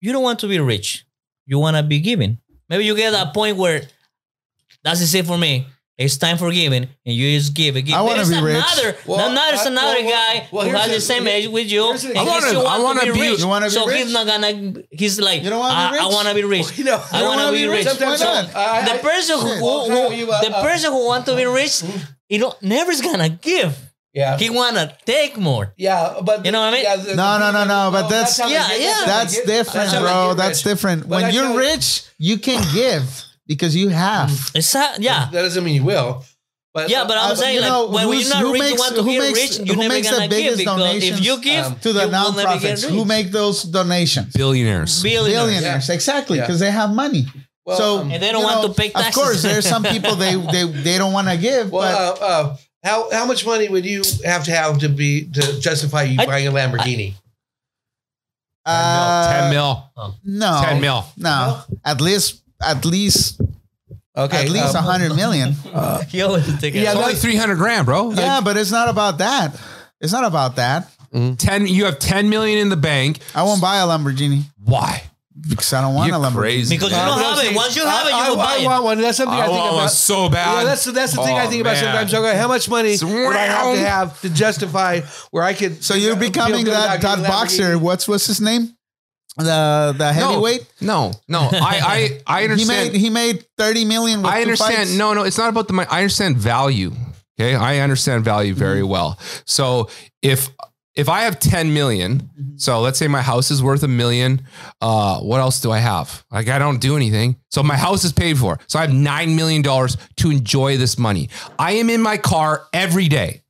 you don't want to be rich. You want to be giving. Maybe you get a point where that's the same for me. It's time for giving, and you just give it. Give. I wanna There's be rich. another, Well, there's I- another well, well, guy well, who has the- the same age with you, and he I wanna- I want wanna be be- rich. You wanna be so rich? he's not gonna. He's like, You don't wanna be I, I want to be rich. You know, I don't want to wanna be be rich. rich? Why So not? I- the I- person who, Shit. who, I'll you, uh, the uh, person who want to be rich, you know, never's gonna give. yeah, He wanna take more. yeah, but You know what I mean? yeah, the- No, no, no, no, but that's- Yeah, yeah. That's different, bro. That's different. When you're rich, you can give because you have. It's a, yeah. That doesn't mean you will. But Yeah, but I'm Uh, saying you like know, when who's- you're not who rich, makes- want to who makes- rich, you're who never makes the gonna give biggest because if you give um, To the you will nonprofits, who make those donations? Billionaires. Billionaires. Billionaires, exactly, Yeah. because they have money. Well, so um, And they don't want know, to pay taxes. Of course, there's some people they they they don't want to give, well, but uh, uh, how how much money would you have to have to be to justify you I- buying a Lamborghini? uh, 10 mil. No, 10 mil. No, at least at least okay, at least a um, hundred million. You always take it. Yeah, It's only 300 grand, bro. yeah, but it's not about that. It's not about that. 10 you have 10 million in the bank. I won't buy a Lamborghini Why? because I don't want You're a Lamborghini. crazy. Because you Uh, don't but I'm have it. Once you have it, you I, will I, buy I it. want one. That's something I I think want about. one so bad. Yeah, that's that's the thing I Oh, think about man. sometimes. Okay, how much money would I have to have to justify where I could? So you're becoming good that that boxer. What's what's his name? The the heavyweight. No, no. I I, I understand. He made he made thirty million. With I understand. No, no, it's not about the money. I understand value. Okay. I understand value very Mm-hmm. well. So if if I have 10 million, Mm-hmm. so let's say my house is worth a million, uh, what else do I have? Like I don't do anything. So my house is paid for. So I have nine million dollars to enjoy this money. I am in my car every day.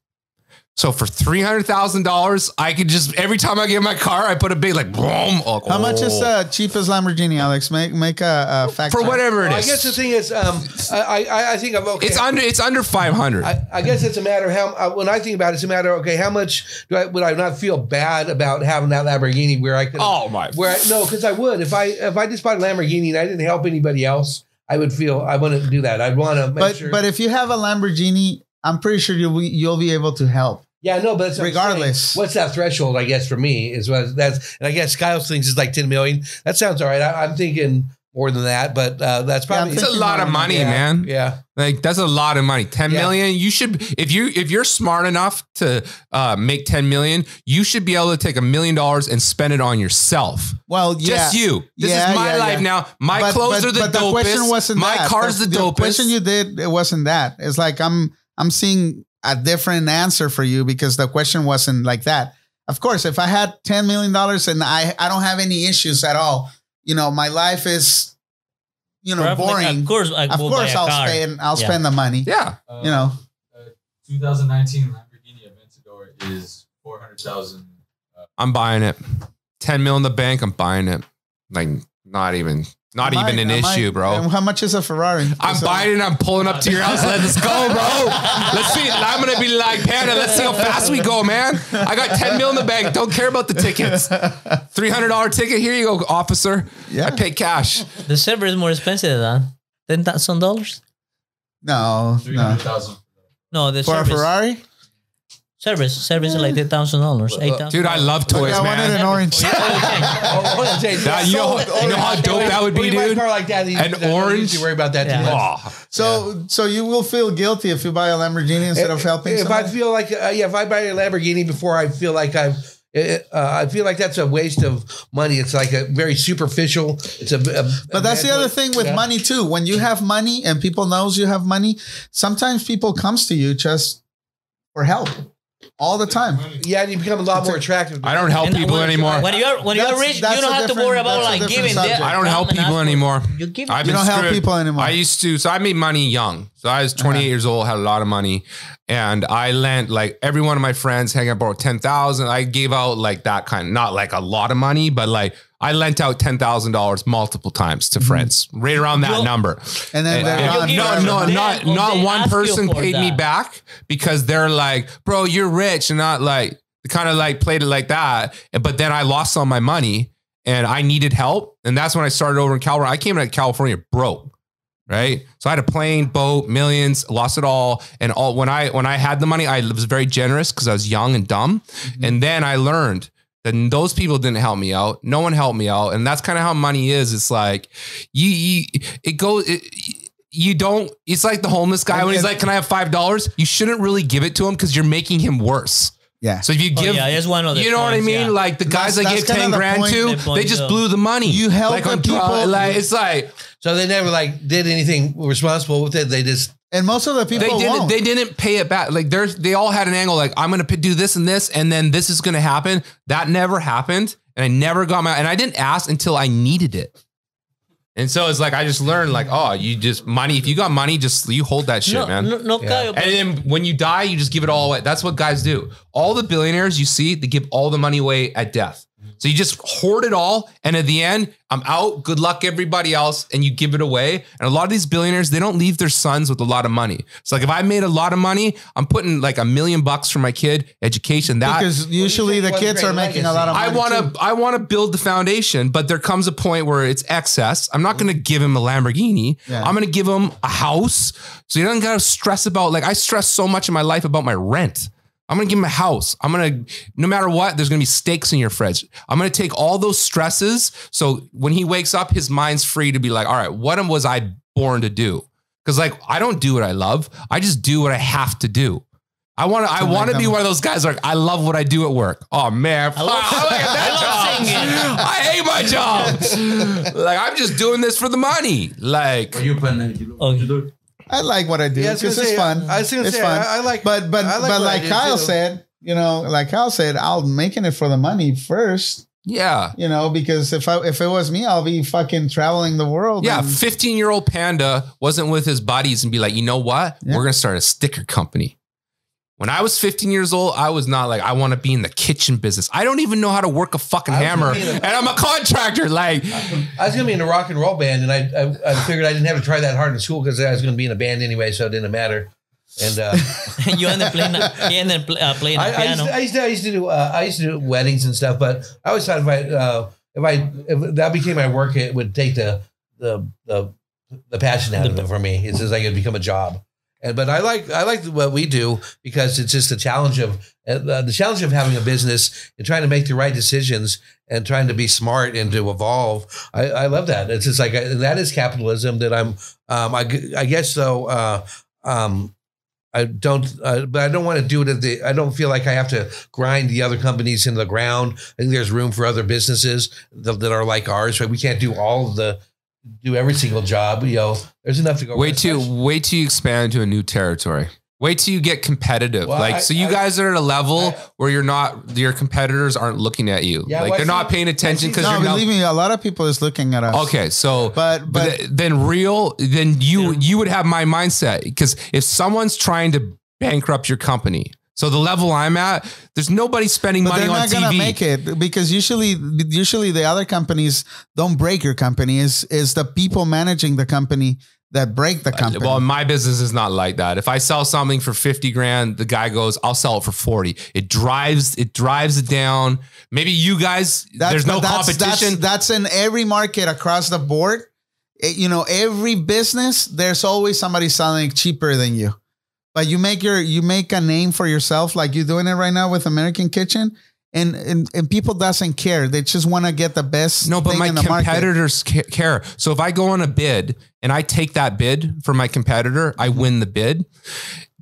So for three hundred thousand dollars, I could just every time I get in my car, I put a big like boom. oh, How much is oh. the cheapest Lamborghini, Alex? Make make a, a fact for check. whatever it is. Well, I guess the thing is, um, I, I I think I'm okay. It's under it's under five hundred. I, I guess it's a matter of how. Uh, when I think about it, it's a matter. Of, okay, how much do I would I not feel bad about having that Lamborghini where I could? Oh my! Where I, no, because I would if I if I just bought a Lamborghini and I didn't help anybody else, I would feel I wouldn't do that. I'd want to make But sure. but if you have a Lamborghini, I'm pretty sure you'll be, you'll be able to help. Yeah, no, but that's what Regardless. what's that threshold? I guess for me is what that's, and I guess Kyle's thinks is like ten million. That sounds all right. I, I'm thinking more than that, but uh, that's Yeah, I'm probably It's a lot of money, yeah, man. Yeah, Like that's a lot of money. Ten Yeah. million. You should if you if you're smart enough to uh, make ten million, you should be able to take a million dollars and spend it on yourself. Well, yeah. Just you. This Yeah, is my yeah, life yeah. now. My But- clothes but- are the but dopest. The question wasn't my that. car's the, the, dopest. question you did it wasn't that. It's like I'm I'm seeing a different answer for you because the question wasn't like that. Of course, if I had ten million dollars and I I don't have any issues at all, you know, my life is you know Probably, boring. Of course, I Of will course, buy a I'll car. spend I'll Yeah. spend the money. yeah. Uh, You know, uh, 2019 Lamborghini Aventador is 400,000. I'm buying it. Ten mil in the bank. I'm buying it. Like not even not I even might- an I might- issue, bro. And How much is a Ferrari? I'm So- uh, buying it. I'm pulling up to your house. Let's go, bro. Let's see. I'm gonna be like Panda. Let's see how fast we go, man. I got 10 mil in the bank. Don't care about the tickets. Three hundred dollar ticket. Here you go, officer. Yeah. I pay cash. The server is more expensive than ten thousand dollars. No, no. 300,000. No, the For a. Ferrari? Service, service is like ten thousand dollars, eight thousand. Dude, I love toys, I wanted man. an orange. Hold on, Jay. That- you, know, you know how dope that would When be, you buy dude? car like that, you, An you orange? usually worry about that too much. Oh, So, so you will feel guilty if you buy a Lamborghini instead of helping. If I somebody? feel like, uh, yeah, if I buy a Lamborghini before I feel like I've, uh, I feel like that's a waste of money. It's like a very superficial. It's a, a But that's the other thing with Yeah. money too. When you have money and people knows you have money, sometimes people comes to you just for help all the time. Yeah, and you become a lot more attractive. I don't help And people when- anymore. When you're when you're That's- rich, you that's don't a have to different- worry about that's a like different giving. subject. them- I don't help come and people ask anymore. You give. I've You been don't help screwed. people anymore. I used to, so I made money young. So I was 28 uh-huh. years old, had a lot of money, and I lent like every one of my friends hang out about 10,000. I gave out like that kind, not like a lot of money, but like I lent out $10,000 multiple times to mm-hmm. friends, right around that You- number. and then And- they're and- gone no, forever. no, They- not or not they one ask you person for paid me that. back because they're like, bro, you're rich, and not like kind of like played it like that. But then I lost all my money and I needed help, and that's when I started over in California. I came to California broke, right? So I had a plane, boat, millions, lost it all, and all when I when I had the money, I was very generous because I was young and dumb, mm-hmm. and then I learned. That those people didn't help me out. No one helped me out, and that's kind of how money is. It's like you, you it goes. It, you don't. It's like the homeless guy when he's like, "Can I have five dollars?" You shouldn't really give it to him because you're making him worse. Yeah. So if you Oh, give, yeah, it's one of the you know what I mean? yeah. Like the guys That's- I gave ten grand point- to, they just blew the money. You help like the on people- Like it's like So they never like did anything responsible with it. They just And most of the people they didn't. won't. They didn't pay it back. Like there's, they all had an angle. Like I'm gonna p- do this and this, and then this is gonna happen. That never happened, and I never got my. And I didn't ask until I needed it. And so it's like I just learned, like, oh, you just money. If you got money, just you hold that shit, no, man. no, no Caio, And then when you die, you just give it all away. That's what guys do. All the billionaires you see, they give all the money away at death. So you just hoard it all, and at the end, I'm out. Good luck, everybody else, and you give it away. And a lot of these billionaires, they don't leave their sons with a lot of money. So like, if I made a lot of money, I'm putting like a million bucks for my kid education. That because usually the kids are making a lot of money. I want too. to I want to build the foundation, but there comes a point where it's excess. I'm not going to give him a Lamborghini. Yeah. I'm going to give him a house. So he doesn't got to stress about like I stress so much in my life about my rent. I'm going to give him a house. I'm going to no matter what, there's going to be steaks in your fridge. I'm going to take all those stresses so when he wakes up his mind's free to be like, "All right, what am- was I born to do?" Cuz like I don't do what I love. I just do what I have to do. I want to. I make want to be one of those guys. Like I love what I do at work. Oh man, I love- fuck, look that I love job. singing. I hate my job. like I'm just doing this for the money. Like Are you putting Okay. I like what I do Yeah, because gonna it's say, fun. I was gonna it's say, fun. I- I like- but but like but like Kyle too. said, you know, like Kyle said, I'll making it for the money first. yeah, You know, because if I if it was me, I'll be fucking traveling the world. yeah. 15 year old panda wasn't with his buddies and be like, you know what? Yeah. We're gonna start a sticker company. When I was 15 years old, I was not like I want to be in the kitchen business. I don't even know how to work a fucking hammer, gonna be in and I'm a contractor. Like, I was gonna be in a rock and roll band, and I I, I figured I didn't have to try that hard in school because I was gonna be in a band anyway, so it didn't matter. And uh, you end up playing, you end up pl- uh, playing I, I, used piano. to, I used to I used to do uh, I used to do weddings and stuff, but I always thought if I uh, if I if that became my work, it would take the the the, the passion out of it for me. It's just like it'd become a job. And but I like I like what we do because it's just the challenge of uh, the challenge of having a business and trying to make the right decisions and trying to be smart and to evolve. I, I love that. It's just like and that is capitalism that I'm. Um, I, I guess so. Uh, um, I don't, uh, but I don't want to do it. At the, I don't feel like I have to grind the other companies into the ground. I think there's room for other businesses that, that are like ours. Right? We can't do all of the, do every single job. You know, there's enough to go. wait around. till wait till you expand to a new territory. Wait till you get competitive. Well, like I- so, you I- guys are at a level I- where you're not. Your competitors aren't looking at you. Yeah, like well, they're not paying attention because no, you're not. believe me, a lot of people is looking at us. Okay, so but but but then real, then you you would have my mindset because if someone's trying to bankrupt your company, so the level I'm at, there's nobody spending but money they're on not gonna make it because usually usually the other companies don't break your company. Is is the people managing the company that break the company? Well, my business is not like that. If I sell something for 50 grand, the guy goes, I'll sell it for 40. It drives, it drives it down. Maybe you guys, there's no that's, competition. That's, that's in every market across the board. It- you know, every business, there's always somebody selling cheaper than you. But you make your you make a name for yourself, like you're doing it right now with American Kitchen, and and, and people doesn't care. They just want to get the best. no, but thing my in the market. competitors ca- care. So if I go on a bid and I take that bid for my competitor, I win the bid.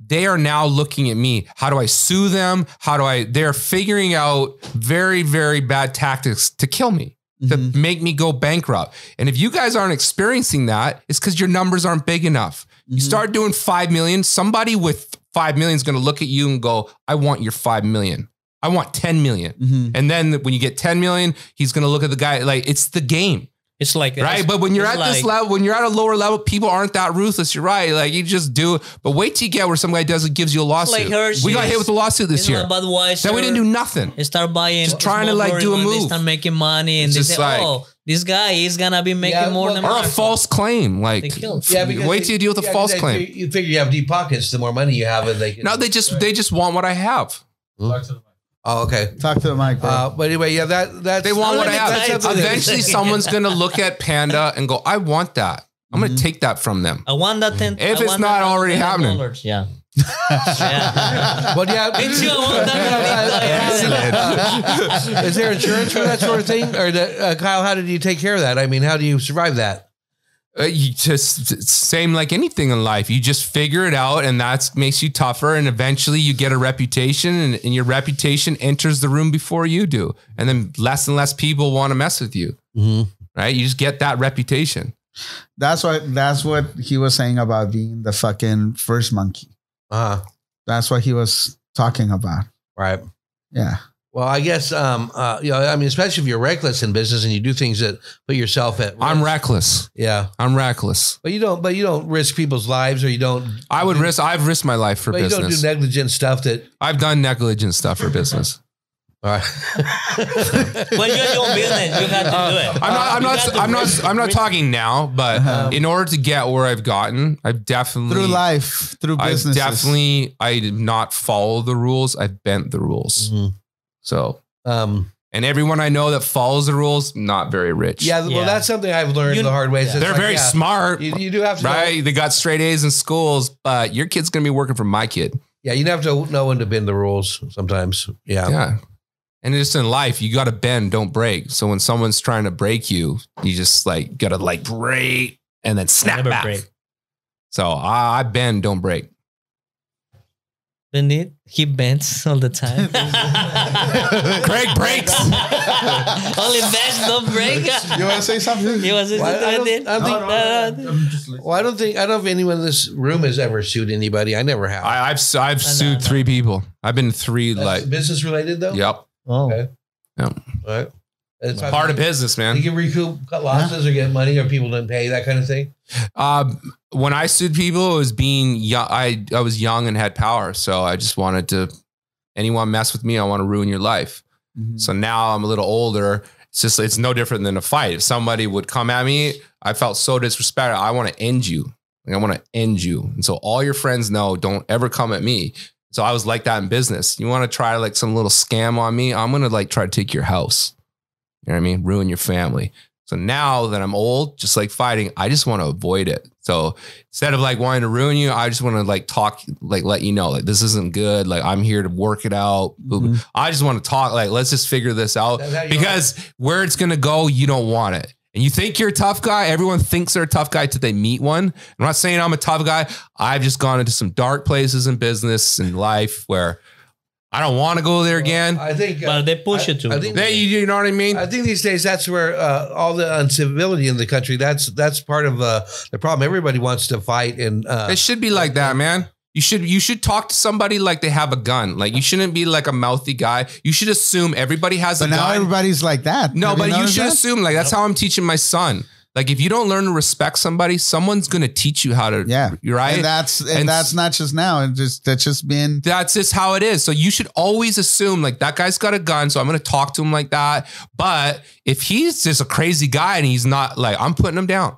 They are now looking at me. How do I sue them? How do I? They're figuring out very, very bad tactics to kill me. to Mhm. make me go bankrupt. And if you guys aren't experiencing that, it's because your numbers aren't big enough. You Mhm. start doing 5 million, somebody with 5 million is going to look at you and go, I want your 5 million. I want 10 million. Mhm. And then when you get 10 million, he's going to look at the guy like it's the game, It's like right? But when you're it's at this level, when you're at a lower level, people aren't that ruthless. You're right. Like you just do it. But wait till you get where some guy does it, gives you a lawsuit. like Hershey's. we got hit with a lawsuit this year. Budweiser. Then we didn't do nothing. They start buying, Just trying to, like, do a when They move. start making money, and It's they say, like- "Oh, this guy is gonna be making Yeah, more well, than Or a Mark." false claim. Like, Yeah, wait they- till you deal with a yeah, false they- claim. You, you figure you have deep pockets, the more money you have, and they can. No, they just they just want what I have. Talk to the mic. Oh, okay. Talk to the mic, bro. Uh, but anyway, yeah, that that's They want what I have. tell you something. Eventually, someone's gonna look at Panda and go, "I want that. I'm gonna Mhm. take that from them." I want that ten. If I it's not already $10. happening. Yeah. Yeah. But yeah, Me too, I want that. Is there insurance for that sort of thing, or that, uh, Kyle? How did you take care of that? I mean, how do you survive that? Uh, you just same like anything in life. You just figure it out, and that makes you tougher. And eventually, you get a reputation, and, and your reputation enters the room before you do. And then less and less people want to mess with you. Mhm. Right? You just get that reputation. That's what that's what he was saying about being the fucking first monkey. Uh, That's what he was talking about. right. Yeah. Well, I guess um, uh, you know, I mean, especially if you're reckless in business and you do things that put yourself at. I'm reckless. Yeah, I'm reckless. but you don't. But you don't risk people's lives, or you don't. I would risk. I've risked my life for But you don't business. do negligent stuff that. I've done negligent stuff for business. All right. When you're your business, you have to do it. I'm not. I'm You not. got to I'm not. I'm not talking now, but Uh-huh. in order to get where I've gotten, I've definitely Through life, through I business. definitely I did not follow the rules. I bent the rules. Mhm. So Um, and everyone I know that follows the rules, not very rich. yeah, well, Yeah. that's something I've learned You- the hard way. It's They're like, very yeah, smart. You, you do have to know- right? They got straight A's in schools, but your kid's gonna be working for my kid. yeah, you have to know when to bend the rules sometimes. Yeah. Yeah. And just in life, you gotta bend, don't break. So when someone's trying to break you, you just like gotta like break and then snap Never back. break. So I, I bend, don't break. Indeed, he bends all the time. Craig breaks. Only bends don't break. You want to say something? He was Well, I don't- it. I don't think- I'm just. Well, I don't think I don't know if anyone in this room has ever sued anybody. I never have. I, I've I've no, sued no. three people. I've been three That's like business related though. yep. Oh, Okay. Yep. Right. It's Part of business, man. You man. can recoup losses or get money, or people didn't pay that kind of thing. Um, when I sued people, it was being young. I I was young and had power, so I just wanted to. Anyone mess with me, I want to ruin your life. Mhm. So now I'm a little older. It's just it's no different than a fight. If somebody would come at me, I felt so disrespected. I want to end you. Like, I want to end you. And so all your friends know, don't ever come at me. So I was like that in business. You want to try like some little scam on me? I'm gonna like try to take your house. You know what I mean? Ruin your family. So now that I'm old, just like fighting, I just want to avoid it. So instead of like wanting to ruin you, I just want to like talk, like let you know, like this isn't good. Like I'm here to work it out. Mhm. I just want to talk, like let's just figure this out That's how you- because where it's gonna go, you don't want it. And you think you're a tough guy. Everyone thinks they're a tough guy till they meet one. I'm not saying I'm a tough guy. I've just gone into some dark places in business and life where I don't want to go there again. I think. uh, but they push I- you to. I think They, you, you know what I mean? I think these days that's where uh, all the uncivility in the country. That's that's part of uh, the problem. Everybody wants to fight, and uh, It should be like that, man. You should you should talk to somebody like they have a gun. Like you shouldn't be like a mouthy guy. You should assume everybody has But a now gun. everybody's like that. No, Have but you noticed should that? assume like that's how I'm teaching my son. Like if you don't learn to respect somebody, someone's gonna teach you how to. Yeah. you're right. And that's and, And- that's not just now. It just that's just been that's just how it is. So you should always assume like that guy's got a gun, so I'm gonna talk to him like that. But if he's just a crazy guy and he's not like, I'm putting him down.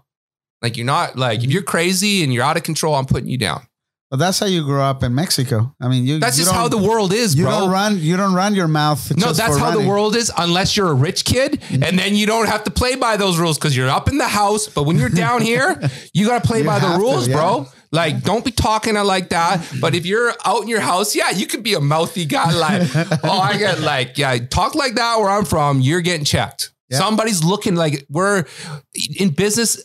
Like you're not like if mm-hmm. you're crazy and you're out of control, I'm putting you down. Well, that's how you grow up in Mexico. I mean, you. That's you just how the world is, You bro. don't run. You don't run your mouth. No, that's how the world is, unless you're a rich kid, mm-hmm. and then you don't have to play by those rules because you're up in the house. But when you're down here, you gotta play You by the have to, rules, yeah. bro. Like, don't be talking like that. But if you're out in your house, yeah, you could be a mouthy guy. Like, oh, I get like, yeah, talk like that where I'm from. You're getting checked. Yeah. Somebody's looking like we're in business.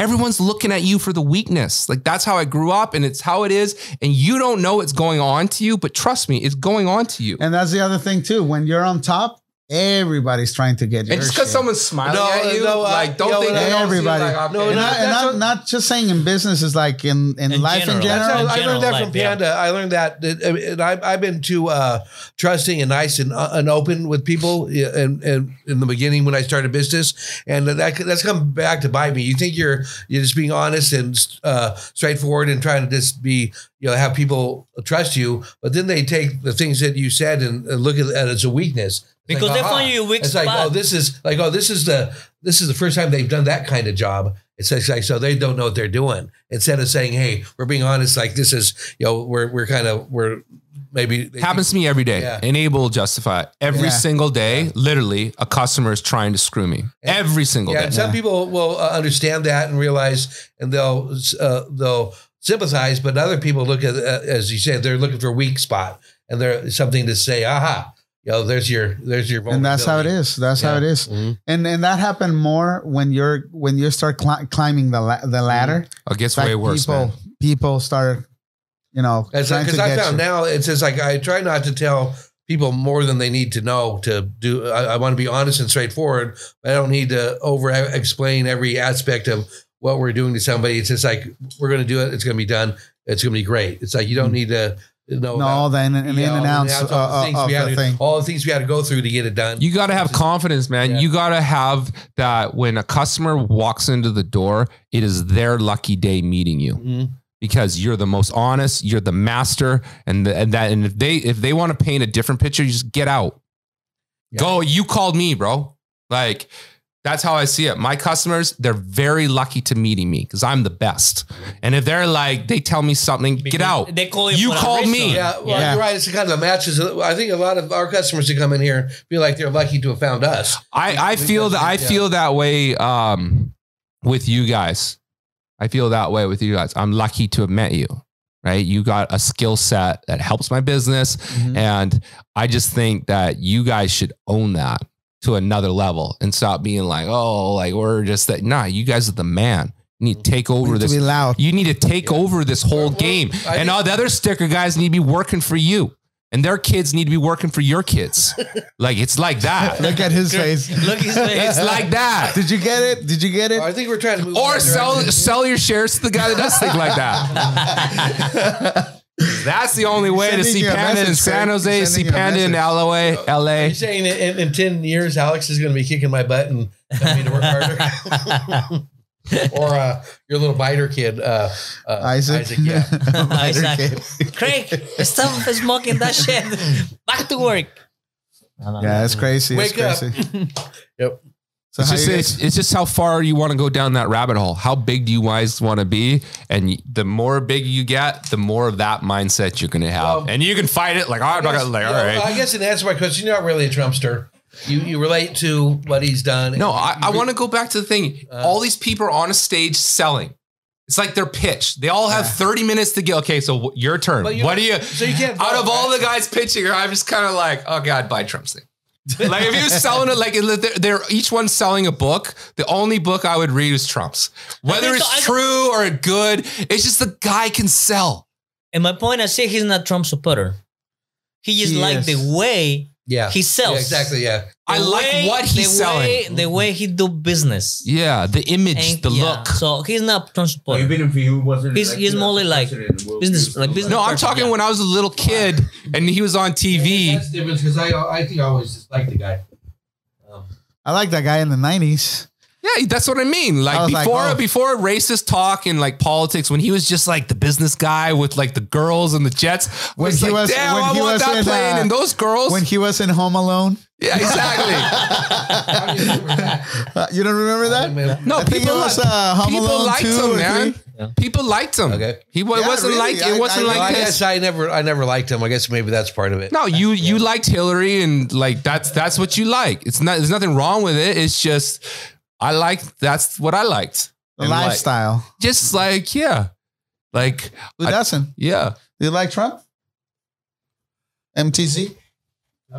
Everyone's looking at you for the weakness. Like that's how I grew up, and it's how it is. And you don't know what's going on to you, but trust me, it's going on to you. And that's the other thing too. When you're on top, everybody's trying to get your And just because someone's smiling No, at you, no, uh, like don't you know, think they don't everybody. like, No, okay. and, no, not, and that's not, what- not just saying in business is like in, in, In life in general. That's general. how I general learned that life, from yeah. Panda. I learned that, that and I've, I've been too uh, trusting and nice and, uh, and open with people and, and in the beginning when I started business, and that that's come back to bite me. You think you're you're just being honest and uh, straightforward and trying to just be you know have people trust you, but then they take the things that you said and, and look at it as a weakness. It's Because they aha. find you a weak It's like oh this is like oh this is the this is the first time they've done that kind of job. It's like, like so they don't know what they're doing. Instead of saying, "Hey, we're being honest," like this is, you know, we're we're kind of we're maybe they happens to me every day. Yeah. Enable justify every Yeah. single day. Literally, a customer is trying to screw me every single Yeah, day. and some Yeah. people will uh, understand that and realize, and they'll uh, they'll sympathize. But other people look at, uh, as you said, they're looking for a weak spot, and they're something to say, "Aha." You know, there's your there's your and that's how it is. vulnerability. is. That's how Yeah. it is. Mhm. And and that happened more when you're when you start cli- climbing the la- the ladder. It gets Like way worse, people man. people start, you know, Because trying to I get found you. now it's just like I try not to tell people more than they need to know to do. I, I want to be honest and straightforward. But I don't need to over explain every aspect of what we're doing to somebody. It's just like we're going to do it. It's going to be done. It's going to be great. It's like you don't need to know no, about, all the in, in, you in know, and outs all uh, the uh, things we had to- all the things we had to go through to get it done. You got to have confidence, man. Yeah. You got to have that when a customer walks into the door, it is their lucky day meeting you Mhm. because you're the most honest, you're the master, and, the, and that and if they if they want to paint a different picture, you just get out. Go. You called me, bro. Like that's how I see it. My customers, they're very lucky to meeting me because I'm the best. And if they're like, they tell me something, get out. They call you. You called me. Yeah, well, Yeah. you're right. It's kind of matches. I think a lot of our customers who come in here feel like they're lucky to have found us. I, I feel that I yeah. feel that way um, with you guys. I feel that way with you guys. I'm lucky to have met you. Right? You got a skill set that helps my business. Mhm. And I just think that you guys should own that to another level and stop being like, oh, like we're just that. Nah, you guys are the man. You need to take over need to this. be loud. You need to take Yeah. over this whole Well, game. I and think- all the other sticker guys need to be working for you. And their kids need to be working for your kids. like it's like that. Look at his face. Look at his face. It's like that. Did you get it? Did you get it? Oh, I think we're trying to move. Or sell direction. sell your shares to the guy that does think like that. That's the only way to see you a Panda in San Jose, see Sending you a Panda in message. LA, Are LA. you saying in, in ten years Alex is going to be kicking my butt and telling me to work harder? or uh, your little biter kid, uh, uh, Isaac. yeah. Isaac. Kid. Craig, stop smoking that shit. Back to work. Yeah, it's crazy. Wake it's up. crazy. Yep. So It's just, you it's, it's just how far you want to go down that rabbit hole. How big do you guys want to be? And the more big you get, the more of that mindset you're going to have. Well- and you can fight it like, oh, I'm not going to, like, all Yeah, right. I guess in answer to my question, you're not really a Trumpster. You you relate to what he's done. No, I, I want to go back to the thing. Uh, all these people are on a stage selling. It's like their pitch. They all have Yeah. 30 minutes to get. Okay, so your turn. What do you? So you can't Out vote, of all right? the guys pitching, I'm just kind of like, oh god, buy Trump's thing. like if you're selling it, like they're, they're each one selling a book. The only book I would read is Trump's. Whether it's so. I- true or good, it's just the guy can sell. And my point, I say he's not Trump supporter. He just like the way yeah, he sells. Yeah, exactly. Yeah. I the like what he's the selling. Way, the way he do business. Yeah, the image, And the yeah, look. So he's not Trump supporter. Even if he wasn't, He's- he's more as like business- like business- no, I'm talking yeah. when I was a little kid and he was on TV. That's the difference because I I think I always just liked the guy. Um, I like that guy in the nineties. Yeah, that's what I mean. Like I was like, before, oh. before racist talk and like politics, when he was just like the business guy with like the girls and the jets. When he like, was- damn, when I he want was that in, plane uh, and those girls. When he was in Home Alone. yeah, exactly. you? Uh, you don't remember that? no, I people was uh, Home people Alone liked him, man. Yeah. People liked him. Okay. He wa- Yeah, wasn't really? like I- it wasn't I- Well, I guess. I never I never liked him. I guess maybe that's part of it. No, you you liked Hillary and like that's that's what you like. It's not there's nothing wrong with it. It's just I like that's what I liked. The And, like, lifestyle. just like yeah, like Who I- doesn't? yeah. Do you like Trump? MTZ?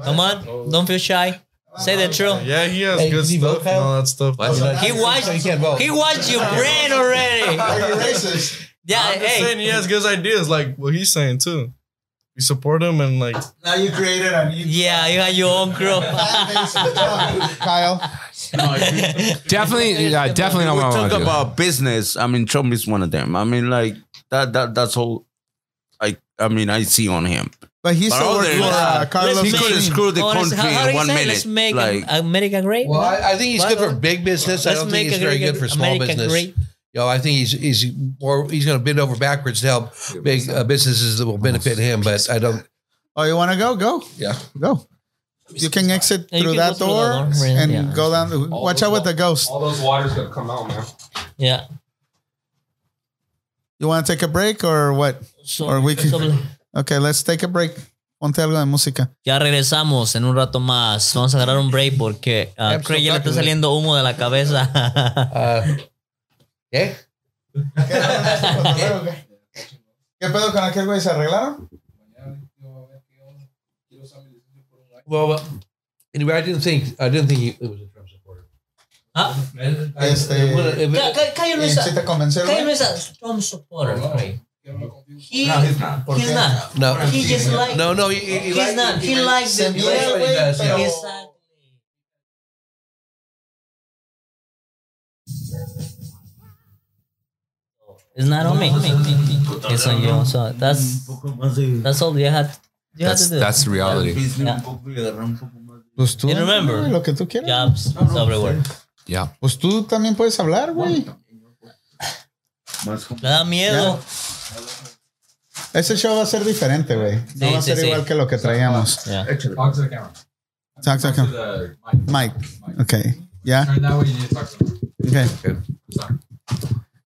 Come on, don't feel shy. Say the truth. Yeah, he has Hey, good he stuff and all that stuff. What? You're He watched. So you can't vote. He watched your brain already. Are you racist? Yeah, I'm just saying hey. he has good ideas, like what he's saying too. We support him and like Now you created a new Yeah, you got your own crew. Kyle. Definitely, yeah, definitely not we what I talk want to do. about business. I mean, Trump is one of them. I mean, like that. That that's all. I I mean, I see on him. But he But still worked other for uh, that, Carlos he let's could have screwed the country how- how in one minute. Let's make like, America great. Well, I, I think he's good for big business. I Let's don't make think he's very good for small America business. great. You know, I think he's he's more he's going to bend over backwards to help big uh, businesses that will benefit him. But I don't. Oh, you want to go? Go. Yeah. Go. You can exit Yeah, through can that through the door and yeah. go down. Watch out with the ghost. All those waters gonna come out, man. Yeah. You want to take a break or what? So, Or we can- Okay, let's take a break. Ponte algo de música. ya regresamos en un rato más. Vamos a agarrar un break porque so Craig ya le está saliendo humo de la cabeza. Uh, ¿Qué? ¿Qué pedo con aquel güey? ¿Se arreglaron? Well, well, anyway, I didn't think I didn't think he, it was a Trump supporter. Ah, I- Este- it wouldn't- it- ca- ca- Cayo no es ¿Sí te Cayo no es a Trump supporter. güey. He, No, he's not. He's not. no, He just like. no, no. He, he, he He's liked- not. He liked- likes the mira, likes what he does, yeah. pero- Exactly. It's not on me. It's on you. So that's that's all you had. That's that's reality. Pues tú, And remember- güey, lo que tú quieras. Jobs is everywhere. Yeah. Pues tú también puedes hablar, güey. Me da miedo. Ese show va a ser diferente, güey. No Sí, va a sí, ser sí. igual que lo que traíamos. Yeah. Talk to the camera. Talk, talk, Talk to the mic. Mike. Okay. To them. Okay.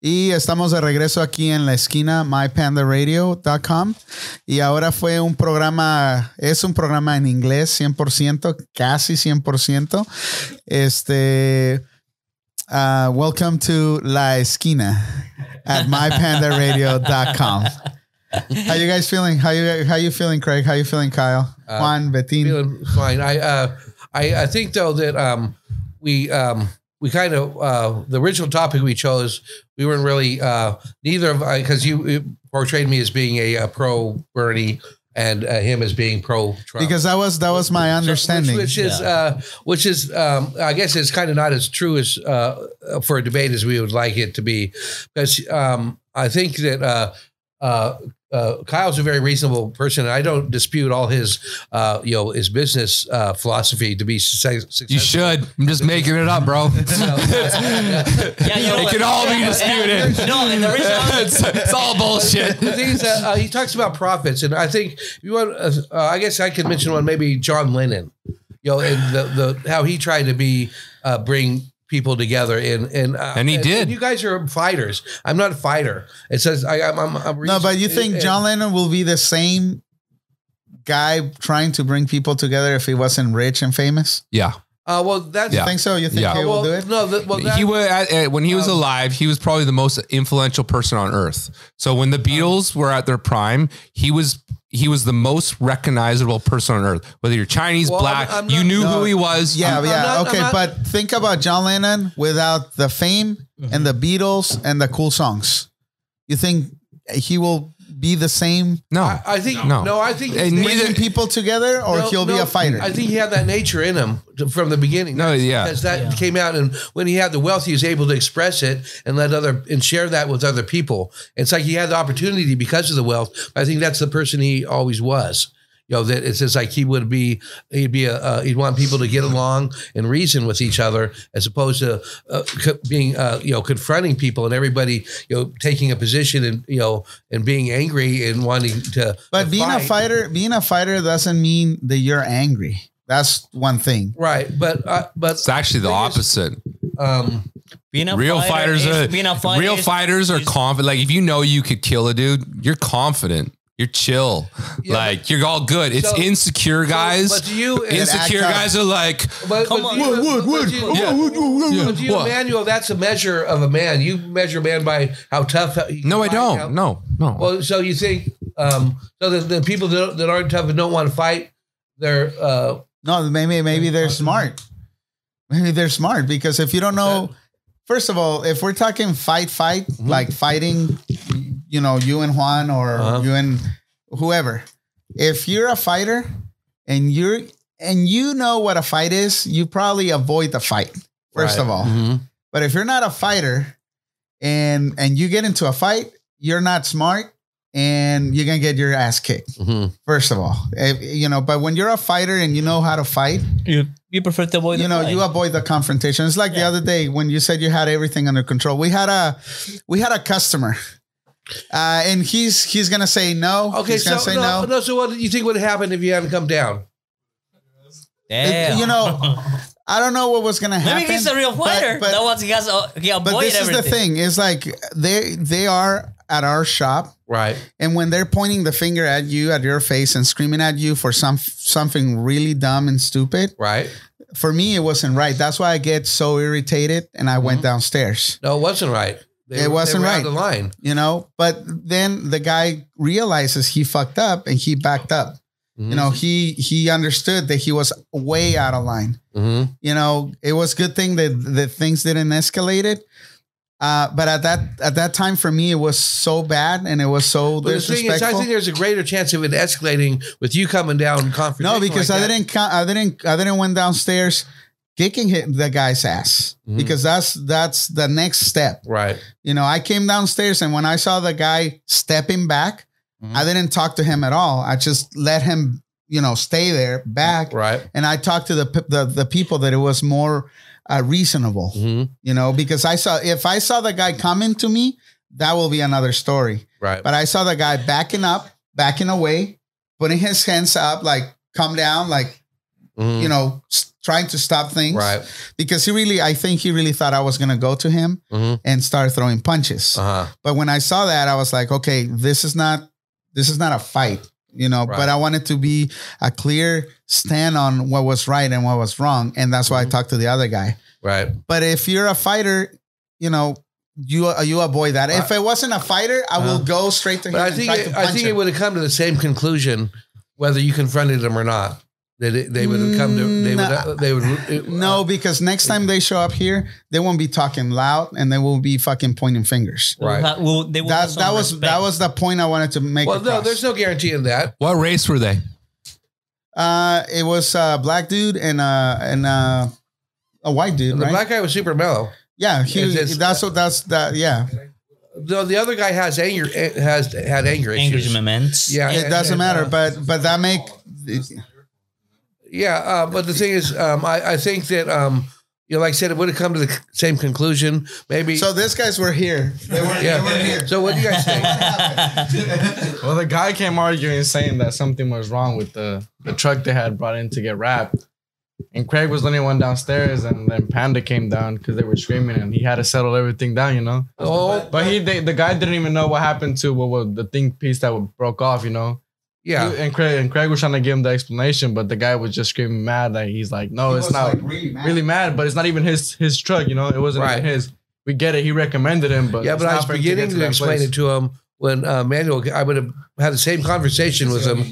Y estamos de regreso aquí en la esquina mypandaradio.com y ahora fue un programa, es un programa en inglés 100%, casi 100%. Este, uh, welcome to La Esquina at mypandaradio.com. How you guys feeling? How you how you feeling, Craig? How you feeling, Kyle? Uh, Juan, feeling fine. I uh, I I think though that um we um we kind of uh the original topic we chose we weren't really uh neither of because you, you portrayed me as being a, uh pro Bernie and uh, him as being pro Trump. Because that was that was my understanding. which, which is uh, which is um, I guess it's kind of not as true as uh, for a debate as we would like it to be, because um, I think that uh, uh, uh, Kyle's a very reasonable person. and I don't dispute all his uh, you know his business uh, philosophy to be success- successful. You should. I'm just making it up, bro. Yeah, you know It what? can all be disputed. No, and the reason it's, it's all bullshit. the thing is that uh, he talks about profits, and I think you want. Uh, uh, I guess I could mention one, maybe John Lennon. You know, and the the how he tried to be uh, bring people together, and and uh, And he did. you guys are fighters. I'm not a fighter. It says I, I'm. I'm, I'm No, but you think and- John Lennon will be the same guy trying to bring people together if he wasn't rich and famous? Yeah. Uh, well, that's. You think so? You think Yeah. he will well, do it? No, the, well, that, he was at, at- when he was Um, alive. He was probably the most influential person on earth. So when the Beatles were at their prime, he was he was the most recognizable person on earth. Whether you're Chinese, Well, black, I'm- I'm you not- knew No. who he was. Yeah, I'm- I'm yeah, not- okay. not- but think about John Lennon without the fame and the Beatles and the cool songs. You think he will be the same No, I, I think No. no. I think And they- neither- bringing people together, or No, he'll be a fighter? I think he had that nature in him from the beginning. No, yeah. because that Yeah. came out, and when he had the wealth, he was able to express it and let other and share that with other people. It's like he had the opportunity because of the wealth. I think that's the person he always was. You know that it's just like he would be. He'd be a. Uh, he'd want people to get along and reason with each other, as opposed to uh, co- being, uh, you know, confronting people and everybody, you know, taking a position and you know and being angry and wanting to. but to being a fighter, being a fighter doesn't mean that you're angry. That's one thing. right? But uh, but it's actually the Thing is- opposite. um, being a real fighter fighters is- are being a fighter real is- fighters are is- confident. Like if you know you could kill a dude, you're confident. You're chill. Yeah, like you're all good. It's So- insecure guys. but do you insecure guys are like, But, Come but on. do Wood, wood, but wood. you- Yeah. wood, wood, wood, wood. You, What? Emmanuel, that's a measure of a man. You measure a man by how tough. No, I can fight, how- don't. No, no. Well, so you think um, so the, the people that, that aren't tough and don't want to fight, they're uh, No, maybe maybe they're smart. Maybe they're smart because if you don't know, first of all, if we're talking fight, fight, like fighting, you know, you and Juan or Uh-huh. you and whoever. If you're a fighter and you're and you know what a fight is, you probably avoid the fight. First Right. of all, mhm. but if you're not a fighter and and you get into a fight, you're not smart and you're gonna get your ass kicked. Mhm. First of all, If- you know. But when you're a fighter and you know how to fight, You, you prefer to avoid you the know fight. you avoid the confrontation. It's like the other day when you said you had everything under control. We had a we had a customer, uh, and he's he's gonna say no. okay. he's So gonna say no, no. no, So what do you think would happen if you hadn't come down? Damn. You know, I don't know what was gonna happen. Maybe he's a real but- fighter. but- that was he has. uh, He But avoid this is the thing: is like they they are at our shop, Right. and when they're pointing the finger at you, at your face, and screaming at you for some something really dumb and stupid, Right. for me it wasn't right. That's why I get so irritated, and I Mm-hmm. went downstairs. No, it wasn't right. They It were- wasn't they were out right. The line. you know but then the guy realizes he fucked up and he backed up You know, he he understood that he was way out of line. hmm You know, it was good thing that that things didn't escalate it. Uh, but at that at that time for me, it was so bad and it was so But the thing is, I think there's a greater chance of it escalating with you coming down. No, because like I that. didn't I didn't I didn't went downstairs kicking hit the guy's ass Mhm. because that's that's the next step. Right. You know, I came downstairs and when I saw the guy stepping back, Mhm. I didn't talk to him at all. I just let him, you know, stay there back. Right. And I talked to the the, the people that it was more uh, reasonable, hmm you know, because I saw if I saw the guy coming to me, that will be another story. Right. But I saw the guy backing up, backing away, putting his hands up, like come down, like Mhm. you know, trying to stop things. Right. Because he really, I think he really thought I was gonna go to him hmm and start throwing punches. Uh huh. But when I saw that, I was like, okay, this is not this is not a fight, you know. Right. But I wanted to be a clear stand on what was right and what was wrong, and that's why Mhm. I talked to the other guy. Right. But if you're a fighter, you know, you you avoid that. If it wasn't a fighter, I will Uh-huh. go straight to him. I think it, to I think him. it would have come to the same conclusion whether you confronted him or not. That it, they would have come to they would Mm, they would it- No, because next time they show up here, they won't be talking loud and they will be fucking pointing fingers. Right. ha- we'll- they will That that was respect. that was the point I wanted to make. Well, no, there's no guarantee in that. What race were they? Uh, it was a black dude and uh and uh a white dude, The right? black guy was super mellow. yeah, he, It's- it's- that's what that's that. Yeah, The, the other guy has anger has had anger issues. Engagement. Yeah, it and- doesn't and, matter, uh, but but that make Yeah, uh, but the thing is, um, I, I think that um, you know, like I said, it would have come to the same conclusion. Maybe. so. These guys were here. They were, yeah. they were here. So what do you guys think? Well, the guy came arguing saying that something was wrong with the, the truck they had brought in to get wrapped. And Craig was the only one downstairs, and then Panda came down because they were screaming, and he had to settle everything down, you know. oh, But he, they, the guy didn't even know what happened to what was the thing piece that broke off, you know. Yeah. He- and Craig and Craig was trying to give him the explanation, but the guy was just screaming mad. Like he's like, no, He it's not like, really mad. really mad, but it's not even his his truck, you know. It wasn't Right. even his. We get it. He recommended him, but Yeah, but I was for beginning get to, that explain place. it to him when uh, Manuel. I would have had the same conversation with him,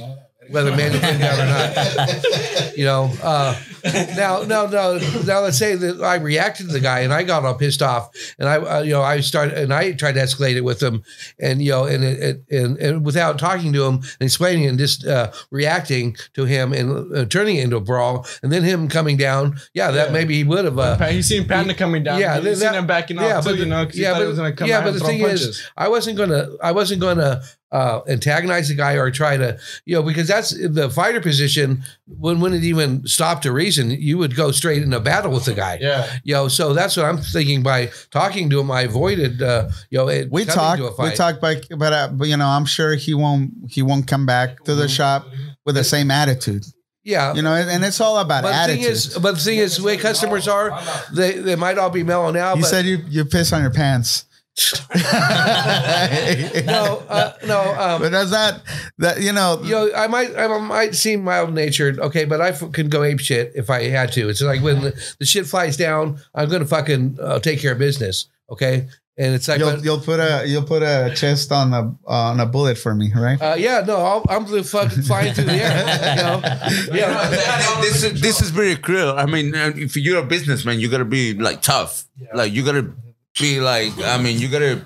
whether came down or not. You know, uh, now, now, now, now. Let's say that I reacted to the guy and I got all pissed off, and I, uh, you know, I started and I tried to escalate it with him, and you know, and it, and, and without talking to him and explaining and just uh, reacting to him and uh, turning it into a brawl, and then him coming down. Yeah, that Yeah. maybe he would have. Uh, He seen Panda coming down. Yeah, Yeah, that- seen him backing off too, the- you know, because he thought he was gonna come yeah, but the thing punches. is, I wasn't gonna, I wasn't gonna uh, antagonize the guy or try to, you know, because that's the fighter position. When when it even stopped to reason, you would go straight into battle with the guy. yeah, You know, so that's what I'm thinking. By talking to him, I avoided, uh, you know, it We coming talk, we fight. talk, but but, uh, but you know, I'm sure he won't he won't come back to the shop with the same attitude. Yeah, You know, and, and it's all about but the thing attitude. is, but the thing is, the way customers are, they they might all be mellow now. you but said you you piss on your pants. no, uh, no. Um, but does that that you know you know, I might, I might seem mild natured, okay, but I f- can go ape shit if I had to. It's like when the, the shit flies down, I'm gonna fucking uh, take care of business, okay? And it's like, you'll but, you'll put a you'll put a chest on a on a bullet for me, right? uh, yeah, no, I'll, I'm the fucking flying through the air, you know? Yeah, this is this is very cruel. I mean, uh, if you're a businessman, you gotta be like tough. Like you gotta be like. I mean, you gotta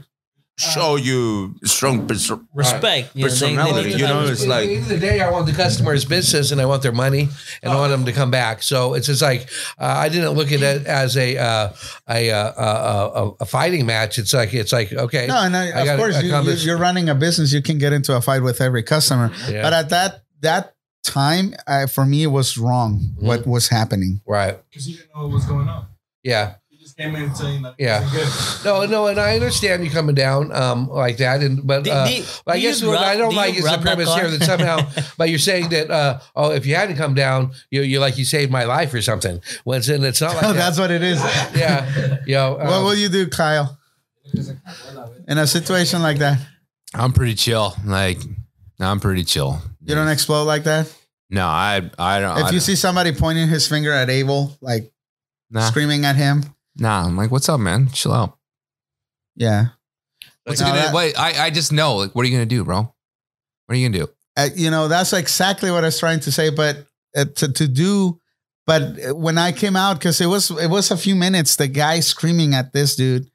show you strong perso- Respect. you know, they- they personality. you know, have it's At like the end of the day, I want the customer's business and I want their money and I want them to come back. So it's just like uh, I didn't look at it as a uh, a, uh, uh, a a fighting match. It's like it's like okay, No, and I, I of course you, you, accomplish- you're running a business. You can get into a fight with every customer, Yeah. but at that that time, uh, for me, it was wrong. Mm-hmm. What was happening? right, Because you didn't know what was going on. yeah. He just came in saying that Yeah. good. No, no, and I understand you coming down um, like that, and but uh, do- but I guess what rub- I don't do like you is the rub that premise here that somehow, but you're saying that uh, oh, if you hadn't come down, you you like you saved my life or something. When it's, and it's not like that. That's what it is. yeah, you know, what um, will you do, Kyle, in a situation like that? I'm pretty chill. Like, I'm pretty chill. You don't explode like that. No, I I don't. If I you don't- see somebody pointing his finger at Abel, like nah, screaming at him, nah, I'm like, what's up, man? Chill out. yeah. What's No, gonna, that- wait, I I just know. Like, what are you gonna do, bro? What are you gonna do? uh, you know, that's exactly what I was trying to say. But uh, to to do, but when I came out, because it was it was a few minutes, the guy screaming at this dude,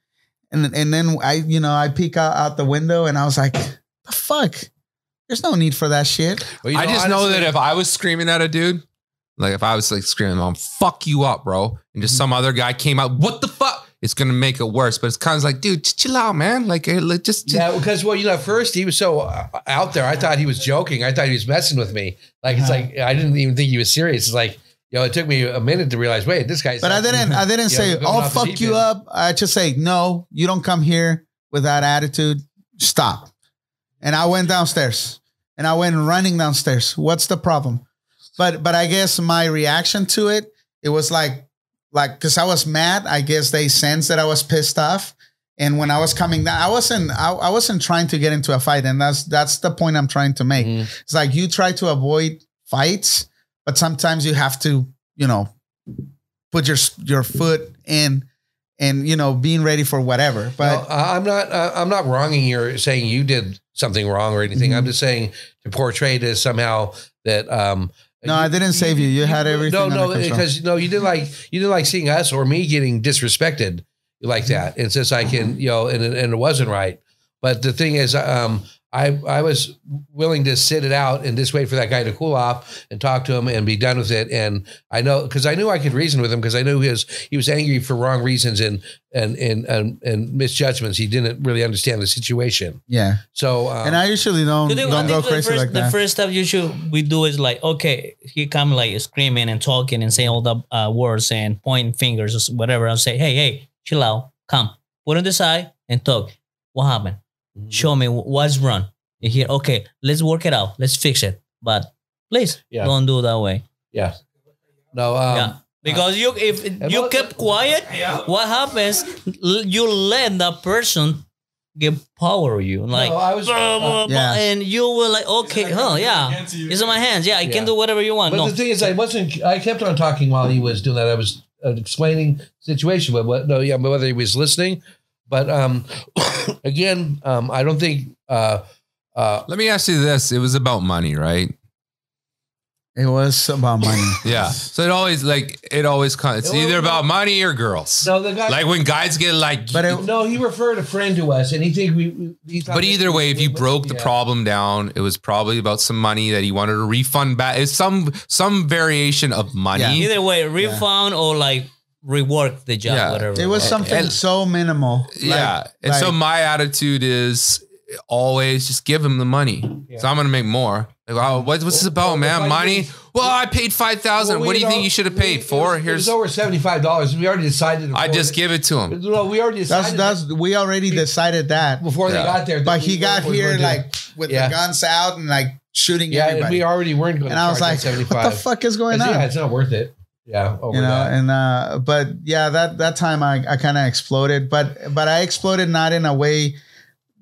and and then I, you know, I peek out, out the window, and I was like, the fuck. There's no need for that shit. Well, you I just know that if I was screaming at a dude, like if I was like screaming, "I'm fuck you up, bro," and just some other guy came out, what the fuck? It's gonna make it worse. But it's kind of like, dude, chill out, man. Like, hey, like, just, Yeah, because well, you know, at first he was so uh, out there. I thought he was joking. I thought he was messing with me. Like it's Uh-huh. like I didn't even think he was serious. It's like you know, it took me a minute to realize. Wait, this guy's. But I didn't. I didn't say, going "Oh off fuck you end. up." I just say, "No, you don't come here with that attitude. Stop." And I went downstairs, and I went running downstairs. What's the problem? But but I guess my reaction to it, it was like like because I was mad. I guess they sensed that I was pissed off. And when I was coming down, I wasn't. I, I wasn't trying to get into a fight, and that's that's the point I'm trying to make. Mhm. It's like you try to avoid fights, but sometimes you have to, you know, put your your foot in and you know being ready for whatever. But But I'm not. Uh, I'm not wronging you saying you did something wrong or anything. Mhm. I'm just saying to portray it as somehow that. um No, I didn't save you. You had everything No, no, because no, you didn't like you didn't like seeing us or me getting disrespected like that. And since I can, you know, and it- and it wasn't right. But the thing is, um, I I was willing to sit it out and just wait for that guy to cool off and talk to him and be done with it. And I know because I knew I could reason with him because I knew he was he was angry for wrong reasons and and and and, and misjudgments. He didn't really understand the situation. yeah, So um, and I usually don't I think- don't go the crazy first, like that. the first step you should we do is like okay he come like screaming and talking and saying all the uh, words and pointing fingers or whatever i'll say hey hey chill out come put on the side and talk what happened Mm-hmm. show me what's wrong you hear okay let's work it out let's fix it but please Yeah. don't do that way yeah, no, um, yeah because you if you what- kept quiet yeah. what happens you let that person get power of you like No, I was- blah, blah, blah, Yeah. and you were like okay huh yeah it's in my hands. Yeah, I Yeah. can do whatever you want. But no, the thing is, I wasn't. I kept on talking while he was doing that. I was uh, explaining the situation, but what? No, yeah, whether he was listening. But um, again, um, I don't think. Uh, uh, let me ask you this: It was about money, right? it was about money. Yeah. So it always like it always comes. It's Well, either about money or girls. no, the guy. Like when guys get like, But it, no, he referred a friend to us, and he think we. we he But either way, if you broke the Yeah. problem down, it was probably about some money that he wanted to refund back. It's some some variation of money. Yeah. either way, refund or like rework the job, Yeah. whatever. it was Right. something and- so minimal. Yeah. Like- and so my attitude is always just give him the money. Yeah. So I'm gonna make more. Like, oh, what, what's this about, Well, man? Money? we- Well, I paid five thousand. Well, what do we you think you should have paid for? was- It Here's was over seventy five dollars. We already decided. I before- just give it to him. No, we already decided that's we already decided that. before Yeah. they got there. But he got we were here doing- like with Yeah. the guns out and like shooting yeah, and everybody. we already weren't going. and I was like, seventy what the fuck is going on? Yeah, it's not worth it. Yeah, you know that. and uh but yeah that that time i, I kind of exploded but but i exploded not in a way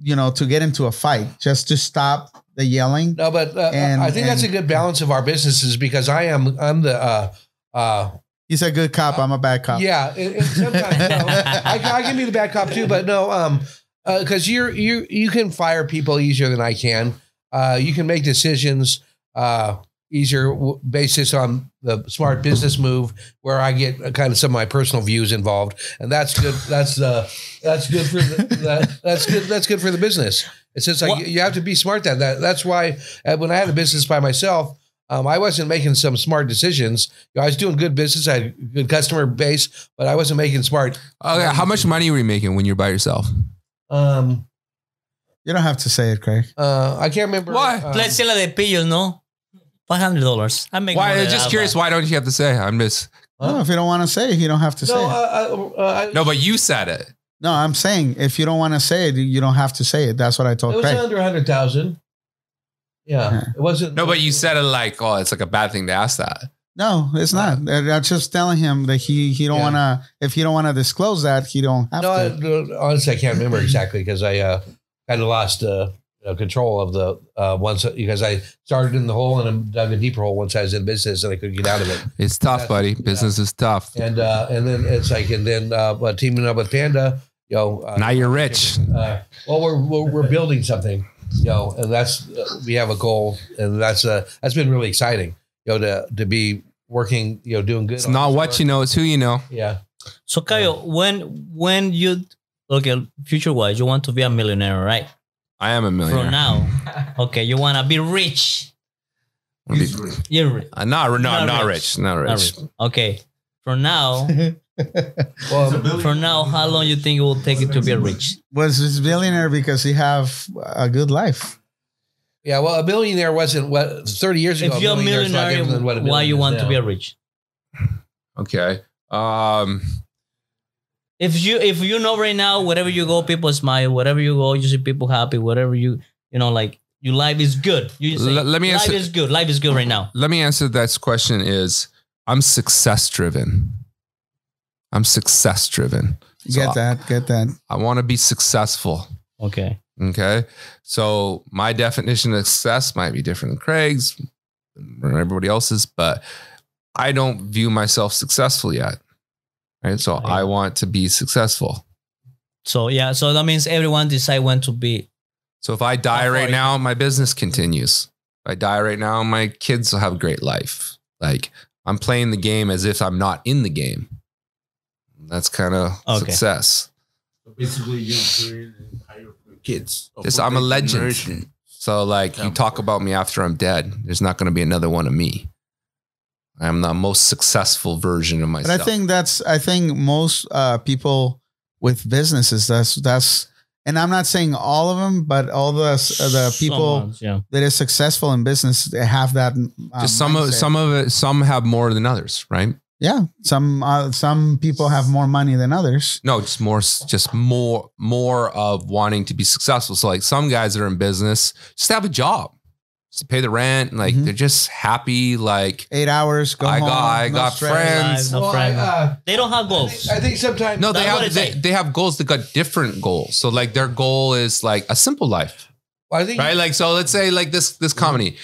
you know to get into a fight just to stop the yelling No, but uh, And- I think that's a good balance of our businesses because I am I'm the uh uh he's a good cop i'm a bad cop yeah. And, and sometimes no, I, I can be the bad cop too, but no, um, because you're you you can fire people easier than I can. Uh, you can make decisions uh easier w- basis on the smart business move where I get uh, kind of some of my personal views involved, and that's good. That's uh that's good for the, that, that's good. That's good for the business. It's just like What- you- you have to be smart. That that that's why uh, when I had a business by myself. Um, I wasn't making some smart decisions. You know, I was doing good business. I had a good customer base, but I wasn't making smart. Okay, how much money were you making when you're by yourself? Um, you don't have to say it craig uh, I can't remember. Why? um, Let's sell de pillos, no? Five hundred dollars. I make. Why? more I'm than just that, curious. Why don't you have to say? I'm just no if you don't want to say it you don't have to say no, it uh, uh, uh, I- no, but you said it. no i'm saying if you don't want to say it you don't have to say it that's what i told. it told was craig under a hundred thousand. Yeah, Yeah. it wasn't. No, but you said it like, oh, it's like a bad thing to ask that. no it's not i'm just telling him that he he don't Yeah. want to if he don't want to disclose that he don't have No, to no, honestly, I can't remember exactly because I uh, kind of lost uh, control of the uh, once because I started in the hole and I dug a deeper hole once I was in business and I couldn't get out of it. It's tough, That's- buddy. yeah. Business is tough. And uh, and then it's like and then uh, but teaming up with Panda, you know, uh, Now you're rich. Uh, well, we're, we're we're building something. you know, and that's uh, we have a goal, and that's uh that's been really exciting, you know, to to be working, you know, doing good. It's not what you know, it's who you know. Yeah. So Caio, when when you okay, future wise, you want to be a millionaire, right? I am a From millionaire. now, okay, you wanna be rich. You're rich. Uh, not, no, Not not, rich. rich. Not rich. Not rich. Okay. From now, Well, from now, how long you think it will take you to be rich? Was this billionaire because he have a good life? yeah. Well, a billionaire wasn't what thirty years ago. If you're a millionaire a millionaire, different than what a why you want is to be a rich? Okay. Um, If you if you know right now, wherever you go, people smile. Wherever you go, you see people happy. Whatever you you know, like your life is good. You say, Let- let me life answer- is good. Life is good right now. let me answer this question is I'm success driven. I'm success driven. So Get that, get that. I want to be successful. Okay. Okay. So my definition of success might be different than Craig's or everybody else's, but I don't view myself successful yet. Right. So I want to be successful. So yeah, so that means everyone decide when to be. So if I die right now, my business continues. If I die right now, my kids will have a great life. Like I'm playing the game as if I'm not in the game. That's kind of Okay. success. So basically, you're creating an empire for kids. of Just, I'm a legend. generation. So like you talk about me after I'm dead, there's not going to be another one of me. I'm the most successful version of myself. But. I think that's I think most uh, people with businesses that's that's and I'm not saying all of them, but all the uh, the people Someone's, yeah. that is successful in business they have that. Uh, just some of some of it, some have more than others, right? yeah, some uh, some people have more money than others. No, just more, just more, more of wanting to be successful. So like some guys that are in business just have a job, just to pay the rent. Like Mhm. they're just happy. Like Eight hours, go I home. got- I no got stress. friends. No Well, I, uh, They don't have I goals. think, I think sometimes no, they have it they, they, have goals. They got different goals. So like their goal is like a simple life. I think right? Like, so let's say like this this comedy.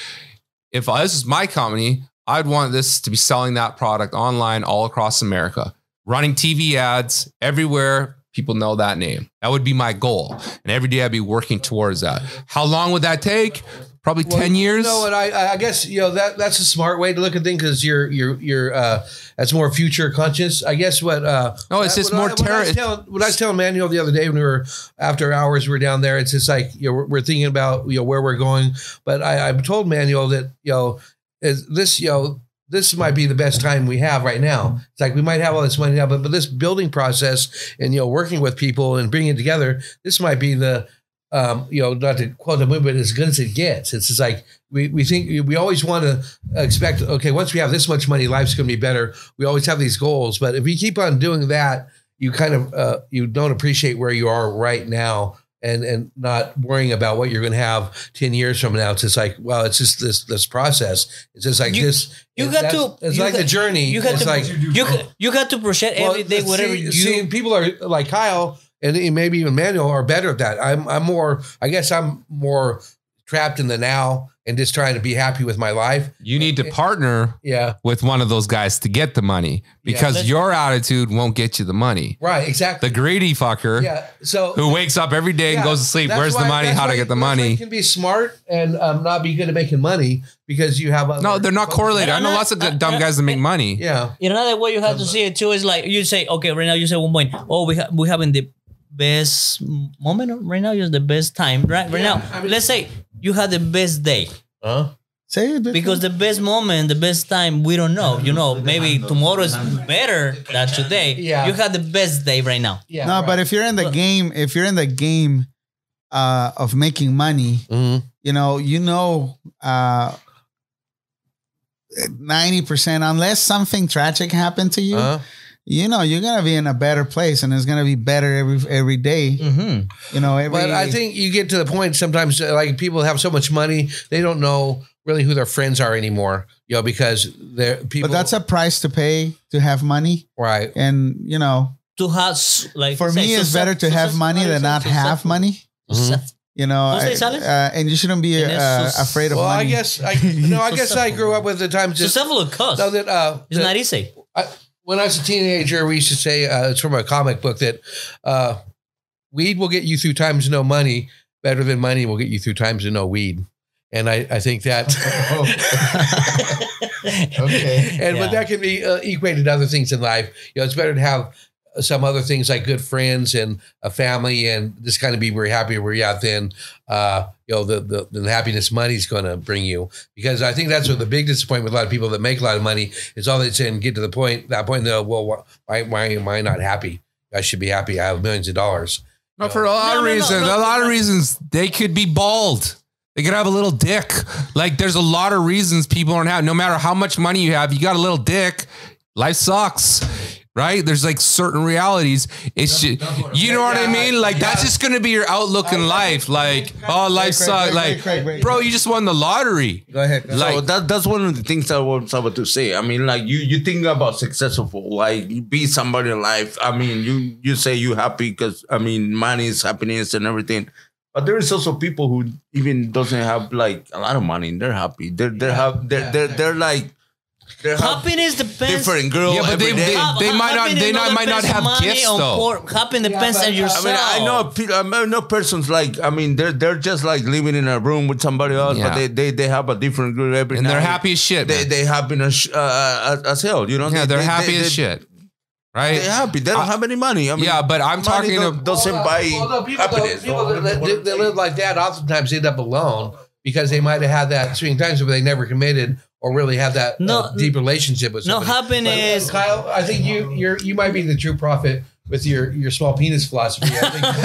If uh, this is my comedy, I'd want this to be selling that product online all across America, running TV ads everywhere. People know that name. That would be my goal, and every day I'd be working towards that. How long would that take? Probably Well, ten years. You know, and I, I guess you know that that's a smart way to look at things because you're you're you're uh, that's more future conscious. I guess what. Uh, No, it's what just more what terror- telling- What I was telling Manuel the other day when we were after hours, we were down there. It's just like you know we're, we're thinking about you know where we're going. But I, I told Manuel that you know is this you know this might be the best time we have right now. It's like we might have all this money now, but but this building process and you know working with people and bringing it together, this might be the um, you know not to quote the movie, but as good as it gets. It's just like we we think we always want to expect. Okay, once we have this much money, life's going to be better. We always have these goals, but if we keep on doing that, you kind of uh, you don't appreciate where you are right now. And, and not worrying about what you're going to have 10 years from now. It's just like, well, it's just this, this process. It's just like You- this. you got to- it's like got- the journey. You got it's to like, you got- you got to project every day see- whatever you see, people are like Kyle and maybe even Manuel are better at that. I'm I'm more. I guess I'm more trapped in the now and just trying to be happy with my life. you need to partner Yeah, with one of those guys to get the money because Let's- your attitude won't get you the money. right. Exactly. The greedy fucker yeah. So who wakes up every day and goes to sleep. that's Where's the money? How to why- get the money? You can be smart and um, not be good at making money because you have. Other No, they're not correlated. I know not- lots of good, uh, dumb uh, guys that make money. Yeah. In another way, you have to see it too. Is like you say, okay, right now you say one point. Oh, we ha- we having the best moment right now. Is the best time, right? Right Yeah, now, I mean- let's say you had the best day Huh? Say it because the best moment, the best time, we don't know. You know, maybe tomorrow is better than today. Yeah. you had the best day right now. Yeah. no, but if you're in the game, if you're in the game uh, of making money, Mhm. you know, you know, uh, ninety percent, unless something tragic happened to you, Uh-huh. You know, you're gonna be in a better place, and it's gonna be better every every day. Mm-hmm. You know, every. But I think you get to the point sometimes uh, like people have so much money they don't know really who their friends are anymore. You know because they're people. but that's a price to pay to have money, right. and you know, To have like for say, me, it's success- better to have success- money than not have successful. money. Success- You know, I- uh, and you shouldn't be uh, afraid of Well, I money. guess I no, I guess I grew up with the times just Successful will cost. no, that uh, It's that- not easy. I, when I was a teenager, we used to say uh, it's from a comic book that uh, weed will get you through times no money, better than money will get you through times of no weed. And I, I think that, Okay. and Yeah. but that can be uh, equated to other things in life. You know, it's better to have some other things like good friends and a family and just kind of be very happy where you're at than, uh, you know, the, the, the happiness money's going to bring you. Because I think that's what the big disappointment with a lot of people that make a lot of money is all they say and get to the point, that point, that, well, why, why am I not happy? I should be happy. I have millions of dollars. No, for a lot No, of no, no, reasons. no, a lot no. of reasons. They could be bald. They could have a little dick. Like there's a lot of reasons people aren't happy. No matter how much money you have, you got a little dick. Life sucks. Right? There's like certain realities. It's just, you know what I mean? Like that's just gonna be your outlook in life. Like, oh, life sucks. Like, Craig, Craig. bro, you just won the lottery. Go ahead. so Like, that that's one of the things I was about to say. I mean, like you you think about successful, like you be somebody in life. I mean, you you say you happy because I mean, money is happiness and everything. But there is also people who even doesn't have like a lot of money and they're happy. They're they're have they're they're, they're like they're have Happiness depends. different girl. Yeah, but they- every day. they- Ha- they might not- happiness they not- might not depends have money gifts, on though. poor- Happiness depends on I yourself. mean, I know, pe- I know persons like I mean, they're they're just like living in a room with somebody else, Yeah. but they, they they have a different girl every and they're night. happy as shit. They man. they happy as uh, uh, as hell, you know. yeah, They- they're they- happy they- as they- shit. Right? They're happy. They don't I- have any money. I mean, yeah, but I'm money talking don't- about doesn't buy Well, no, people, happiness. people that, that, that live like that oftentimes end up alone because they might have had that swing times but they never committed or really had that No, uh, deep relationship with no somebody. happiness. But, uh, Kyle, I think you you're you might be the true prophet with your your small penis philosophy. I think you can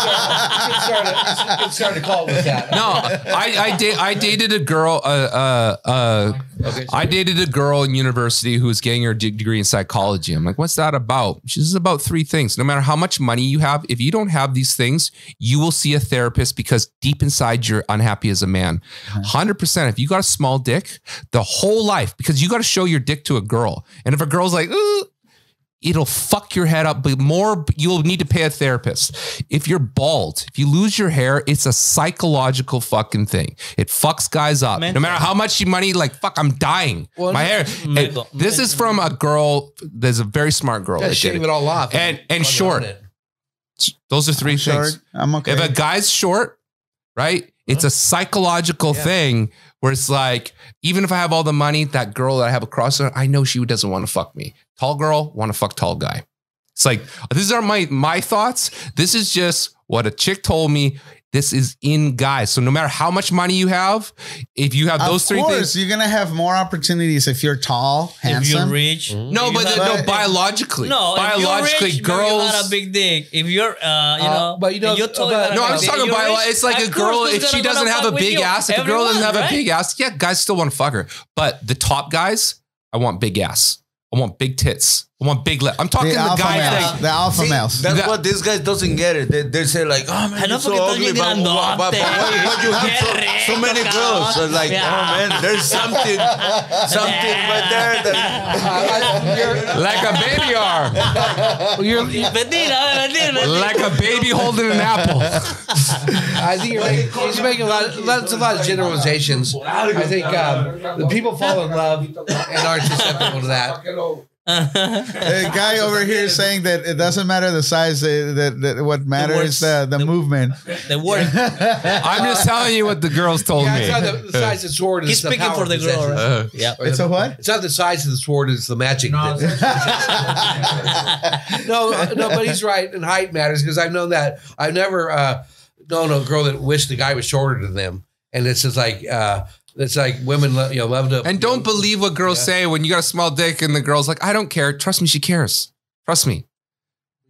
start, you can start, a, you can start a call with that. no, I I, da- I dated a girl. Uh, uh, uh, Okay, I dated a girl in university who was getting her de- degree in psychology. I'm like, what's that about? She's about three things. No matter how much money you have, if you don't have these things, you will see a therapist because deep inside you're unhappy as a man. Hundred percent. If you got a small dick, the whole life because you got to show your dick to a girl, and if a girl's like, Ooh, it'll fuck your head up. But more, you'll need to pay a therapist. If you're bald, if you lose your hair, it's a psychological fucking thing. It fucks guys up. No matter how much money, like fuck, I'm dying. Well, My hair. mental. it- this is from a girl. There's a very smart girl. Yeah, that did shave it. it all off And- and fucking short. Those are three Short. things. I'm okay. If a guy's short, right? It's a psychological Yeah. thing where it's like, even if I have all the money, that girl that I have across, I know she doesn't want to fuck me. Tall girl, want to fuck tall guy. It's like these are my my thoughts. This is just what a chick told me. This is in guys. So no matter how much money you have, if you have those of three course, things, you're gonna have more opportunities if you're tall, If you're handsome. rich. no, if but the- have- no, biologically, No, biologically, if you're rich, maybe you girls. got a big dick. If you're, uh, you Uh, know, but you know, you're tall, but- got a No, I was talking You're about rich, it's like a girl if she doesn't have a big you? ass, if a girl doesn't have Everyone, a big ass, yeah, guys still want to fuck her. But the top guys, I want big ass. I want big tits. I want big lip. I'm talking The the, alpha guys males. that The alpha See, males. That's That- what these guys doesn't get it. They, they say like, oh man, you're so ugly, bien but, but, but, but, grandote. but you have so, so many girls. So cabrón. like, Yeah. oh man, there's something, something right there. That, like a baby arm, Mentira, mentira. like a baby holding an apple. I think you're making, he's making a lot, of, that's a lot of generalizations. I think um, the people fall in love and aren't susceptible to that. The guy over here saying that it doesn't matter the size. uh, That, that what matters words. is the, the movement. The word. I'm just telling you what the girls told Yeah, me. it's not the, the size of the sword. He's it's the speaking power for the it girl, right? Uh, Yeah. It's a what? It's not the size of the sword; it's the magic. No, that- no, no, but he's right, and height matters because I've known that. I've never uh, known a girl that wished the guy was shorter than them, and it's just like uh, it's like women, lo- you know, love to and don't believe what girls Yeah. say when you got a small dick and the girl's like, I don't care. Trust me, she cares. Trust me.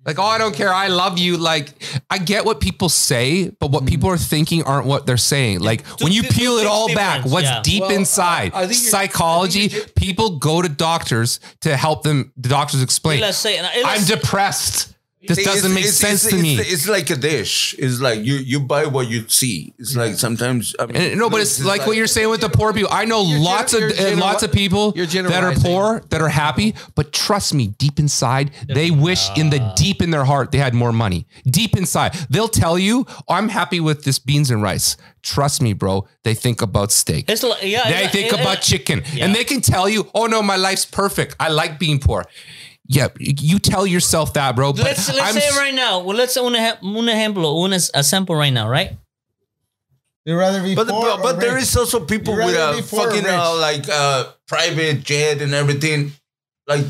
Like, oh, I don't care. I love you. Like, I get what people say, but what mm-hmm. people are thinking aren't what they're saying. Like, Two- when you two- peel it all back, difference, what's yeah. deep Well, inside? I- I think you're- Psychology. Think you're- people go to doctors to help them. The doctors explain. Let's say, I'm let's, depressed. This See, doesn't it's- make it's- sense it's- to me. It's, it's like a dish. It's like you you buy what you see. It's like sometimes. I mean, And, no, but it's like what you're saying with the poor people. I know You're lots gener- of you're uh, lots of people that are poor that are happy, but trust me, deep inside, they wish in the deep in their heart they had more money. Deep inside, they'll tell you, oh, "I'm happy with this beans and rice." Trust me, bro. They think about steak. it's like, yeah, They it's- think it- about it- chicken, Yeah. and they can tell you, "Oh no, my life's perfect. I like being poor." Yeah, you tell yourself that, bro. But Let's let's I'm say s- right now. Well, let's say un, ejem- un ejemplo, un a sample right now, right? You rather be But poor but, or but there rich? is also people with a be poor or fucking uh, like uh, private jet and everything. Like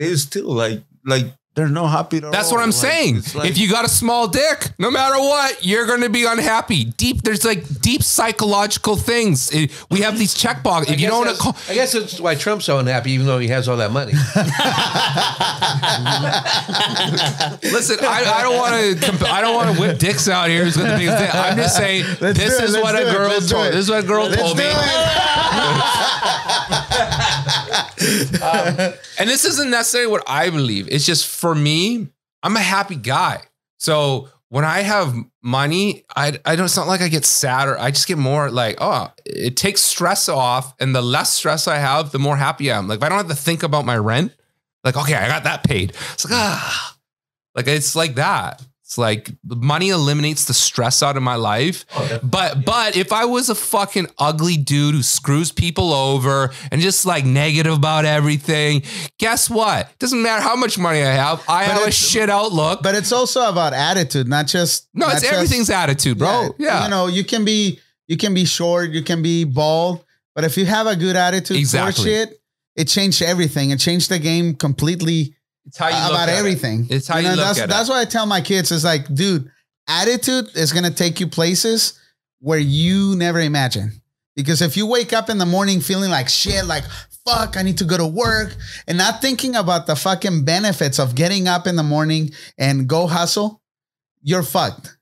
they still like like they're not happy. That's all. what I'm Like, saying. like- if you got a small dick, no matter what, you're going to be unhappy. Deep, there's like deep psychological things. Eh, we have these check boxes. I If you guess don't, that's- call, I guess that's why Trump's so unhappy, even though he has all that money. listen, I, I don't want to. Comp- I don't want to whip dicks out here. Who's got the biggest dick? I'm just saying Let's this is it, is what a do it, girl let's told. it. This is what a girl Let's told me. it. Um, and this isn't necessarily what I believe. It's just for me, I'm a happy guy. So when I have money, I, I don't, it's not like I get sadder. I just get more like, oh, it takes stress off. And the less stress I have, the more happy I am. Like if I don't have to think about my rent, like, okay, I got that paid. It's like, ah, like it's like that. It's like money eliminates the stress out of my life. Oh, but but if I was a fucking ugly dude who screws people over and just like negative about everything, guess what? Doesn't matter how much money I have. I But have a shit outlook. But it's also about attitude, not just no, not it's just- everything's attitude, bro. Yeah. You know, you can be you can be short, you can be bald, but if you have a good attitude Exactly. towards shit, it changed everything. It changed the game completely it's how you look about at it. everything. It's how you look that's at it. that's why I tell my kids is like, dude, attitude is gonna take you places where you never imagine. Because if you wake up in the morning feeling like shit, like fuck, I need to go to work, and not thinking about the fucking benefits of getting up in the morning and go hustle, you're fucked.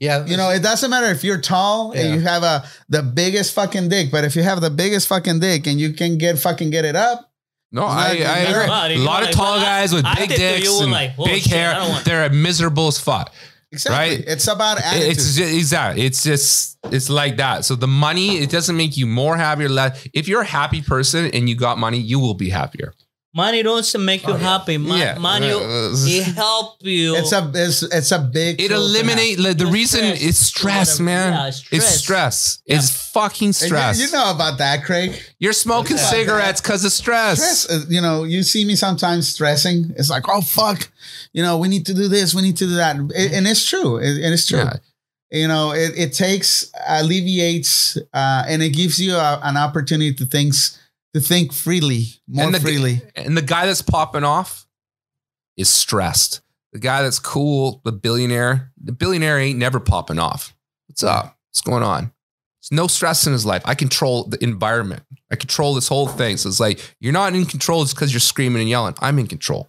Yeah, You know, it doesn't matter if you're tall Yeah. and you have a the biggest fucking dick, but if you have the biggest fucking dick and you can get fucking get it up, No, I, I agree. a lot of like, tall well, I- guys with I big did dicks and like, big shit, I hair, don't want- they're miserable as fuck. exactly. Right? It's about attitude. It's just, exactly. It's just it's like that. So the money it doesn't make you more happy or less. If you're a happy person and you got money, you will be happier. Money doesn't make you happy. Mon- Yeah. Money, Uh, it help you. It's a it's, it's a big. It tool eliminate like, the No reason stress. it's stress, man. Yeah, It's stress. stress. It's fucking stress. You, you know about that, Craig. You're smoking Yeah. cigarettes because of stress. Stress. uh, You know, you see me sometimes stressing. It's like, oh fuck, you know, we need to do this, we need to do that, It- and it's true. It, and it's true. Yeah. You know, it, it takes alleviates uh, and it gives you a, an opportunity to think to think freely, more And the- freely. And the guy that's popping off is stressed. The guy that's cool, the billionaire, the billionaire ain't never popping off. What's up? What's going on? There's no stress in his life. I control the environment. I control this whole thing. So it's like you're not in control just because you're screaming and yelling. I'm in control.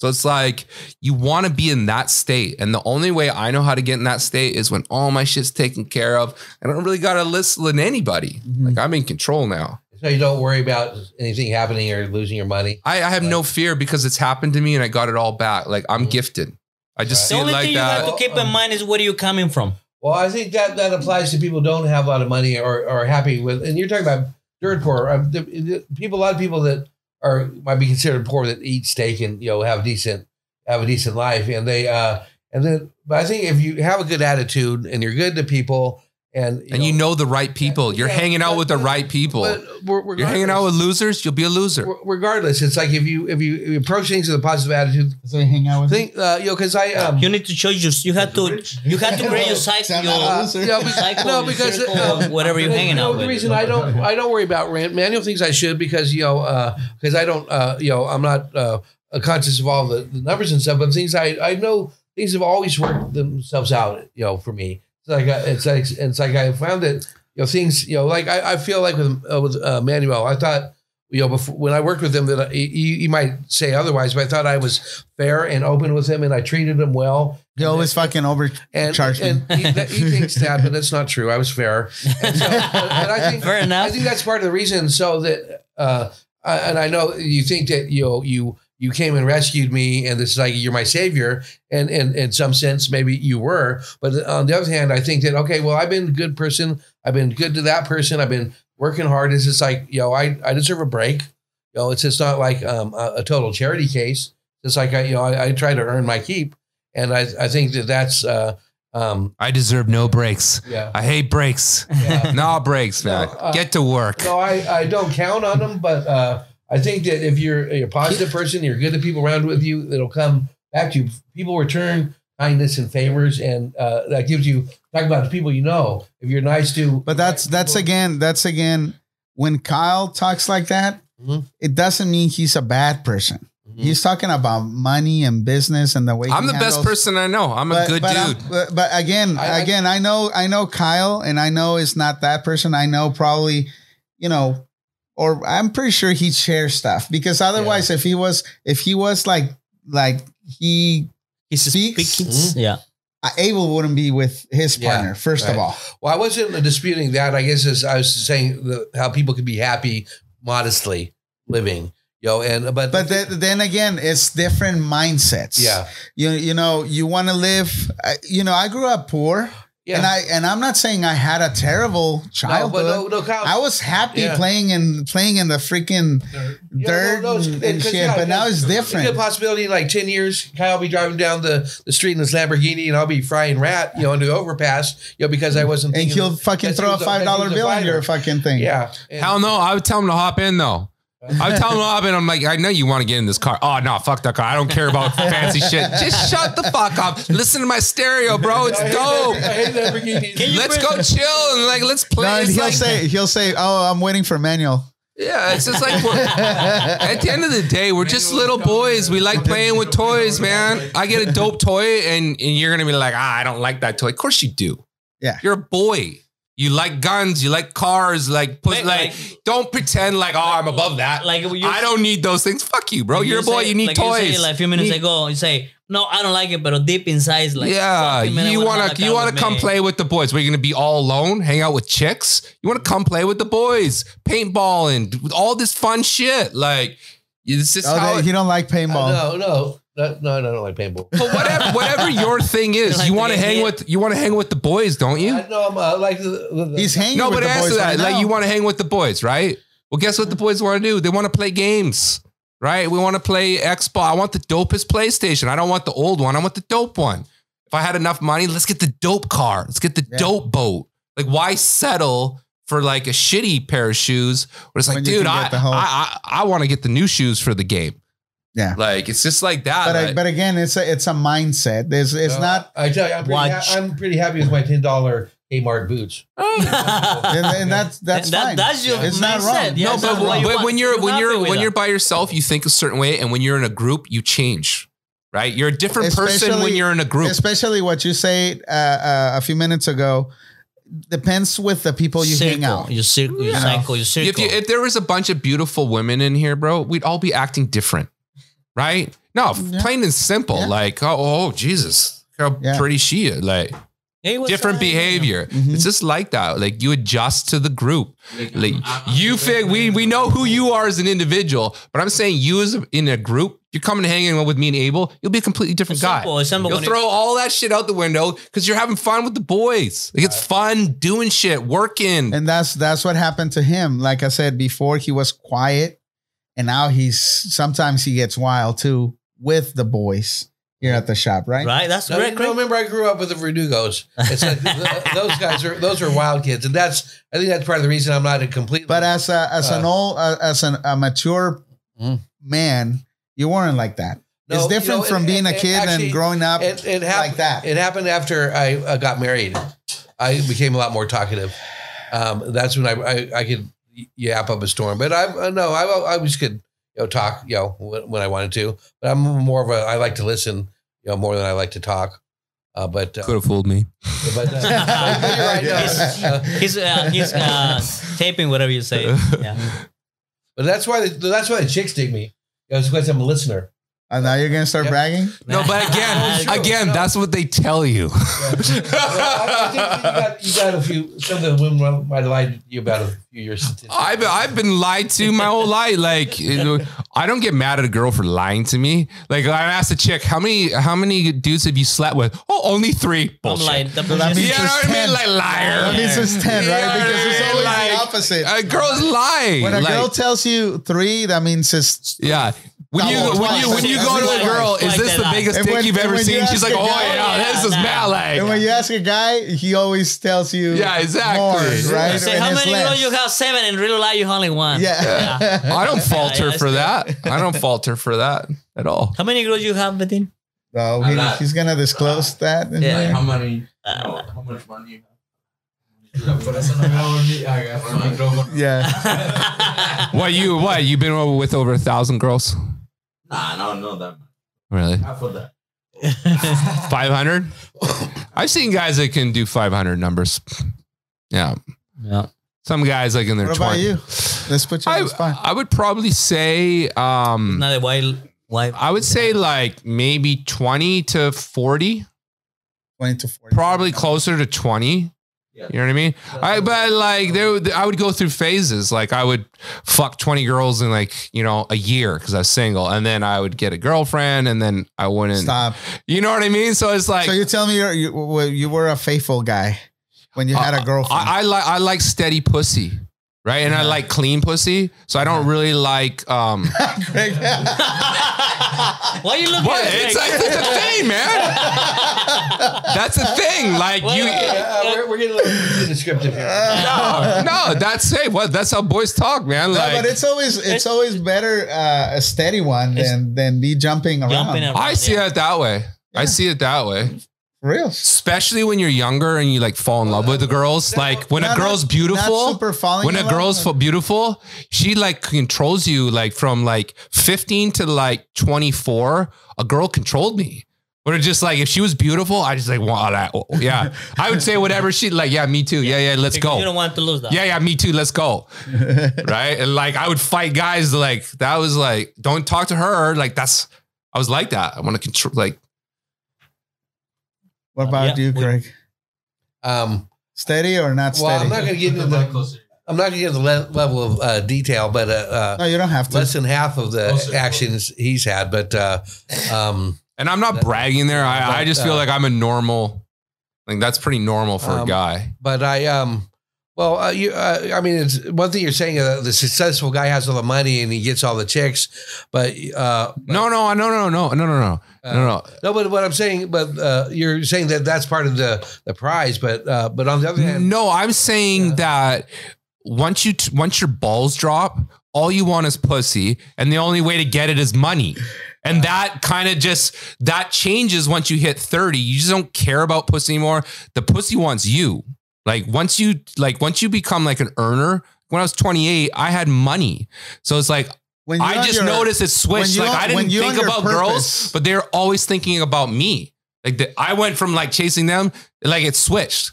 So it's like you want to be in that state. And the only way I know how to get in that state is when all my shit's taken care of. I don't really got to listen to anybody. Mhm. Like I'm in control now. So you don't worry about anything happening or losing your money. I, I have no fear because it's happened to me and I got it all back. Like I'm Mhm. gifted. I just the see it only like thing you that. have to keep in mind is where are you're coming from. Well, I think that that applies to people who don't have a lot of money or or are happy with. And you're talking about dirt poor. Um, the, the people, a lot of people that are might be considered poor that eat steak and you know have decent have a decent life, and they uh and then. But I think if you have a good attitude and you're good to people, and and you know the right people. You're Yeah, hanging out but- with the but- right people. You're hanging out with losers, you'll be a loser. Regardless. It's like if you if you, if you approach things with a positive attitude, So you hang out with think uh, you know because I um, You need to choose your. You have to. You have to create your cycle. Your, uh, loser. yeah, because, cycle, no, because circle uh, of whatever you're you hanging know, out the with. reason I don't I don't worry about rent. Manuel thinks I should because you know because I don't uh, you know I'm not uh, conscious of all the, the numbers and stuff, but things I I know things have always worked themselves out. You know, for me, it's like uh, it's like it's like I found it. you know things you know like I, I feel like with uh, with uh, Manuel, I thought. You know, before when I worked with him, that I, he, he might say otherwise, but I thought I was fair and open with him, and I treated him well. You always fucking over. And, Charge me. and he, that- he thinks that, but that's not true. I was fair. And, so, and I think Fair enough. I think that's part of the reason. So that, uh, I- and I know you think that you know, you you came and rescued me, and this is like you're my savior, and and in some sense maybe you were. But on the other hand, I think that okay, well, I've been a good person. I've been good to that person. I've been working hard. It's just like you know, I I deserve a break. You know, it's just not like um, a, a total charity case. It's like I you know I, I try to earn my keep, and I I think that that's. Uh, um, I deserve no breaks. yeah. I hate breaks. Yeah. no breaks, man. No, uh, Get to work. No, I, I don't count on them, but uh, I think that if you're a positive person, you're good to people around with you, it'll come back to you. People return kindness and favors, and uh, that gives you talk about the people you know. If you're nice to, But that's that's people- again that's again when Kyle talks like that, Mhm. it doesn't mean he's a bad person. Mhm. He's talking about money and business and the way I'm he the best person I know. I'm a good but dude. But, but again, I- I- again, I know I know Kyle, and I know it's not that person. I know probably, you know, or I'm pretty sure he shares stuff because otherwise, if he was if he was like like he He's Speaks? speaking. Mhm. Yeah. Abel wouldn't be with his Yeah, partner. first of all, Well, I wasn't disputing that. I guess as I was saying the, how people could be happy modestly living, you know, and but but then, then again, it's different mindsets. yeah, you you know you want to live. uh, You know, I grew up poor, yeah. and I and I'm not saying I had a terrible no, childhood. but no, no, Kyle, I was happy Yeah. playing in playing in the freaking Yeah, dirt no, no, and, and 'cause, shit. yeah, but now there's it's a different. Good possibility in like 10 years, Kyle will be driving down the, the street in his Lamborghini and I'll be frying rat, you know, into overpass, you know, because I wasn't and he'll of- fucking that he throw a five he dollar was a bill in your fucking thing. Yeah. And- Hell no, I would tell him to hop in though. I would tell him to hop in. I'm like, I know you want to get in this car. Oh no, fuck that car. I don't care about fancy shit. Just shut the fuck up. Listen to my stereo, bro. It's dope. I hate Lamborghinis. Let's go chill and like let's play. No, and It's he'll like- say he'll say, "Oh, I'm waiting for Manuel." Yeah, it's just like we're, at the end of the day, we're just little boys. We like playing with toys, man. I get a dope toy, and, and you're gonna be like, ah, I don't like that toy. Of course you do. Yeah. you're a boy. You like guns. You like cars. Like put Wait, like, don't pretend like oh I'm above that. Like I don't need those things. Fuck you, bro. like You're a boy. say- you need like toys. You say, like a few minutes Need- ago, you say, "No, I don't like it," but deep inside, is like, yeah, "Fuck man, you wanna wanna have a you wanna come me." play with the boys. We're gonna be all alone, hang out with chicks. You wanna come play with the boys, paintballing, all this fun shit. Like it's just Oh, how. they- he don't like paintball. no, no, no, no, I don't like paintball. but whatever, whatever your thing is, Like you want to hang hit? with you want to hang with the boys, don't you? I know I'm uh, like the, the, the- He's hanging No, with but the answer boys that. right like you want to hang with the boys, right? Well, guess what the boys want to do? They want to play games, right? We want to play Xbox. I want the dopest PlayStation. I don't want the old one. I want the dope one. If I had enough money, let's get the dope car. Let's get the Yeah. dope boat. Like, why settle for like a shitty pair of shoes? Where it's like, dude, I get the whole- I, I, I want to get the new shoes for the game. Yeah. Like, it's just like that. But like- I, but again, it's a it's a mindset. There's it's No, not, I tell you, I'm pretty, ha- I'm pretty happy with my ten dollar Kmart boots. and, and that's that's That- fine. that's your It's not mindset. wrong. Yeah, no, but, what but want. when you're You're when you're when that. you're by yourself, you think a certain way, and when you're in a group, you change. Right? You're a different person when you're in a group. Especially what you say uh, uh, a few minutes ago depends with the people you hang circle, out. your circle, your Yeah. cycle, your circle. If you, if there was a bunch of beautiful women in here, bro, we'd all be acting different, right? No, Yeah. plain and simple. Yeah. Like, oh, oh, Jesus, how Yeah. pretty she is. Like Hey, different up? behavior. Mhm. It's just like that. Like you adjust to the group. Like you fig we we know who you are as an individual, but I'm saying you as a, in a group, you're coming and hanging with me and Abel, you'll be a completely different It's guy. simple. It's simple You'll when you- throw all that shit out the window because you're having fun with the boys. Like it's fun doing shit, working. And that's that's what happened to him. Like I said before, he was quiet, and now he's sometimes he gets wild too with the boys here at the shop, right? Right? That's No, right. you know, remember I grew up with the Verdugos. It's like those guys are those are wild kids, and that's I think that's part of the reason I'm not a complete. But as a as an Uh, old uh, as an, a mature Mm. man, you weren't like that. No, it's you different know, from it- being a kid actually, and growing up it, it happened like that. It happened after I uh, got married. I became a lot more talkative. Um, that's when I, I I could yap up a storm. But I uh, no, I I always could you know talk you know when, when I wanted to. But I'm more of a I like to listen you know more than I like to talk. Uh, but uh, Could have fooled me. but uh, right, no, He's- uh, He's uh, he's uh, taping whatever you say. Yeah. but that's why the, that's why the chicks dig me. It's because I'm a listener. And now you're gonna start Yeah. bragging. No, but again, oh, again, No. that's what they tell you. I, I think you got, you got a few. Some of the women might have lied to you about a few years. I've I've been lied to my whole life. Like I don't get mad at a girl for lying to me. Like I asked a chick, how many how many dudes have you slept with? Oh, only three. I'm Bullshit. like, So that means you know what I mean? Like liar. That means it's ten, You right? what Because it's mean? always Like, the opposite. A girl's lying. when a Like, girl tells you three, that means it's yeah. When you Double, when you when you go to a girl, is this the biggest dick you've ever seen? She's like, oh guy- yeah, this is Yeah, mad. And when you ask a guy, he always tells you Yeah, exactly. more, right? You say, how many less. girls you have? Seven. In real life, you only one. Yeah. I don't falter Yeah, yeah, for that's that. I don't falter for that at all. How many girls you have, Betin? Oh, A he, lot. he's gonna disclose uh, that. Yeah. How many? Uh, no, how much money you have? Por eso no me voy a dormir. Agarro el micrófono. Yeah. What you what you've been over with over a thousand girls? Nah, no, no, that much. Really? Half of that. Five hundred? I've seen guys that can do five hundred numbers. Yeah. Yeah. Some guys like in their What about 20s. you? Let's put you on I, the spot. I would probably say um Not a wild wife. I would say like maybe 20 to 40, Twenty to forty. probably closer to 20. You know what I mean? I but like there I would go through phases. Like I would fuck 20 girls in like, you know, a year because I was single. And then I would get a girlfriend and then I wouldn't Stop. you know what I mean? So it's like so you tell me you're, you you were a faithful guy when you had a girlfriend. I, I like I like steady pussy. Right. And I like clean pussy. So I don't really like um Why are you looking what at it's like that's a thing, man. That's the thing. Like Well, you Uh, we're, we're getting a little descriptive here. no, no, that's it. What that's how boys talk, man. No, Like but it's always it's always better uh, a steady one than than me jumping around. Jumping around. I see yeah. it that way. I see it that way. For real. Especially when you're younger and you like fall in love with the girls. Like when a Not- girl's not beautiful, super falling when in a love, girl's but- beautiful, she like controls you like from like 15 to like 24. A girl controlled me. But it's just like if she was beautiful, I just like wow that oh, yeah. I would say whatever she like, yeah, me too. Yeah, yeah, let's Because go. You don't want to lose that. Yeah, yeah, me too. Let's go. right? And like I would fight guys like that was like, don't talk to her. Like that's I was like that. I want to control like What about Yeah, you, we- Um, Steady or not well, I'm not going to get into Put the mic the. I'm not going to get into the le- level of uh, detail, but uh, no, uh, you don't have to. less than half of the Closer. actions he's had. But uh, um, and I'm not bragging there. I, I just feel uh, like I'm a normal like that's pretty normal for a Um, guy. but I um. Well, uh, you, uh, I mean, it's one thing you're saying. Uh, the successful guy has all the money and he gets all the chicks, but uh, No, no, no, no, no, no, no, no. uh, No, no. no. But what I'm saying, but uh, you're saying that that's part of the the prize. But uh, but on the other hand, No, I'm saying that once you t- once your balls drop, all you want is pussy, and the only way to get it is money. And that kind of just that changes once you hit 30. You just don't care about pussy anymore. The pussy wants you. Like once you like once you become like an earner. When I was 28, I had money. So it's like when I just your- noticed it switched. Like I didn't think about purpose- girls, but they're always thinking about me. Like the, I went from like chasing them, like it switched,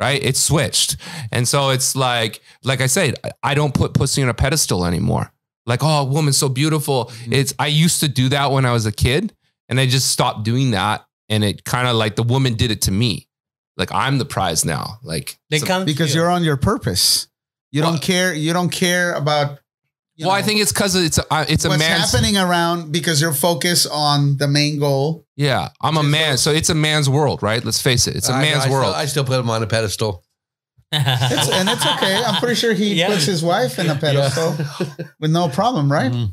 right? It switched, and so it's like, like I said, I- I don't put pussy on a pedestal anymore. Like, oh, a woman's so beautiful. Mm-hmm. It's I used to do that when I was a kid, and I just stopped doing that, and it kind of like the woman did it to me. Like I'm the prize now. Like They so- come because you. you're on your purpose. You Well- don't care. You don't care about. you well, I think it's because it's a uh, it's a what's man's happening around because you're focused on the main goal. Yeah, I'm a Which is man, so it's a man's world, right? Let's face it, it's a I- man's I, world. Still, I still put him on a pedestal. It's, and it's okay. I'm pretty sure he Yeah. puts his wife in a pedestal with no problem, right? Mhm.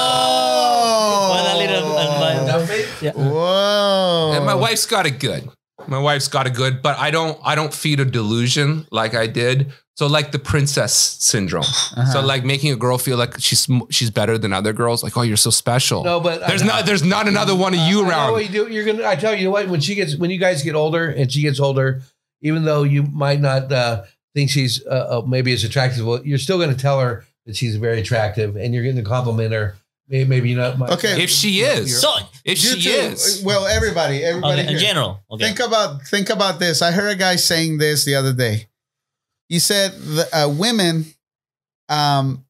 Oh, What a little advice. Yeah. Whoa! and my wife's got it good. My wife's got it good, but I don't. I don't feed a delusion like I did. So like the princess syndrome. Uh-huh. So like making a girl feel like she's she's better than other girls. Like oh, you're so special. No, but there's not there's not another one of you I know around. what you do. You're gonna. I tell you what. When she gets, when you guys get older, and she gets older, even though you might not uh, think she's uh, uh, maybe as attractive, well, you're still going to tell her that she's very attractive, and you're going to compliment her. Maybe, maybe not. might- Okay. if she is, So, if You she too. is, Well, everybody, everybody. okay, in general. Okay. Think about think about this. I heard a guy saying this the other day. He said the uh, women, um,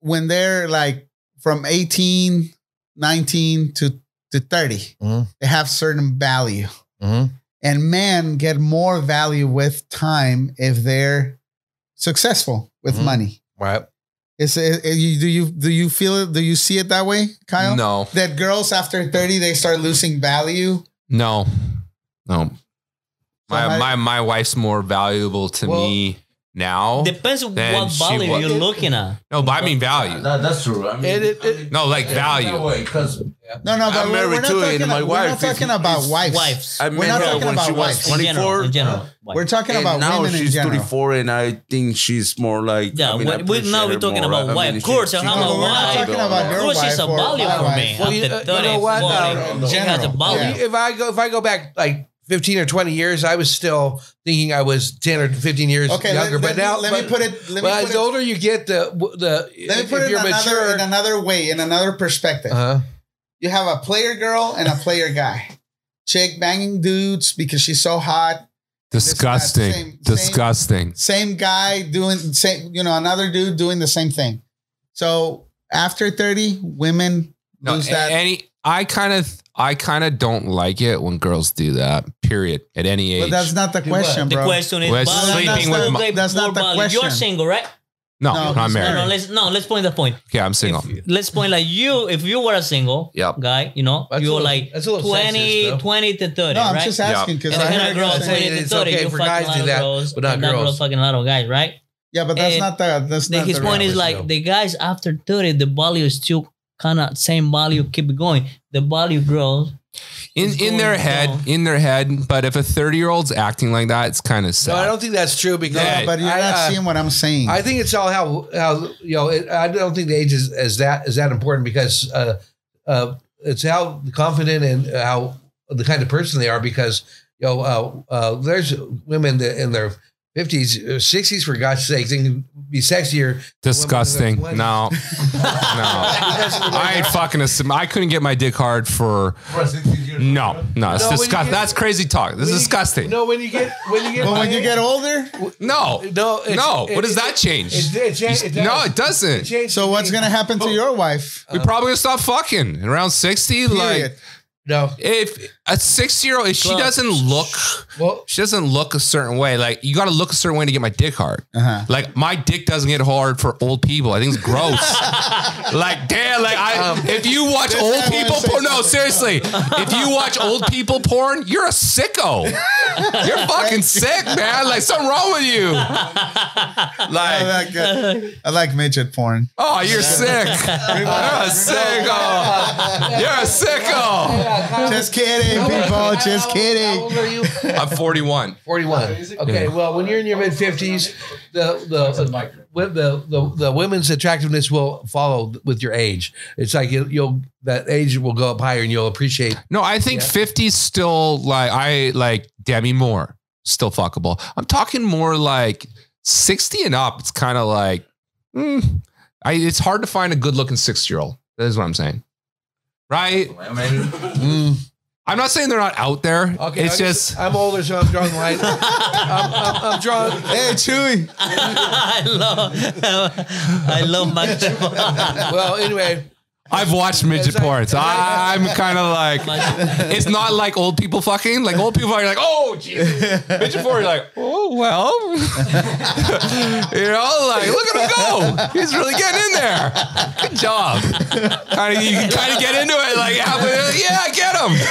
when they're like from 18, 19 to to 30, Mhm. they have certain value, Mhm. and men get more value with time if they're successful with Mhm. money. Right. Is it, it- you- do you do you feel it? Do you see it that way, Kyle? no, That girls after 30 they start losing value. no, no. My my my wife's more valuable to Well, me now. Depends on Then what value wa- you're looking at. No, but I mean value. That, that's true. I mean, It- it- I mean, No, like value. because No, no, but I'm we're, married we're not too, talking, and my we're not talking is- about wives. Wives. I We're not her talking when about she was wives. In general, 24. in general. We're talking and about now women in she's general. 34, and I think she's more like. Yeah, I mean, we- I we- now we're talking more. about I wife. mean, Of course, I'm she not knows a wife. I'm talking doing. about your Of course, she's a value for me. Well, you- After 30, know what? 40, she has a value. If I go if I go back like 15 or 20 years, I was still thinking I was 10 or 15 years Okay, younger. let, but now, let but, me put it. Let me but put the it, older you get, the the let me put it in you're another, mature, in another way, in another perspective. uh-huh. You have a player girl and a player guy. Chick banging dudes because she's so hot. Disgusting. Same- same- Disgusting. Same guy doing same. You know, another dude doing the same thing. So after thirty, women No, lose that. any. I kind of, I kind of don't like it when girls do that. Period. At any age. but that's not the Do question, The bro. question is, We're sleeping That's with not- my- that's not more the value. question. You're single, right? no, No, I'm he's not No, married. no, let's no, let's point the point. okay, I'm single. If- let's point like you, if you were a single Yep. guy, you know, That's a you were little- like that's a little 20, sexist, 20 to 30, no, I'm right? just asking because and I then heard a girl girls 20 to it's 30, okay you for guys a lot to do of that, girls, but not and that girl girls. fucking a lot of guys, right? Yeah, but that's And not the that's Then not his the point is like the guys after 30, the value is still kind of same value, keep going. The value grows. In in their going head, down. in their head. But if a 30 year old's acting like that, it's kind of No, sad. I don't think that's true because No, but you're I, not uh, seeing what I'm saying. I think it's all how how you know. It, I don't think the age is, is that is that important because uh, uh, it's how confident and how the kind of person they are. Because you know, uh, uh, there's women that in their fifties, uh, sixties, for God's sake, they can be sexier. Disgusting. No, no. I ain't fucking a. sim- I couldn't get my dick hard for. No, no. It's No, when you disgusting. get- That's crazy talk. This When is you- disgusting. No, when you get when you get but my when you get older, No, no, it's- no. it- What does it- that change? It, it, cha- it no, does. it doesn't. It changes so what's gonna happen to oh. your wife? we probably gonna stop fucking around 60. Period. Like, No, if a six year old, if she Clubs. doesn't look, well, she doesn't look a certain way. Like, you got to look a certain way to get my dick hard. Uh-huh. Like, my dick doesn't get hard for old people. I think it's gross. like, damn, like, I, if you watch old people porn, no, seriously, if you watch old people porn, you're a sicko. You're fucking sick, man. Like, something wrong with you. I Like, like, uh, I like midget porn. oh, you're sick. You're a sicko. You're a sicko. Just kidding, people. Just How kidding. old are you? I'm 41. 41. Okay, well, when you're in your mid 50s, the the, with the the the women's attractiveness will follow with your age. It's like you, you'll that age will go up higher and you'll appreciate. No, I think Yeah. 50 's still like I like Demi Moore, still fuckable. I'm talking more like 60 and up. It's kind of like mm, I it's hard to find a good looking six year old. That is what I'm saying. Right? Mm. I'm not saying they're not out there. Okay, it's I just I'm older, so I'm drawing the line. I'm, I'm, I'm drawing. Hey, Chewy. I love, I love Mac Well, anyway, I've watched midget As I- porn. So as I- I'm kind of like it's not like old people fucking. Like old people are like, oh, Jesus. midget porn. You're like, oh well, you know, like look at him go. He's really getting in there. Good job. Kind of, you can kind of get into it. Like, yeah, get him.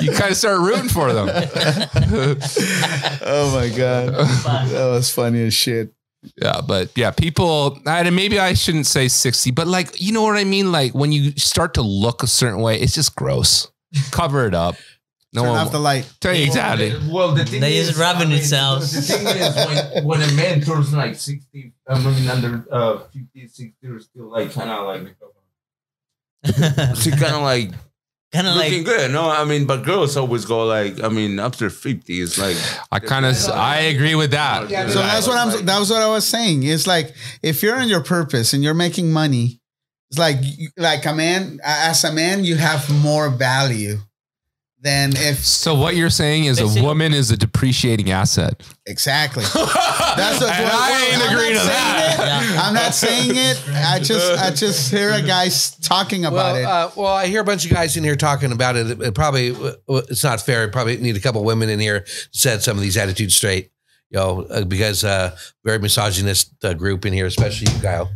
you kind of start rooting for them. Oh my god, that was funny as shit. Yeah, but yeah, people, and maybe I shouldn't say 60, but like, you know what I mean? Like when you start to look a certain way, it's just gross. Cover it up. No Turn one off the light. Tell you exactly. Well, the thing They is, just rubbing I mean, themselves. The thing is, when, when a man turns like 60, I mean, under uh, 50, 60, they're still like kind of like, she kind of like kind of looking like good. No, I mean, but girls always go like, I mean, after 50, it's like, I kind of, I agree with that. Yeah, So that's what I'm. That was what I was saying. It's like if you're on your purpose and you're making money, it's like like a man. As a man, you have more value than if So what you're saying is a woman is a depreciating asset. exactly. That's what, And I ain't I'm agreeing not to saying that. it. I'm not saying it. I just I just hear a guy talking about well, it. uh, well, I hear a bunch of guys in here talking about it. It probably uh, it's not fair. Probably need a couple women in here to set some of these attitudes straight. You know, uh, because uh, very misogynist uh, group in here, especially you, Kyle.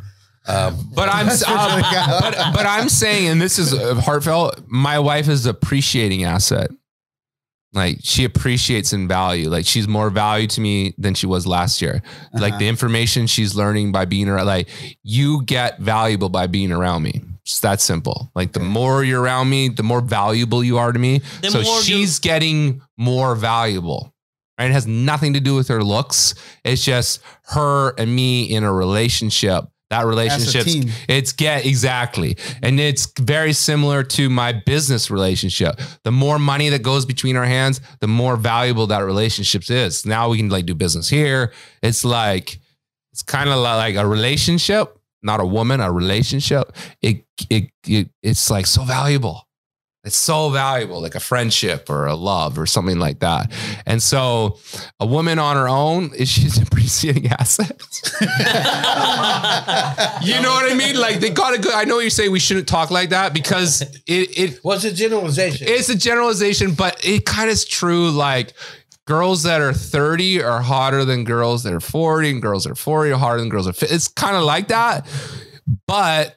Um, But I'm, uh, but, but I'm saying, and this is uh, heartfelt. My wife is appreciating asset. Like she appreciates in value. Like she's more value to me than she was last year. Like Uh-huh. the information she's learning by being around, like you get valuable by being around me. It's that simple. Like the more you're around me, the more valuable you are to me. The so more you- she's getting more valuable. Right? It has nothing to do with her looks. It's just her and me in a relationship. That relationship, it's get exactly. And it's very similar to my business relationship. The more money that goes between our hands, the more valuable that relationship is. Now we can like do business here. It's like it's kind of like a relationship, not a woman, a relationship. It it, it it's like so valuable. It's so valuable, like a friendship or a love or something like that. And so, a woman on her own is she's appreciating asset. You know what I mean? Like they got a good. I know you say we shouldn't talk like that because it it What's a generalization? it's a generalization, but it kind of is true. Like girls that are 30 are hotter than girls that are 40, and girls that are 40 are hotter than girls that are 50. It's kind of like that. But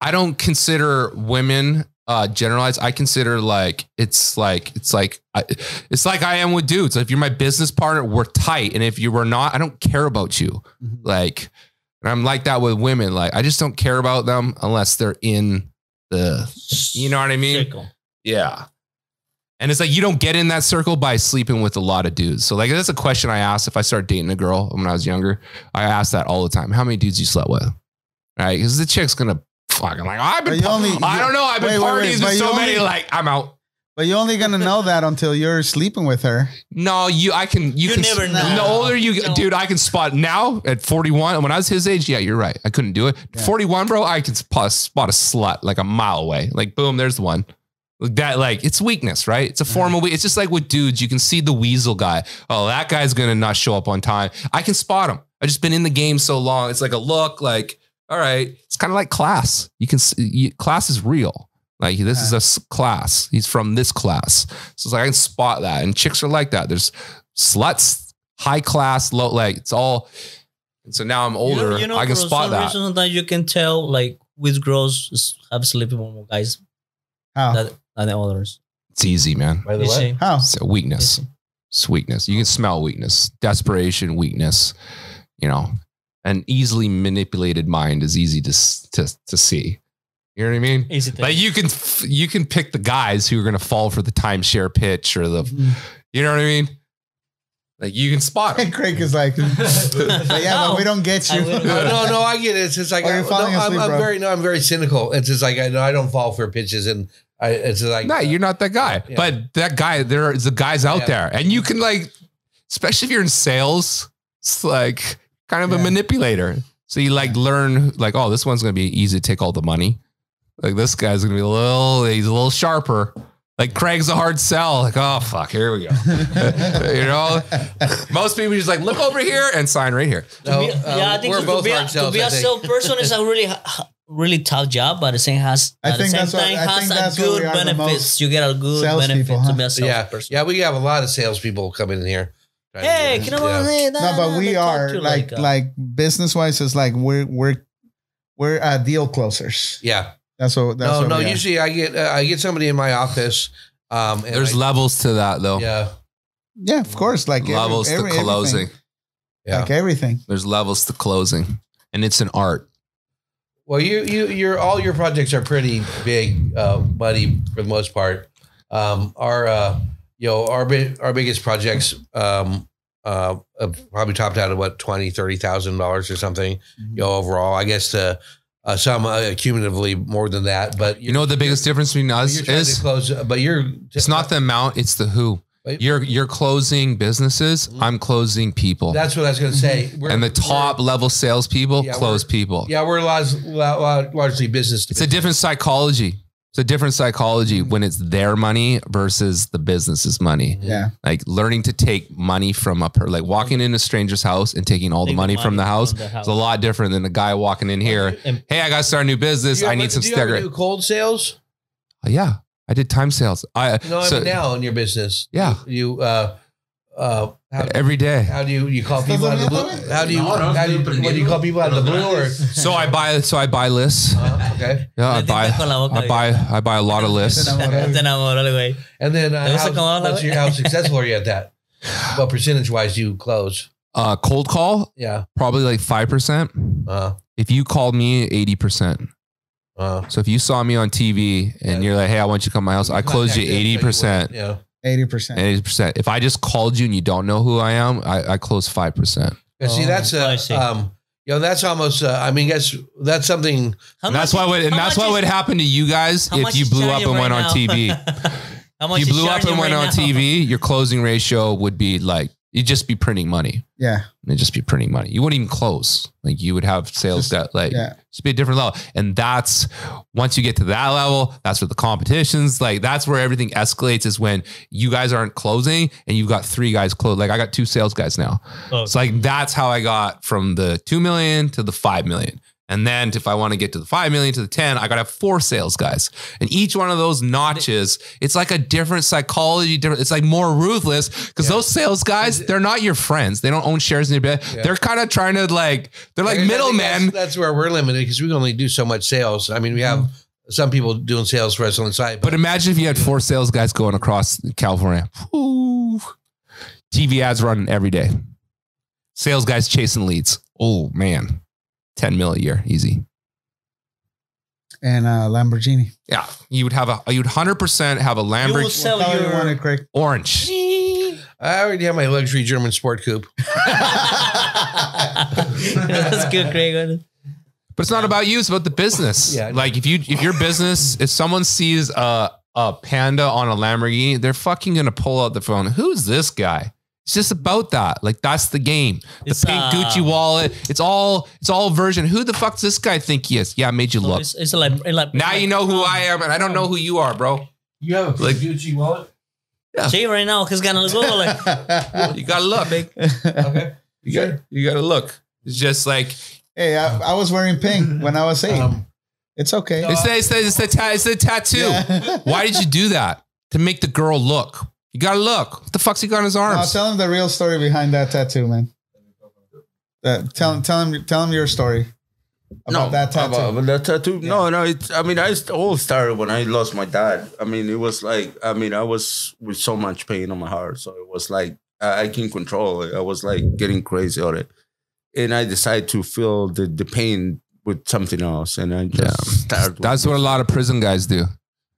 I don't consider women uh generalized. I consider like it's like it's like I, it's like I am with dudes. If you're my business partner, we're tight. And if you were not, I don't care about you. Like and I'm like that with women. Like I just don't care about them unless they're in the you know what I mean? Circle. Yeah. And it's like you don't get in that circle by sleeping with a lot of dudes. So like that's a question I asked if I start dating a girl when I was younger. I asked that all the time. How many dudes you slept with? Right? Because the chick's gonna fucking like, I've been But you only- I don't know, I've been Wait, wait, wait, parties with you so only- many, like I'm out. But you're only gonna know that until you're sleeping with her. No, you I can you, You can never know. The older you No. dude, I can spot now at 41. When I was his age, yeah, you're right. I couldn't do it. 41, bro, I can spot, spot a slut like a mile away. Like boom, there's the one. Like That like it's weakness, right? It's a form of weak. It's just like with dudes, you can see the weasel guy. Oh, that guy's gonna not show up on time. I can spot him. I've just been in the game so long. It's like a look, like all right. It's kind of like class. You can you, class is real. Like this is a class. He's from this class. So it's like I can spot that. And chicks are like that. There's sluts, high class, low like it's all. And so now I'm older. You know, I can for spot some that. reason, sometimes you can tell like which girls s- have sleeping with more guys How? than, than the others. It's easy, man. By the You way. How? It's a weakness. Yes. It's weakness. You can smell weakness, desperation, weakness. You know, an easily manipulated mind is easy to to to see. You know what I mean? Easy thing. Like you can you can pick the guys who are going to fall for the timeshare pitch or the mm-hmm. you know what I mean? Like you can spot them. Craig is like, but yeah, but we don't get you. no, no, no, I get it. It's just like Oh, I, you're no, falling I'm, I'm very no, I'm very cynical. It's just like I know I don't fall for pitches, and I it's like No, you're not that guy. Yeah. But that guy, there's the guys out Yeah. there, and you can like, especially if you're in sales, it's like kind of a manipulator. So you like learn like, oh, this one's gonna be easy to take all the money. Like this guy's gonna be a little, he's a little sharper. Like Craig's a hard sell. Like, oh fuck, here we go. you know, most people just like look over here and sign right here. No, Be- um, yeah, I think we're to both be, a, hard to be I a salesperson is a really really tough job, but at the same has I at the think same that's what- time I has think a that's what good are the benefits. most You get a good salespeople, benefit huh? to be a yeah, salesperson. yeah, we have a lot of salespeople coming in here. Trying to Hey, get- can I yeah. hey, No, but we are like like business wise, it's like we're we're we're uh, deal closers. Yeah, That's what. That's no, what no. we are. Usually, I get uh, I get somebody in my office. Um, and There's I- levels to that though. yeah, Yeah, of course. Like levels every- to closing. everything. yeah. Like everything. There's levels to closing, and it's an art. Well, you you your all your projects are pretty big, uh, money for the most part. Um, our uh, you know our our biggest projects um, uh, probably topped out at what twenty thirty thousand dollars or something. Mm-hmm. You know overall, I guess the uh, some uh, cumulatively more than that. But You know the biggest difference between us is? close, but you're It's not the amount, it's the who. You're you're closing businesses. I'm closing people. That's what I was going to say. We're, and the top level salespeople Yeah, close people. yeah, we're large, largely business. To It's a different psychology. It's a different psychology when it's their money versus the business's money. Yeah. Like learning to take money from a per, like walking in a stranger's house and taking all the Take the money, from the house. from the It's a lot different than a guy walking in here. And- Hey, I got to start a new business. Do you I ever- need some do you sticker. do cold sales? yeah, I did time sales. I No, I so- mean now in your business. Yeah. You, uh, Uh, how, every day. how do you you call people out of the blue? How do you No, no, how do you, estoy what do you call people out of the blue or So I buy so I buy lists. uh, okay? Yeah, I buy tinta con la boca, I buy I buy a lot of lists. Te enamoró el güey. And then uh, ¿Te gusta how, cómo habla, what's güey? your, how successful are you at that? What percentage wise do you close? Uh, cold call Yeah. probably like five percent. Uh, If you called me, eighty percent. uh, So if you saw me on TV and Yeah. you're like, "Hey, I want you to come to my house," I close you eighty percent. Yeah. Eighty percent. Eighty percent. If I just called you and you don't know who I am, I, I close five percent. And see, Oh, that's I uh, see. um, you know, that's almost. Uh, I mean, that's that's something. And that's why. would and that's much what is- would happen to you guys how if much you is blew up charging and went right on now? TV. How much you is blew up charging and went right on now? TV, your closing ratio would be like you'd just be printing money. Yeah. It'd just be printing money. You wouldn't even close. Like you would have sales Just- that like Yeah. just be a different level. And that's once you get to that level, that's where the competitions, like that's where everything escalates is when you guys aren't closing and you've got three guys close. Like I got two sales guys now. Oh, It's like that's how I got from the two million to the five million. And then if I want to get to the five million to the 10, I gotta have four sales guys. And each one of those notches, it's like a different psychology, different, it's like more ruthless because those sales guys, they're not your friends. They don't own shares in your bed. Yeah. They're kind of trying to like, they're like middlemen. That's, that's where we're limited because we can only do so much sales. I mean, we have mm. some people doing sales for us on the side, But imagine if you had four sales guys going across California. Whew. TV ads running every day. Sales guys chasing leads. Oh man. 10 mil a year, easy. And uh, Lamborghini. Yeah, you would have a you would hundred percent have a You will Lamborghini sell Tell you your. want it, Craig. orange. I already have my luxury German sport coupe. That's good, Craig. But it's not about you; it's about the business. Yeah. like if you if your business if someone sees a a panda on a Lamborghini, they're fucking gonna pull out the phone. Who's this guy? It's just about that. Like that's the game. The It's, pink uh, Gucci wallet. It's all it's all version. Who the fuck does this guy think he is? Yeah, I made you look. It's, it's like, it's like Now you know who I am, and I don't know who you are, bro. You have a Like- Gucci wallet? See right now, he's gonna go like You gotta look. Okay. You got you gotta look. It's just like hey, I, I was wearing pink when I was eight. Um, it's okay. it's the it's the it's the, ta- it's the tattoo. Yeah. Why did you do that? To make the girl look. You gotta look. What the fuck's he got on his I'll arms? tell him the real story behind that tattoo, man. Uh, tell him, tell him, tell him your story about that tattoo. About, about that tattoo? No, no. It's. I mean, I all started when I lost my dad. I mean, it was like. I mean, I was with so much pain on my heart, so it was like I, I can't control it. I was like getting crazy on it, and I decided to feel the the pain with something else, and I just Yeah. started. That's what a lot of prison guys do.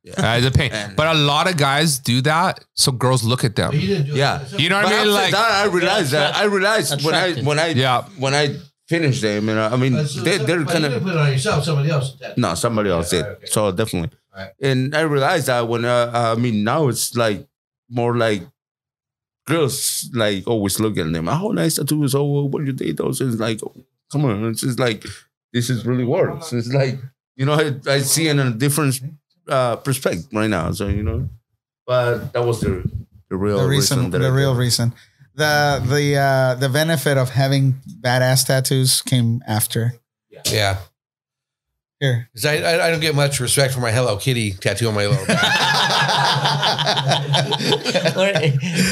Yeah. Uh, the pain. And- But a lot of guys do that so girls look at them. you Yeah. it. You know what But I mean? Like that, I realized that. I realized when I when I Yeah. when I finished them, and I mean, Uh, so- they, so- they're kind of put it on yourself. Somebody else. did. No, somebody else Yeah, did. okay. So definitely. Alright. And I realized that when uh, I mean now it's like more like girls like always look at them. Oh, nice tattoos. Oh, what do you date those? It's like, oh, come on. It's just like this is really works. It's like you know I, I see in a different uh, perspective right now. So you know, but that was the the real the reason, that the I real did. reason. The the uh, the benefit of having badass tattoos came after. Yeah. Here, 'Cause I, I, I don't get much respect for my Hello Kitty tattoo on my lower back. what,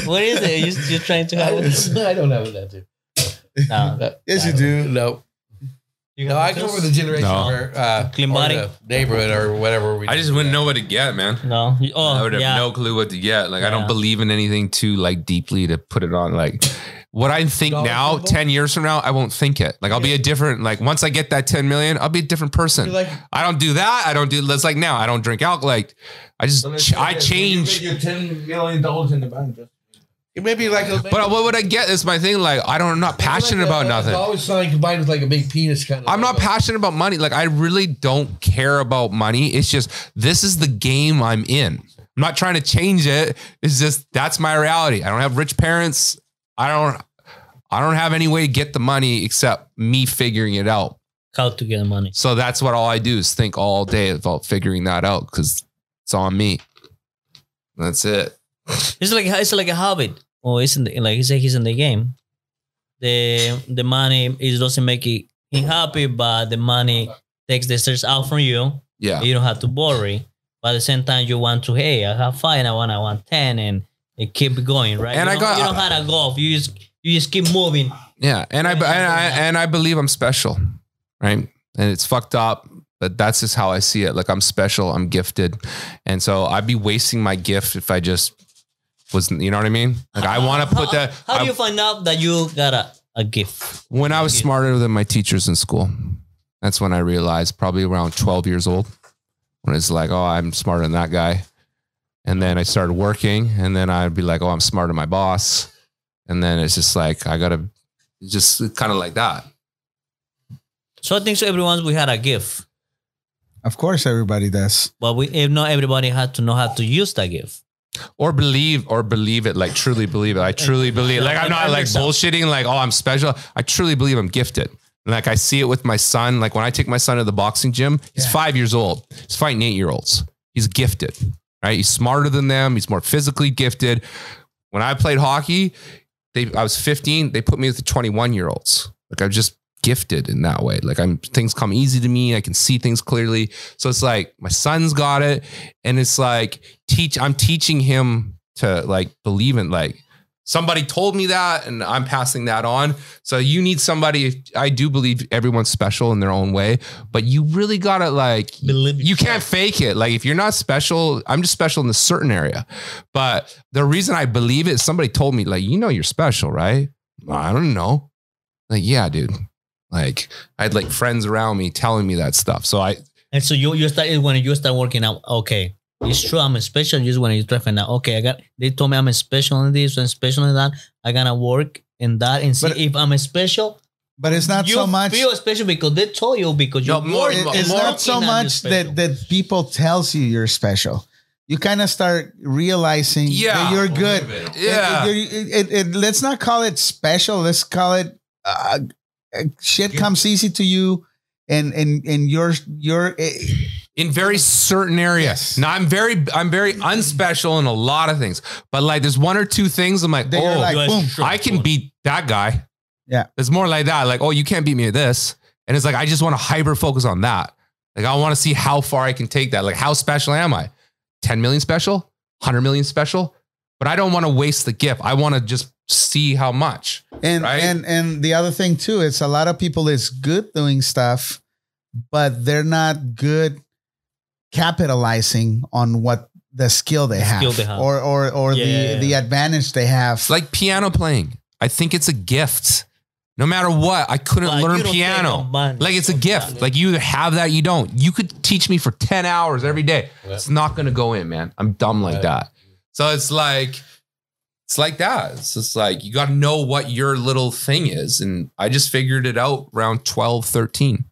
what is it? You, you're trying to have it? I don't have a tattoo. No, yes, you do. No. No, I come from the generation No. where uh, Clean or the neighborhood or whatever. We I just wouldn't know what to get, man. no. You- Oh, I would have yeah. no clue what to get. Like I Yeah. don't believe in anything too like deeply to put it on. Like what I think Dollar now, symbol? ten years from now, I won't think it. Like I'll be a different. Like once I get that ten million, I'll be a different person. You're like, I don't do that. I don't do. That's like now. I don't drink alcohol. Like I just ch- I change. You ten million dollars in the bank. Just it may be like a. But what would I get? Is my thing. Like I don't. I'm not passionate about nothing. It's always something combined with like a big penis kind of. I'm not passionate about money. Like I really don't care about money. It's just this is the game I'm in. I'm not trying to change it. It's just that's my reality. I don't have rich parents. I don't I don't have any way to get the money except me figuring it out. How to get the money. So that's what all I do is think all day about figuring that out because it's on me. That's it. It's like it's like a habit. Oh, it's in the, like he said, he's in the game. The the money is doesn't make it him happy, but the money takes the stress out from you. Yeah. You don't have to worry. But at the same time, you want to, hey, I have five, I want, I want ten, and It keep going, right? And you I got- you don't know how to golf. You just you just keep moving. Yeah, and I, and I and I believe I'm special, right? And it's fucked up, but that's just how I see it. Like I'm special, I'm gifted, and so I'd be wasting my gift if I just was, you know what I mean? Like I want to put how, that. How do I- you find out that you got a, a gift? when I was gift? smarter than my teachers in school, that's when I realized, probably around 12 years old, when it's like, oh, I'm smarter than that guy. And then I started working, and then I'd be like, oh, I'm smarter than my boss. And then it's just like, I gotta just kind of like that. So I think so. Everyone we had a gift, Of course, everybody does. but we if not everybody had to know how to use that gift. Or believe or believe it like truly believe it. I truly believe like i'm not like bullshitting like oh i'm special. I truly believe i'm gifted. Like i see it with my son. Like when i take my son to the boxing gym he's five years old. He's fighting eight year olds he's gifted right? He's smarter than them. He's more physically gifted. When i played hockey they i was 15 they put me with the 21 year olds like i'm just gifted in that way. Like i'm things come easy to me. I can see things clearly. So it's like my son's got it. And it's like teach i'm teaching him to like believe in like somebody told me that and i'm passing that on. So you need somebody i do believe everyone's special in their own way but you really gotta like Believe you can't fake it. Like if you're not special i'm just special in a certain area. But the reason i believe it somebody told me like you know you're special right? I don't know. Like yeah dude like i had like friends around me telling me that stuff so i And so you you start when you start working out. Okay, it's true. I'm a special. Just when you try to find out. Okay, I got. They told me I'm a special in this and special in that. I gotta work in that and see But- if I'm a special. But it's not you so much. feel special because they told you because you're more- working- more- it's not so much that that people tells you you're special. You kind of start realizing Yeah. that you're good. yeah It- it- it- it- let's not call it special. Let's call it uh, shit comes easy to you, and and and you're you're. eh, in very certain areas. Yes. Now I'm very I'm very unspecial in a lot of things, but like there's one or two things I'm like, Then oh, like, boom. I can beat that guy. Yeah. it's more like that. Like, oh, you can't beat me at this, and it's like I just want to hyper focus on that. Like I want to see how far I can take that. Like how special am I? 10 million special, 100 million special, but I don't want to waste the gift. I want to just see how much. And Right? and and the other thing too, it's a lot of people is good doing stuff, but they're not good capitalizing on what the skill they, have, skill they have. or or or Yeah, the yeah, yeah. the advantage they have. It's like piano playing. I think it's a gift. No matter what, I couldn't But learn you don't take piano. Like it's a gift. that. Like you either have that, you don't. You could teach me for 10 hours every day. It's not gonna go in, man. I'm dumb like that. So it's like, it's like that. It's just like you gotta know what your little thing is. And I just figured it out around 12, 13.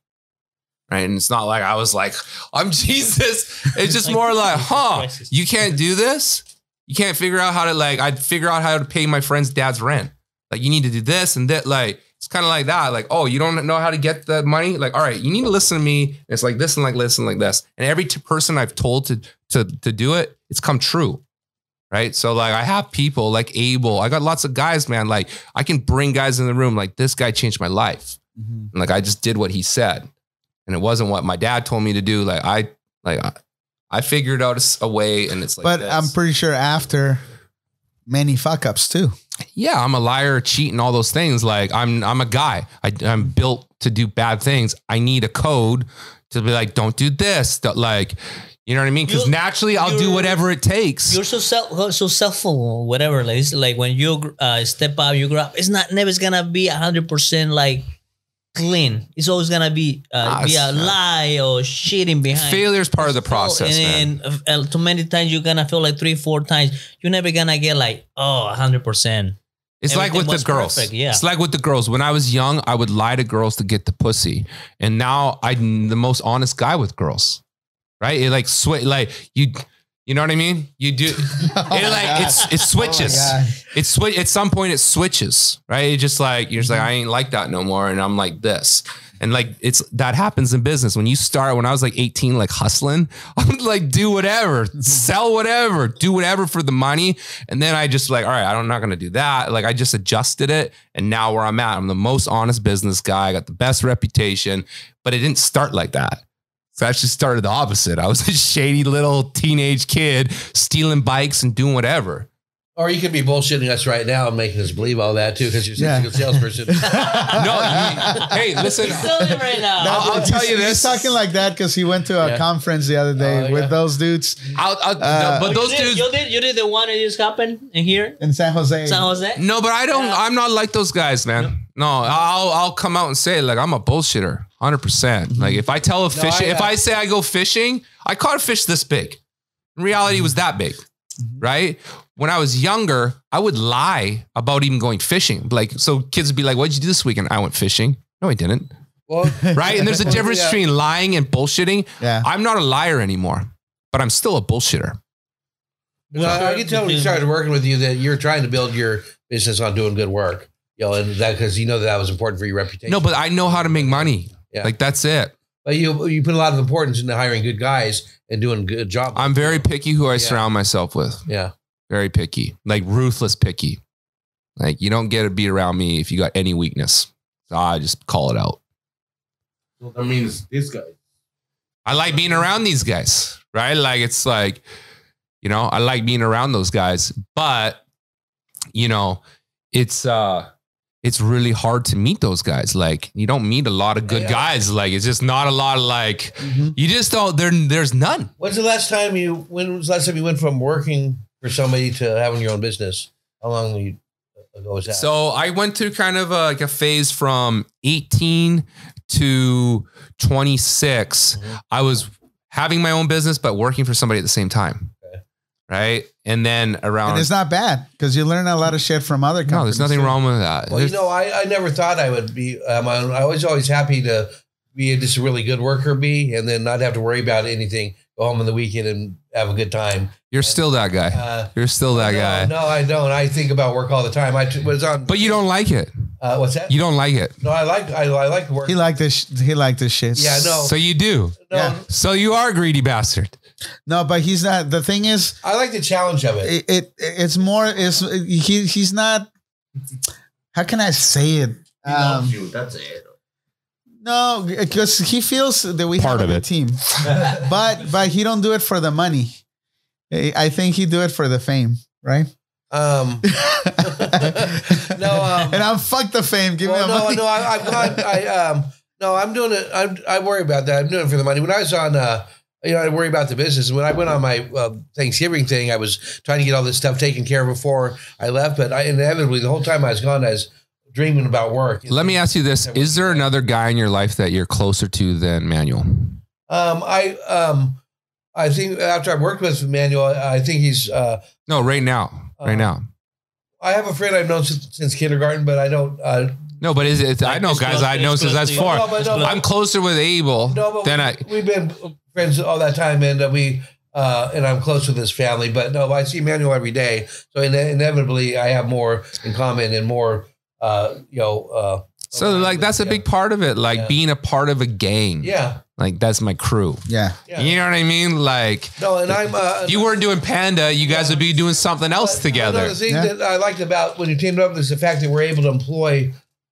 Right. And it's not like I was like, I'm Jesus. It's just more like, huh, you can't do this? You can't figure out how to like, I'd figure out how to pay my friend's dad's rent. Like you need to do this and that. Like it's kind of like that. Like, oh, you don't know how to get the money. Like, all right, you need to listen to me. It's like this and like this and like this. And every t- person I've told to to to do it, it's come true. Right. So like I have people like Abel. I got lots of guys, man. Like I can bring guys in the room. Like this guy changed my life. Mhm. And like I just did what he said. And it wasn't what my dad told me to do. Like I like I, I figured out a way and it's like but this. I'm pretty sure after many fuck ups too. yeah, I'm a liar, cheat, and all those things. Like I'm, I'm a guy. I, I'm built to do bad things. I need a code to be like, don't do this. Like, you know what I mean? Because naturally, I'll do whatever it takes. You're so self, so selfful, whatever. Like it's like when you uh, step up, you grow up. It's not never gonna be hundred percent like clean. It's always gonna be uh, Ah, be a lie or shitting behind. Failure is part of the process, man. and uh, too many times you're gonna feel like three, four times. You're never gonna get like oh, hundred percent. It's like with the girls. perfect, yeah. It's like with the girls. When I was young, I would lie to girls to get the pussy, and now I'm the most honest guy with girls. Right? It like sweat. Like you, you know what I mean? You do. it like it's it switches. Oh God. it switch at some point it switches, right? It just like you're just like mm-hmm. I ain't like that no more, and I'm like this, and like it's that happens in business when you start. When I was like 18, like hustling, I would like do whatever, sell whatever, do whatever for the money, and then I just like all right, I'm not gonna do that. Like I just adjusted it, and now where I'm at, I'm the most honest business guy. I got the best reputation, but it didn't start like that. So I actually started the opposite. I was a shady little teenage kid stealing bikes and doing whatever. Or you could be bullshitting us right now and making us believe all that too, because you're Yeah. a salesperson. No, you- hey, listen. Tell me right now. I'll- I'll tell you this. He's this. talking like that because he went to a Yeah. conference the other day Oh, with yeah. those dudes I'll, I'll, Uh, but you those did, dudes. you did, you did the one that just happened in here, in San Jose. San Jose. No, but I don't. Yeah. I'm not like those guys, man. No, I'll I'll come out and say like I'm a bullshitter, hundred percent. Mm-hmm. Like if I tell a No, I, if uh, I say I go fishing, I caught a fish this big. In reality, it was mm-hmm. that big, mm-hmm. right? When I was younger, I would lie about even going fishing. Like so, kids would be like, "What'd you do this weekend?" I went fishing. No, I didn't. well, Right? And there's a difference Yeah. between lying and bullshitting. Yeah. I'm not a liar anymore, but I'm still a bullshitter. No, I can tell when you started working with you that you're trying to build your business on doing good work. You know, and that because you know that, that was important for your reputation. No, but I know how to make money. Yeah. Like that's it. But you you put a lot of importance into hiring good guys and doing a good job. I'm very picky who I Yeah. surround myself with. yeah. Very picky, like ruthless picky. Like you don't get to be around me if you got any weakness. So I just call it out. That means this guy. I like being around these guys, right? Like it's like, you know, I like being around those guys, but you know, it's uh it's really hard to meet those guys. Like you don't meet a lot of good Yeah. guys. Like it's just not a lot of like Mhm. you just don't there there's none. When's the last time you? When was the last time you went from working for somebody to having your own business? How long you, ago was that? So I went through kind of a, like a phase from 18 to 26. Mhm. I was having my own business, but working for somebody at the same time. Okay. Right. And then around, And it's not bad because you learn a lot of shit from other companies. no, there's nothing too. wrong with that. Well, you know, I, I never thought I would be. Um, I, I was always happy to be just a really good worker, be, and then not have to worry about anything. Go home on the weekend and have a good time. you're still that guy. Uh, You're still that no, guy. No, I don't. I think about work all the time. I was on. But you don't like it. Uh, what's that? You don't like it. no, I like. I, I like work. He liked this. He liked this shit. Yeah, no. So you do. no, yeah. So you are a greedy bastard. No, but he's not. The thing is, I like the challenge of it. it, it it's more. It's he? He's not. How can I say it? He loves Um, you. That's it. No, because he feels that we Part have of a it. team, but but he don't do it for the money. I I think he do it for the fame, right? Um, No, um, and I'm fuck the fame. Give well, me no, a money. no, I, I, I, I, um, no, I'm doing it. I'm, I worry about that. I'm doing it for the money. When I was on, uh, you know, I worry about the business. When I went on my uh, Thanksgiving thing, I was trying to get all this stuff taken care of before I left. But I inevitably, the whole time I was gone, I was dreaming about work. Let me ask you this. Is there another guy in your life that you're closer to than Manuel? Um, I, um, I think after I worked with Manuel, I think he's. Uh, No, right now. Right Uh, now. I have a friend I've known since, since kindergarten, but I don't. Uh, No, but is it? I know it's guys close- I know since I was four. No, but no, I'm closer with Abel No, but than we, I. we've been friends all that time, and uh, we uh, and I'm close with his family. But no, I see Manuel every day, so ine- inevitably I have more in common and more, uh, you know. Uh, So like that's a yeah. big part of it, like Yeah. being a part of a gang. Yeah, Like that's my crew. yeah, yeah. You know what I mean? Like No, and I'm. Uh, if you weren't doing Panda, you guys would be doing something else but together. Another thing Yeah. that I liked about when you teamed up is the fact that we're able to employ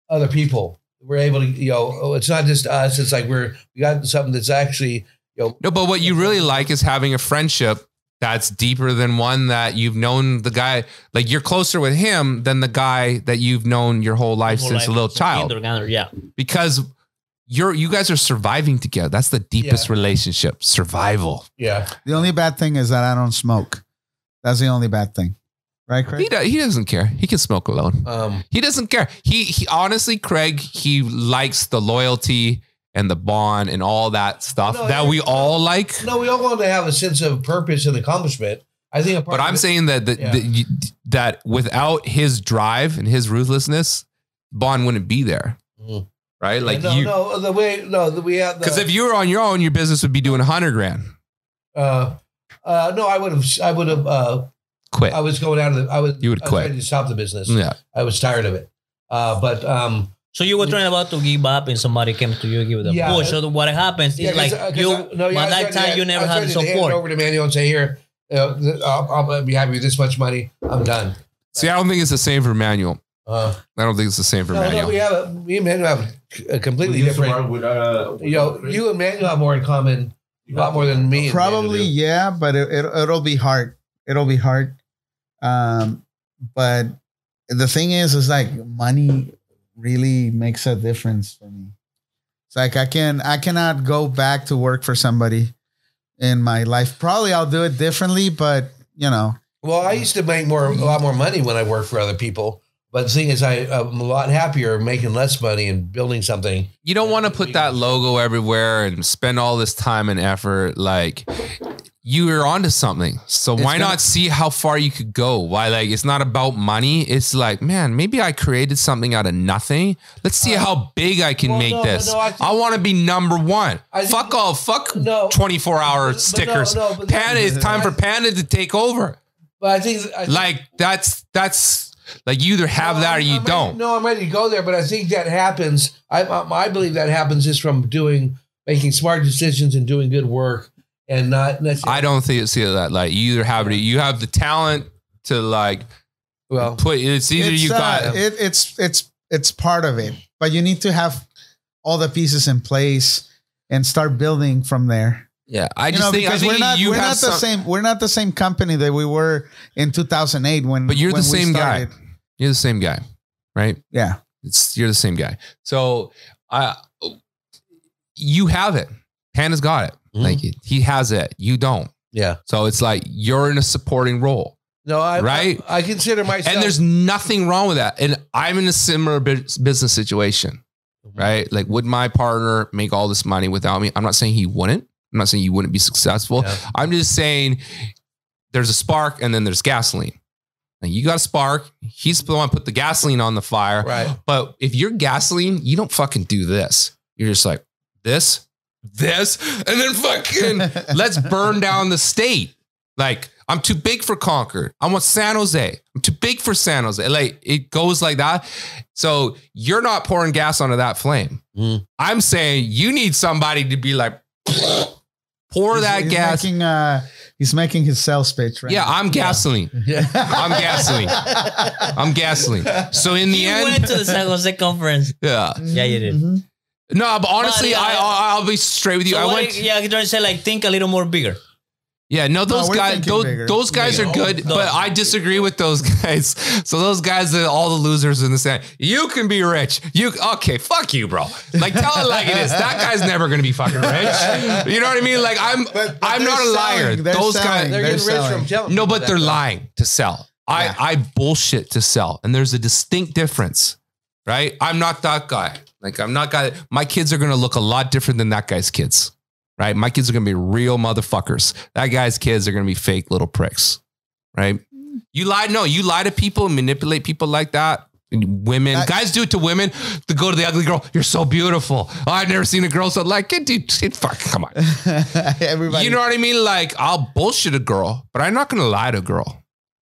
other people. We're able to, you know, oh, it's not just us. It's like we're we got something that's actually, you know, No, but what you really like is having a friendship that's deeper than one that you've known the guy. Like you're closer with him than the guy that you've known your whole life Whole since life, a little child. kindergarten, Yeah. Because you're you guys are surviving together. That's the deepest Yeah. relationship. Survival. yeah. The only bad thing is that I don't smoke. That's the only bad thing, right, Craig? He, do, he doesn't care. He can smoke alone. Um, He doesn't care. He, he honestly, Craig, he likes the loyalty and the bond and all that stuff No, that yeah. we all like. no, we all want to have a sense of purpose and accomplishment. I think, a part But I'm it- saying that that, Yeah. you- that without his drive and his ruthlessness, Bond wouldn't be there, Mhm. right? Like no, you, no, the way, no, the, we have because if you were on your own, your business would be doing a hundred grand. uh, uh, no, I would have, I would have, uh, Quit. I was going out of the, I was, You would I quit. to stop the business. yeah. I was tired of it. Uh, but, um, So you were trying about to give up, and somebody came to you, give it a Yeah. push. So what happens yeah, is 'cause- like 'cause you, I- no, yeah, by that ready time, hand- you never I was had the ready to hand support. over to Manuel and say, here, uh, I'll, I'll be happy with this much money. I'm done. See, I don't think it's the same for Manuel. Uh, I don't think it's the same for no, no, Manuel. we have a, me and Manuel have a completely We different, with, uh, you know, you and Manuel have more in common, a lot more than me. Probably, Manuel yeah, but it, it, it'll be hard. It'll be hard. Um, but the thing is, is like money really makes a difference for me. It's like I can I cannot go back to work for somebody in my life. Probably I'll do it differently, but you know, Well, I used to make more a lot more money when I worked for other people. But the thing is, I, I'm a lot happier making less money and building something. You don't want to put that logo everywhere and spend all this time and effort. Like you are onto something. So It's why gonna- not see how far you could go? Why like it's not about money. It's like, man, maybe I created something out of nothing. Let's see uh, how big I can well, make no, this. no, I I, want to be number one. I think- fuck all, fuck No. 24 hour But- but no, stickers. but- Panda, it's time for Panda to take over. But I think I think- Like that's that's like you either have that or you I'm don't. no, I'm ready to go there, but I think that happens. I, I I believe that happens just from doing making smart decisions and doing good work, and not necessarily. I don't think see that like you either have it, you have the talent to like well, put it's either it's, you uh, got it, it's it's it's part of it, but you need to have all the pieces in place and start building from there. yeah. I You just know, think I because think we're not you we're have not the some- same we're not the same company that we were in 2008 when But you're when the same guy. You're the same guy, right? Yeah. It's you're the same guy. So uh you have it. Hannah's got it. Mhm. Like he has it. You don't. yeah. So it's like you're in a supporting role. No, I Right? I, I consider myself. And there's nothing wrong with that. And I'm in a similar business situation, right? Like, would my partner make all this money without me? I'm not saying he wouldn't. I'm not saying he wouldn't be successful. Yeah. I'm just saying there's a spark and then there's gasoline. And you got a spark. He's the one put the gasoline on the fire. right. But if you're gasoline, you don't fucking do this. You're just like this, this, and then fucking let's burn down the state. Like I'm too big for Concord. I want San Jose. I'm too big for San Jose. Like it goes like that. So you're not pouring gas onto that flame. Mm. I'm saying you need somebody to be like, pour He's- that he's gas. Making, uh, he's making his sales pitch right yeah, now. I'm gasoline. Yeah. I'm gasoline. I'm gasoline. So in the You end, went to the San Jose conference. yeah. Yeah, you did. Mhm. No, but honestly, But, yeah, I, I'll, I'll be straight with you. So I what went. yeah, you're trying to say like think a little more bigger. Yeah, no, those we're guys, thinking those, bigger. those guys are good, No. but I disagree with those guys. So those guys are all the losers in the set. You can be rich. You okay? Fuck you, bro. Like tell it like it is. That guy's never gonna be fucking rich. You know what I mean? Like I'm, But- but I'm they're not a liar. selling. They're those selling. guys, They're, They're getting rich selling. from telling. no, people but that, they're though. lying to sell. I, Yeah. I bullshit to sell, and there's a distinct difference, right? I'm not that guy. Like I'm not gonna. My kids are gonna look a lot different than that guy's kids, right? My kids are gonna be real motherfuckers. That guy's kids are gonna be fake little pricks, right? You lie, no, you lie to people and manipulate people like that. Women, That- guys do it to women. To go to the ugly girl, you're so beautiful. Oh, I've never seen a girl so like, dude, dude, fuck, come on. Everybody. You know what I mean? Like I'll bullshit a girl, but I'm not gonna lie to a girl,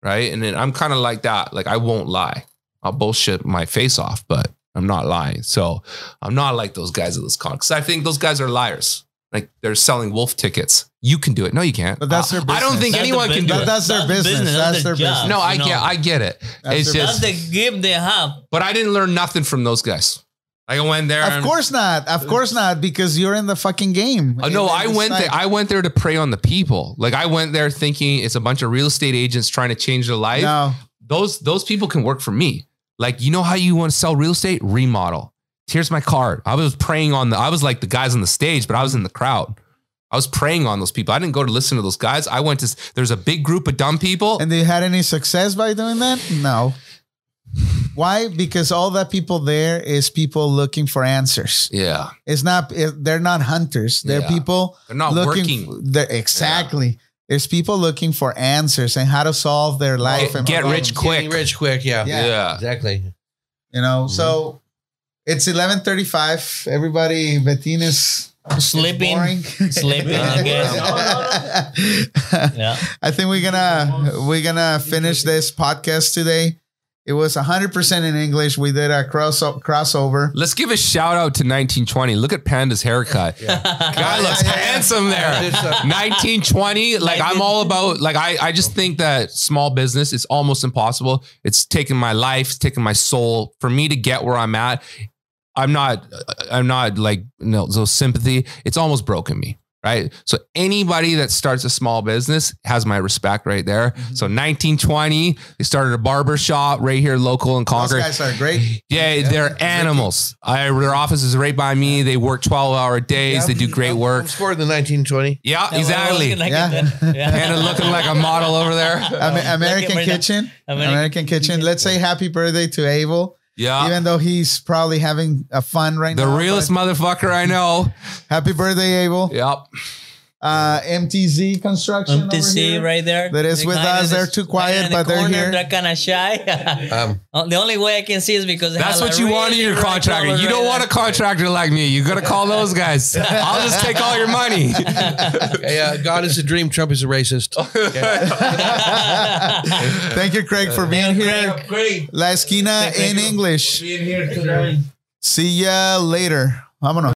right? And then I'm kind of like that. Like I won't lie. I'll bullshit my face off, but I'm not lying. So I'm not like those guys at this con because I think those guys are liars. Like they're selling wolf tickets. You can do it. No, you can't. But that's I- their I don't business. think That's anyone the can do But it. that's their That's business. That's their their job. business. No, I you know. get, I get it. That's it's just, That's the gift they have. but I didn't learn nothing from those guys. Like, I went there. Of and- course not. Of course not, because you're in the fucking game. Oh, no, I went there. I went there to prey on the people. Like I went there thinking it's a bunch of real estate agents trying to change their life. no, those those people can work for me. Like, you know how you want to sell real estate? Remodel. Here's my card. I was preying on the, I was like the guys on the stage, but I was in the crowd. I was preying on those people. I didn't go to listen to those guys. I went to, there's a big group of dumb people. and they had any success by doing that? No. Why? Because all that people there is people looking for answers. yeah. It's not. It, they're not hunters. They're Yeah. people They're not looking. working. they're, exactly. There's people looking for answers and how to solve their life Get- and get problems. rich quick. Getting rich quick. Yeah. Yeah. Yeah. Exactly. You know. Mm-hmm. So it's 11:35. Everybody, Bettina's Sleeping. boring. Sleeping, I. Yeah. I think we're gonna we're gonna finish this podcast today. It was 100% in English. We did a cross crossover. Let's give a shout out to 1920. Look at Panda's haircut. Guy looks Yeah, yeah, yeah. handsome there. Uh, 1920 like i'm all about like i i just think that small business is almost impossible it's taken my life it's taken my soul for me to get where i'm at i'm not i'm not like no so sympathy it's almost broken me right? So anybody that starts a small business has my respect right there. Mm-hmm. So 1920, they started a barber shop right here, local in Those Concord. guys are great. Yeah, they're animals. I, their office is right by me. They work 12 hour days. They do great work. I'm sporting the 1920. Yeah, exactly. Like Yeah. it. yeah. And looking like a model over there. Amer- American right. Kitchen. American- American, Kitchen. Let's say happy birthday to Abel. Yeah. Even though he's probably having a fun right the now. The realest motherfucker I know. Happy birthday, Abel. Yep. Uh, MTZ Construction. over MTC here. right there. That is with Kinda us. They're too quiet, kinda the but they're corner, here. They're kind of shy. Um, the only way I can see is because That's what a you want in your bright contractor. color You don't right want a there. contractor like me. You got to call those guys. I'll just take all your money. hey, uh, God is a dream. Trump is a racist. Thank you, Craig, for being here. Great. La Esquina in English. Being here today. See ya later. Vámonos.